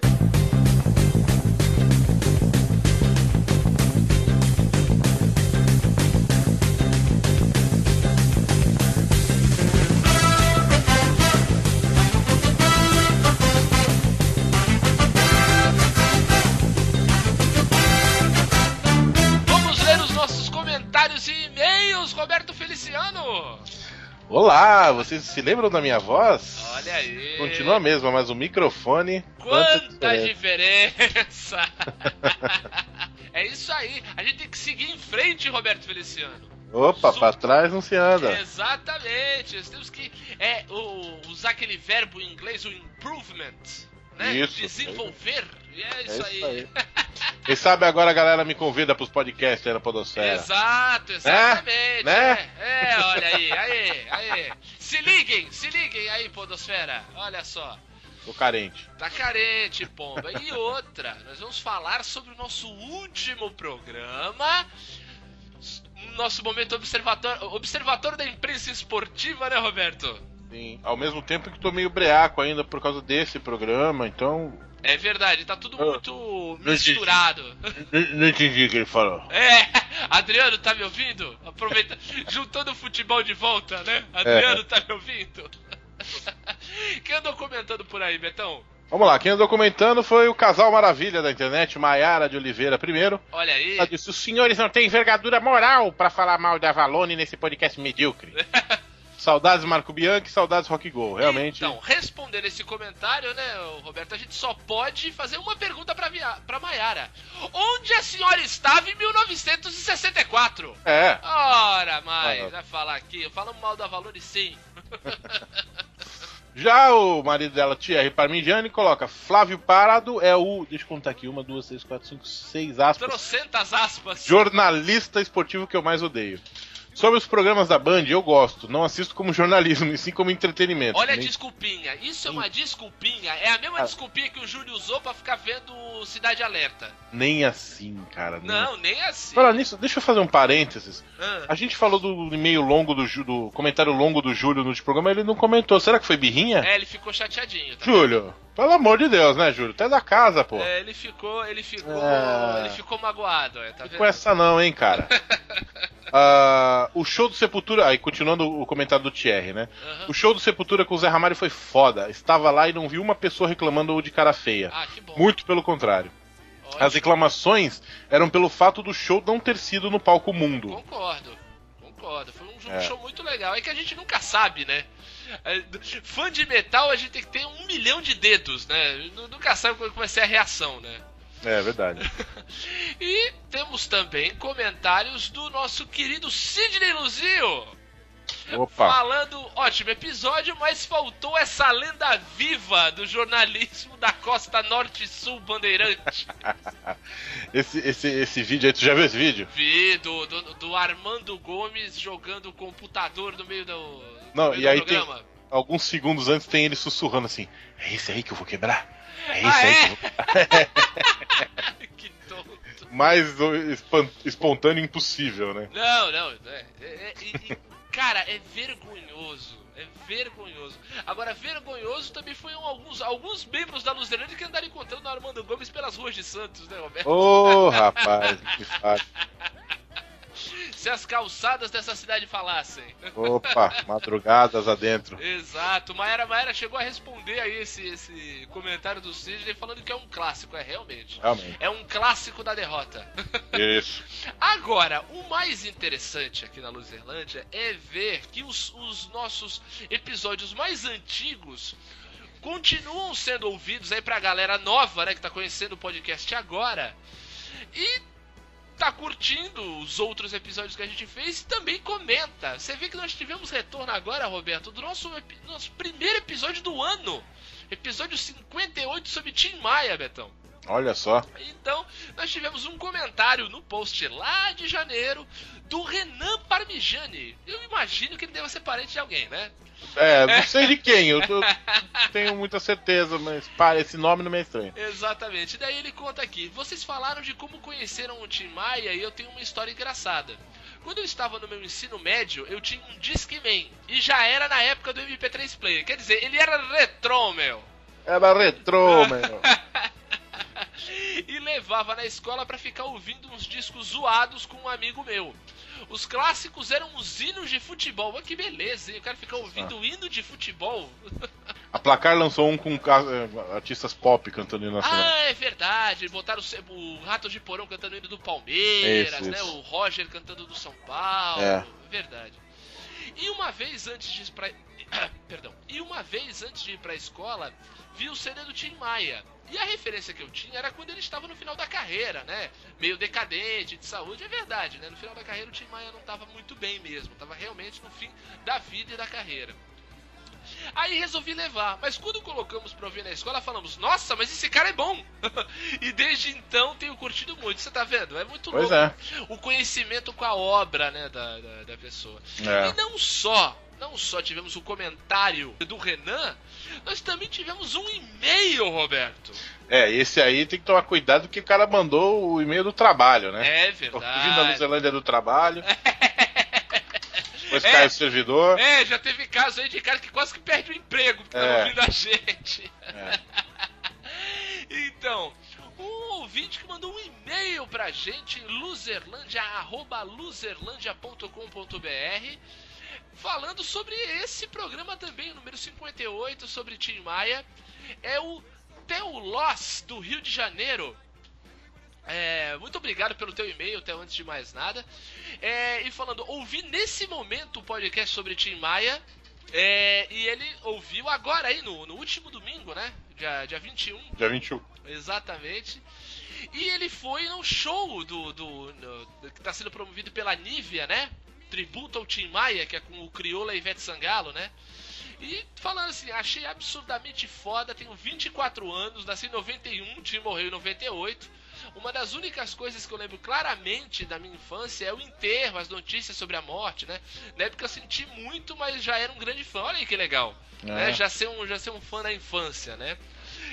B: Olá, vocês se lembram da minha voz?
A: Olha aí.
B: Continua a mesma, mas o microfone.
A: Quanta diferença! é isso aí. A gente tem que seguir em frente, Roberto Feliciano.
B: Opa,
A: Su-
B: pra trás não se anda.
A: Exatamente. Nós temos que é, o- usar aquele verbo em inglês, o improvement. Né?
B: Isso.
A: Desenvolver. E é isso, aí.
B: aí. Quem sabe agora a galera me convida pros podcasts aí na Podosfera.
A: Exato, exatamente.
B: Né?
A: É, é, olha aí, aí, aí. Se liguem, se liguem aí, Podosfera. Olha só.
B: Tô carente.
A: Tá carente, pomba. E outra, nós vamos falar sobre o nosso último programa. Nosso momento observatório, observatório da imprensa esportiva, né, Roberto?
B: Sim. Ao mesmo tempo que tô meio breaco ainda por causa desse programa, então.
A: É verdade, tá tudo
B: Ah,
A: muito misturado.
B: Não, não entendi o que ele falou.
A: É, Adriano, tá me ouvindo? Aproveita, juntando o futebol de volta, né? Adriano,
B: É.
A: tá me ouvindo? Quem andou comentando por aí, Betão?
B: Vamos lá, quem andou comentando foi o casal maravilha da internet, Maiara de Oliveira primeiro.
A: Olha aí.
B: Ela disse: os senhores não têm envergadura moral pra falar mal da Valone nesse podcast medíocre. saudades Marco Bianchi, saudades Rock Go. Realmente.
A: Então, respondendo esse comentário, né, Roberto, a gente só pode fazer uma pergunta pra, Via... pra Maiara. Onde a senhora estava em 1964?
B: É.
A: Ora, mas
B: Ah.
A: vai falar aqui, falamos mal da Valone sim.
B: Já o marido dela, Thierry Parmigiani, coloca: Flávio Parado é o. Deixa eu contar aqui: uma, duas, três, quatro, cinco, seis aspas.
A: Trocentas aspas.
B: jornalista esportivo que eu mais odeio. Sobre os programas da Band, eu gosto. Não assisto como jornalismo, e sim como entretenimento.
A: Olha a
B: Nem-
A: desculpinha, isso é uma desculpinha, é a mesma
B: Ah.
A: desculpinha que o Júlio usou pra ficar vendo Cidade Alerta.
B: Nem assim, cara. nem
A: Não, nem assim.
B: Falar nisso, deixa eu fazer um parênteses.
A: Ah.
B: A gente falou do e-mail longo do, do comentário longo do Júlio no último programa, ele não comentou. Será que foi birrinha?
A: É, ele ficou chateadinho. Tá?
B: Júlio, pelo amor de Deus, né, Júlio? Até da casa, pô.
A: É, ele ficou, ele ficou,
B: É.
A: ele ficou magoado, é, tá
B: Com
A: vendo?
B: essa não, hein, cara. Ah, o show do Sepultura. Aí, continuando o comentário do Thierry, né?
A: Aham.
B: O show do Sepultura com o Zé Ramalho foi foda. Estava lá e não vi uma pessoa reclamando de cara feia.
A: Ah, que bom.
B: Muito pelo contrário.
A: Ótimo.
B: As reclamações eram pelo fato do show não ter sido no palco mundo.
A: Concordo, concordo. Foi um, um
B: É.
A: show muito legal. É que a gente nunca sabe, né? É, Fã de metal, a gente tem que ter um milhão de dedos, né? Nu- Nunca sabe qual que vai ser a reação, né?
B: É verdade.
A: E temos também comentários do nosso querido Sidney Luzio.
B: Opa.
A: Falando, ótimo episódio, mas faltou essa lenda viva do jornalismo da costa norte e sul bandeirante.
B: Esse, esse, esse vídeo aí, tu já viu esse vídeo?
A: Vi do, do, do Armando Gomes jogando o computador no meio do,
B: Não,
A: meio
B: e
A: do
B: aí tem.
A: programa.
B: Alguns segundos antes tem ele sussurrando assim: É esse aí que eu vou quebrar? É esse
A: Ah,
B: aí
A: é?
B: que eu vou quebrar.
A: que tonto.
B: Mais espontâneo impossível, né?
A: Não, não. É, é- é- cara, é vergonhoso. É vergonhoso. Agora, vergonhoso também foi um- alguns, alguns membros da Luzerlândia que andaram encontrando o Armando Gomes pelas ruas de Santos, né, Roberto?
B: Ô, rapaz, que fácil.
A: Se as calçadas dessa cidade falassem.
B: Opa, madrugadas adentro.
A: Exato. Maera Maera chegou a responder aí esse, esse comentário do Sidney falando que é um clássico, é realmente.
B: Realmente.
A: É um clássico da derrota.
B: Isso.
A: Agora, o mais interessante aqui na Luzerlândia é ver que os, os nossos episódios mais antigos continuam sendo ouvidos aí pra galera nova, né, que tá conhecendo o podcast agora. E tá curtindo os outros episódios que a gente fez e também comenta. Você vê que nós tivemos retorno agora, Roberto, do nosso, nosso primeiro episódio do ano. Episódio 58 sobre Tim Maia, Betão.
B: Olha só.
A: Então, nós tivemos um comentário no post lá de janeiro do Renan Parmigiani. Eu imagino que ele deva ser parente de alguém, né?
B: É, não sei de quem, eu, tô- tenho muita certeza, mas para, esse nome não me é estranho.
A: Exatamente. Daí ele conta aqui: vocês falaram de como conheceram o Tim Maia e eu tenho uma história engraçada. Quando eu estava no meu ensino médio, eu tinha um Discman e já era na época do MP3 Player. Quer dizer, ele era retrô, meu.
B: Era retrô, meu.
A: e levava na escola pra ficar ouvindo uns discos zoados com um amigo meu. Os clássicos eram os hinos de futebol. Olha que beleza, hein? O cara fica ouvindo o hino de futebol.
B: A Placar lançou um com eh, artistas pop cantando hino nacional.
A: Ah, é verdade. Botaram o, o Rato de Porão cantando hino do Palmeiras,
B: Isso,
A: né?
B: isso.
A: O Roger cantando do São Paulo.
B: É.
A: Verdade. E uma vez antes de ir pra. Perdão. E uma vez antes de ir pra escola, vi o CD do Tim Maia. E a referência que eu tinha era quando ele estava no final da carreira, né? Meio decadente de saúde, é verdade, né? No final da carreira o Tim Maia não estava muito bem mesmo, estava realmente no fim da vida e da carreira. Aí resolvi levar, mas quando colocamos pra ouvir na escola, falamos: Nossa, mas esse cara é bom! e desde então tenho curtido muito, você tá vendo? É muito
B: Pois
A: louco
B: é.
A: o conhecimento com a obra, né, da, da, da pessoa.
B: É.
A: E não só, não só tivemos o comentário do Renan, nós também tivemos um e-mail, Roberto.
B: É, esse aí tem que tomar cuidado porque o cara mandou o e-mail do trabalho, né?
A: É
B: Vindo da
A: verdade.
B: Luzerlândia do trabalho. Depois cai o servidor.
A: É, já teve caso aí de cara que quase que perde o emprego porque
B: É.
A: tava ouvindo a gente.
B: É.
A: Então, um ouvinte que mandou um e-mail pra gente em luzerlandia.com.br falando sobre esse programa também, o número 58, sobre Tim Maia. É o Theo Loss, do Rio de Janeiro. É, muito obrigado pelo teu e-mail, até antes de mais nada. É, e falando, ouvi nesse momento o podcast sobre Tim Maia. é, e ele ouviu agora aí, no, no último domingo, né? Dia, dia 21.
B: Dia 21.
A: Exatamente. E ele foi no show do, do, no- que está sendo promovido pela Nivea, né? Tributo ao Tim Maia, que é com o Crioula e Ivete Sangalo, né? E falando assim, achei absurdamente foda, tenho 24 anos, nasci em 91, o Tim morreu em 98. Uma das únicas coisas que eu lembro claramente da minha infância é o enterro, as notícias sobre a morte, né? Na época eu senti muito, mas já era um grande fã. Olha aí que legal.
B: É.
A: Né? Já, ser um, já ser um fã da infância, né?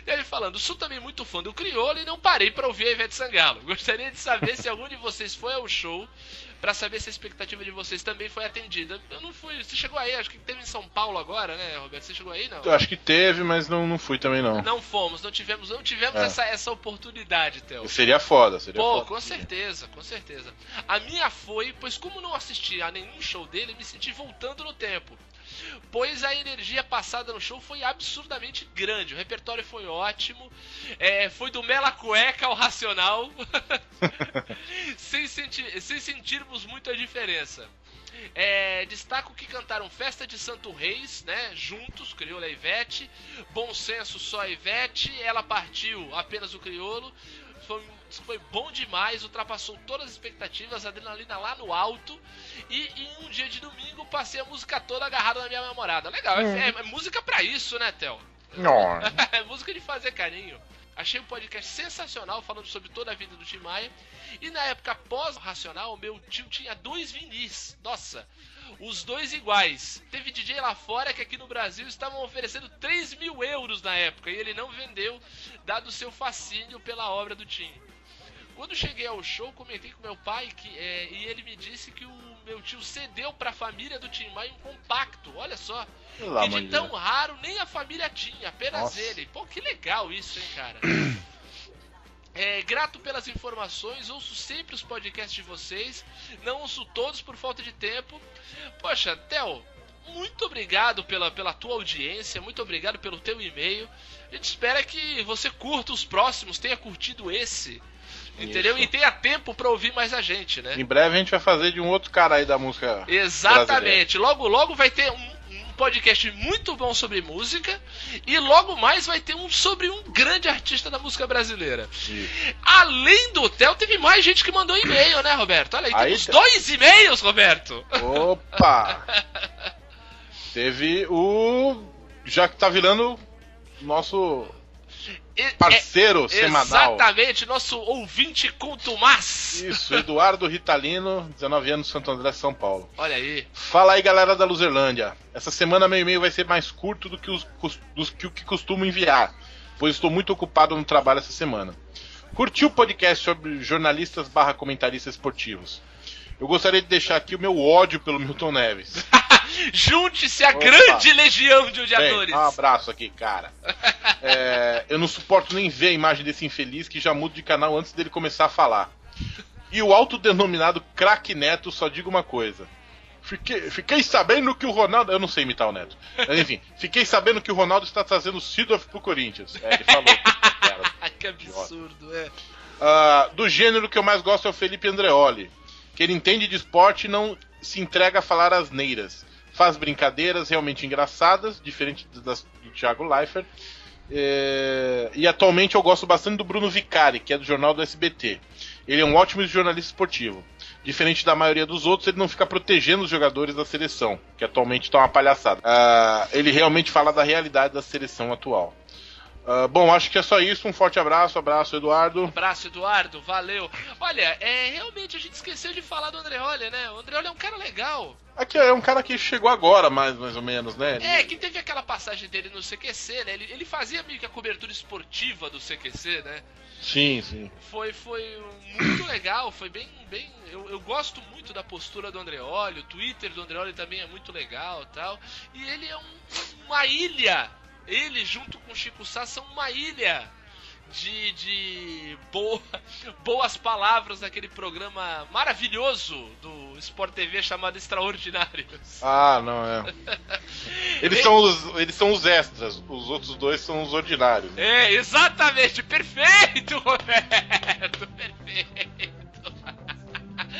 A: E ele falando, sou também muito fã do Criolo e não parei pra ouvir a Ivete Sangalo. Gostaria de saber se algum de vocês foi ao show pra saber se a expectativa de vocês também foi atendida. Eu não fui. Você chegou aí, acho que teve em São Paulo agora, né, Roberto? Você chegou aí, não?
B: Eu acho que teve, mas não, não fui também não.
A: Não fomos, não tivemos, não tivemos
B: É.
A: essa, essa oportunidade, Theo.
B: Seria foda, seria
A: Pô,
B: foda.
A: com certeza, com certeza. A minha foi, pois como não assisti a nenhum show dele, me senti voltando no tempo. Pois a energia passada no show foi absurdamente grande. O repertório foi ótimo. É, foi do Mela Cueca ao Racional. sem, senti- sem sentirmos muito a diferença. É, destaco que cantaram Festa de Santo Reis, né? Juntos, Crioula e Ivete. Bom senso só Ivete. Ela partiu apenas o Criolo. Foi, foi bom demais, ultrapassou todas as expectativas, adrenalina lá no alto. E em um dia de domingo passei a música toda agarrada na minha namorada. Legal, é,
C: É.
A: é música pra isso, né, Theo?
B: Não.
A: é música de fazer carinho. Achei o podcast sensacional, falando sobre toda a vida do Tim Maia. E na época pós-racional, meu tio tinha dois vinis. Nossa, os dois iguais. Teve DJ lá fora que aqui no Brasil estavam oferecendo 3 mil euros na época. E ele não vendeu, dado o seu fascínio pela obra do Tim. Quando cheguei ao show, comentei com meu pai que, é, e ele me disse que o meu tio cedeu pra família do Tim Maia um compacto. Olha só.
B: Pelo amor
A: e de tão raro nem a família tinha, apenas
B: Nossa.
A: ele. Pô, que legal isso, hein, cara. É, grato pelas informações, ouço sempre os podcasts de vocês, não ouço todos por falta de tempo. Poxa, Theo, muito obrigado pela, pela tua audiência, muito obrigado pelo teu e-mail. A gente espera que você curta os próximos, tenha curtido esse, entendeu?
B: Isso.
A: E tenha tempo pra ouvir mais a gente, né?
B: Em breve a gente vai fazer de um outro cara aí da música. brasileira.
A: Exatamente. Logo, logo vai ter um, um podcast muito bom sobre música e logo mais vai ter um sobre um grande artista da música brasileira.
B: Isso.
A: Além do Theo, teve mais gente que mandou e-mail, né, Roberto? Olha aí,
B: Aí
A: temos
B: tem-
A: dois e-mails, Roberto.
B: Opa! Teve o. Já que tá virando nosso parceiro
A: é-
B: semanal.
A: Exatamente, nosso ouvinte contumaz.
B: Isso, Eduardo Ritalino, 19 anos, Santo André, São Paulo.
A: Olha aí.
B: Fala aí, galera da Luzerlândia. Essa semana meu e-mail vai ser mais curto do que, os, dos que o que costumo enviar, pois estou muito ocupado no trabalho essa semana. Curti o podcast sobre jornalistas barra comentaristas esportivos. Eu gostaria de deixar aqui o meu ódio pelo Milton Neves.
A: Junte-se à grande legião de
B: Bem,
A: odiadores.
B: um abraço aqui, cara. É, eu não suporto nem ver a imagem desse infeliz que já muda de canal antes dele começar a falar. E o autodenominado craque Neto só diga uma coisa. Fiquei, fiquei sabendo que o Ronaldo. Eu não sei imitar o Neto. Mas enfim, fiquei sabendo que o Ronaldo está trazendo o Sidorf pro Corinthians. É, ele falou.
A: Que absurdo, é.
B: Ah, do gênero que eu mais gosto é o Felipe Andreoli. Que ele entende de esporte e não se entrega a falar asneiras. faz brincadeiras realmente engraçadas, diferente das do Thiago Leifert. É, e atualmente eu gosto bastante do Bruno Vicari, que é do jornal do SBT. Ele é um ótimo jornalista esportivo. Diferente da maioria dos outros, ele não fica protegendo os jogadores da seleção, que atualmente está uma palhaçada. Ah, ele realmente fala da realidade da seleção atual. Ah, bom, acho que é só isso. Um forte abraço, abraço, Eduardo.
A: Abraço, Eduardo, valeu. Olha, é, realmente a gente esqueceu de falar do Andreoli, né? O Andreoli é um cara legal.
B: Aqui é um cara que chegou agora, mais, mais ou menos, né?
A: É, que teve aquela passagem dele no CQC, né? Ele, ele fazia meio que a cobertura esportiva do CQC, né?
B: Sim, sim.
A: Foi, foi muito legal, foi bem. bem eu, eu gosto muito da postura do Andreoli, o Twitter do Andreoli também é muito legal tal. E ele é um- uma ilha. Ele, junto com o Chico Sá, são uma ilha de, de boa, boas palavras daquele programa maravilhoso do Sport TV chamado Extraordinários.
B: Ah, não é. Eles são os, eles são os extras, os outros dois são os ordinários.
A: É, exatamente, perfeito, Roberto, perfeito.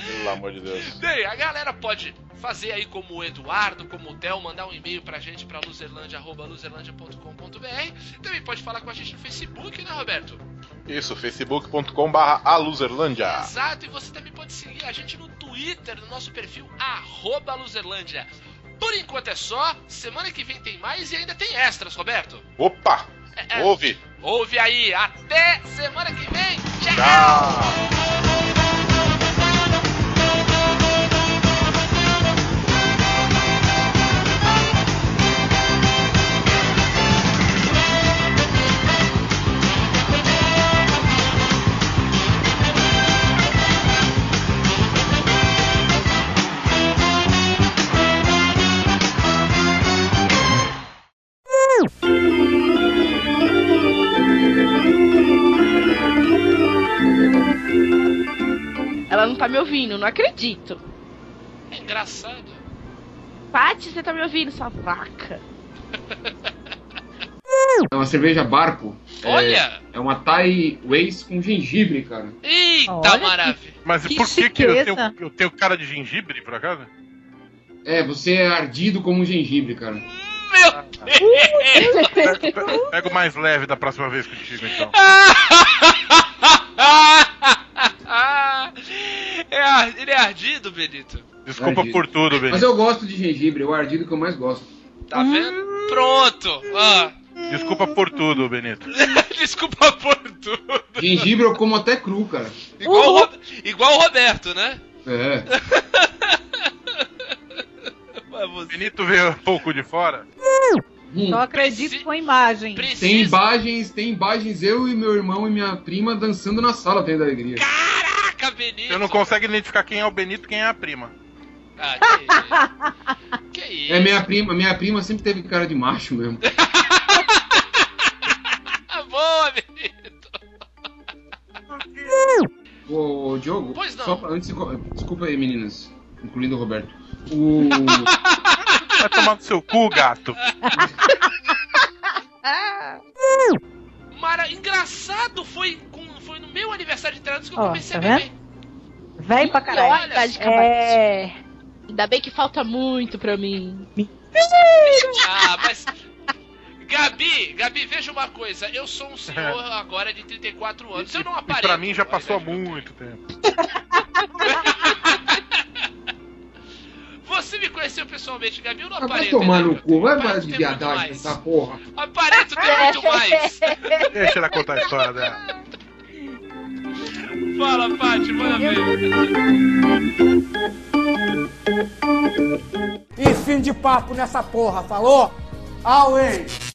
B: Pelo amor de Deus.
A: Bem, a galera pode fazer aí como o Eduardo, como o Theo, mandar um e-mail pra gente pra luzerlandia.luzerlandia.com.br. Também pode falar com a gente no Facebook, né, Roberto?
B: Isso, facebook.com/barra aluzerlândia.
A: Exato, e você também pode seguir a gente no Twitter, no nosso perfil arroba Luzerlândia. Por enquanto é só, semana que vem tem mais e ainda tem extras, Roberto.
B: Opa!
A: É, é.
B: Ouve!
A: Ouve aí, até semana que vem. Tchau!
B: Tchau!
E: Tá me ouvindo, não acredito.
A: É engraçado.
E: Paty, você tá me ouvindo, sua vaca?
D: É uma cerveja barco. É-
A: Olha!
D: É, uma Thai Waze com gengibre, cara.
A: Eita
C: Olha
A: maravilha!
B: Mas
C: Que
B: por que, que eu tenho, eu tenho cara de gengibre, por acaso?
D: É, você é ardido como um gengibre, cara.
A: Meu
B: Pega, pega- pega o mais leve da próxima vez contigo, então.
A: é, ar- ele é ardido, Benito.
B: Desculpa
D: Ardido.
B: por tudo,
D: Mas
B: Benito.
D: eu gosto de gengibre, é o ardido que eu mais gosto.
A: Tá vendo? Pronto! Ah,
B: Desculpa por tudo, Benito.
A: desculpa por tudo.
D: Gengibre eu como até cru, cara.
A: Igual, o Ro- igual o Roberto, né?
D: É.
A: Mas você-
B: Benito veio um pouco de fora.
D: Hum.
C: Só acredito com a imagem.
A: Precisa.
D: Tem imagens, tem imagens eu e meu irmão e minha prima dançando na sala tendo alegria.
A: Caraca, Benito!
B: Você não consegue identificar quem é o Benito e quem é a prima.
A: Ah, que, que isso?
D: É minha prima, minha prima sempre teve cara de macho mesmo.
A: Boa, Benito!
D: Ô, ô, Diogo,
A: Pois não.
D: só pra, antes desculpa aí, meninas, incluindo o Roberto. O
B: Vai tomar no seu cu, gato.
A: Mara, engraçado, foi, com, foi no meu aniversário de internados que eu
C: Ó,
A: comecei
C: tá
A: a beber.
C: Véi pra caralho. É.
E: Ainda bem que falta muito pra mim.
A: Ah, mas. Gabi, Gabi, veja uma coisa. Eu sou um senhor agora de 34 anos. Eu não
B: E
A: apareço.
B: pra mim já passou há
A: idade.
B: muito tempo.
A: Você me conheceu pessoalmente, Gabi. Eu não
D: Ah, vai
A: apareço.
D: tomar no
A: né?
D: cu, vai parar de viadagem
A: mais.
D: essa porra.
A: Aparento tem muito mais.
B: Deixa ela contar a história dela.
A: Fala, Paty, manda
G: E fim de papo nessa porra, falou? Always!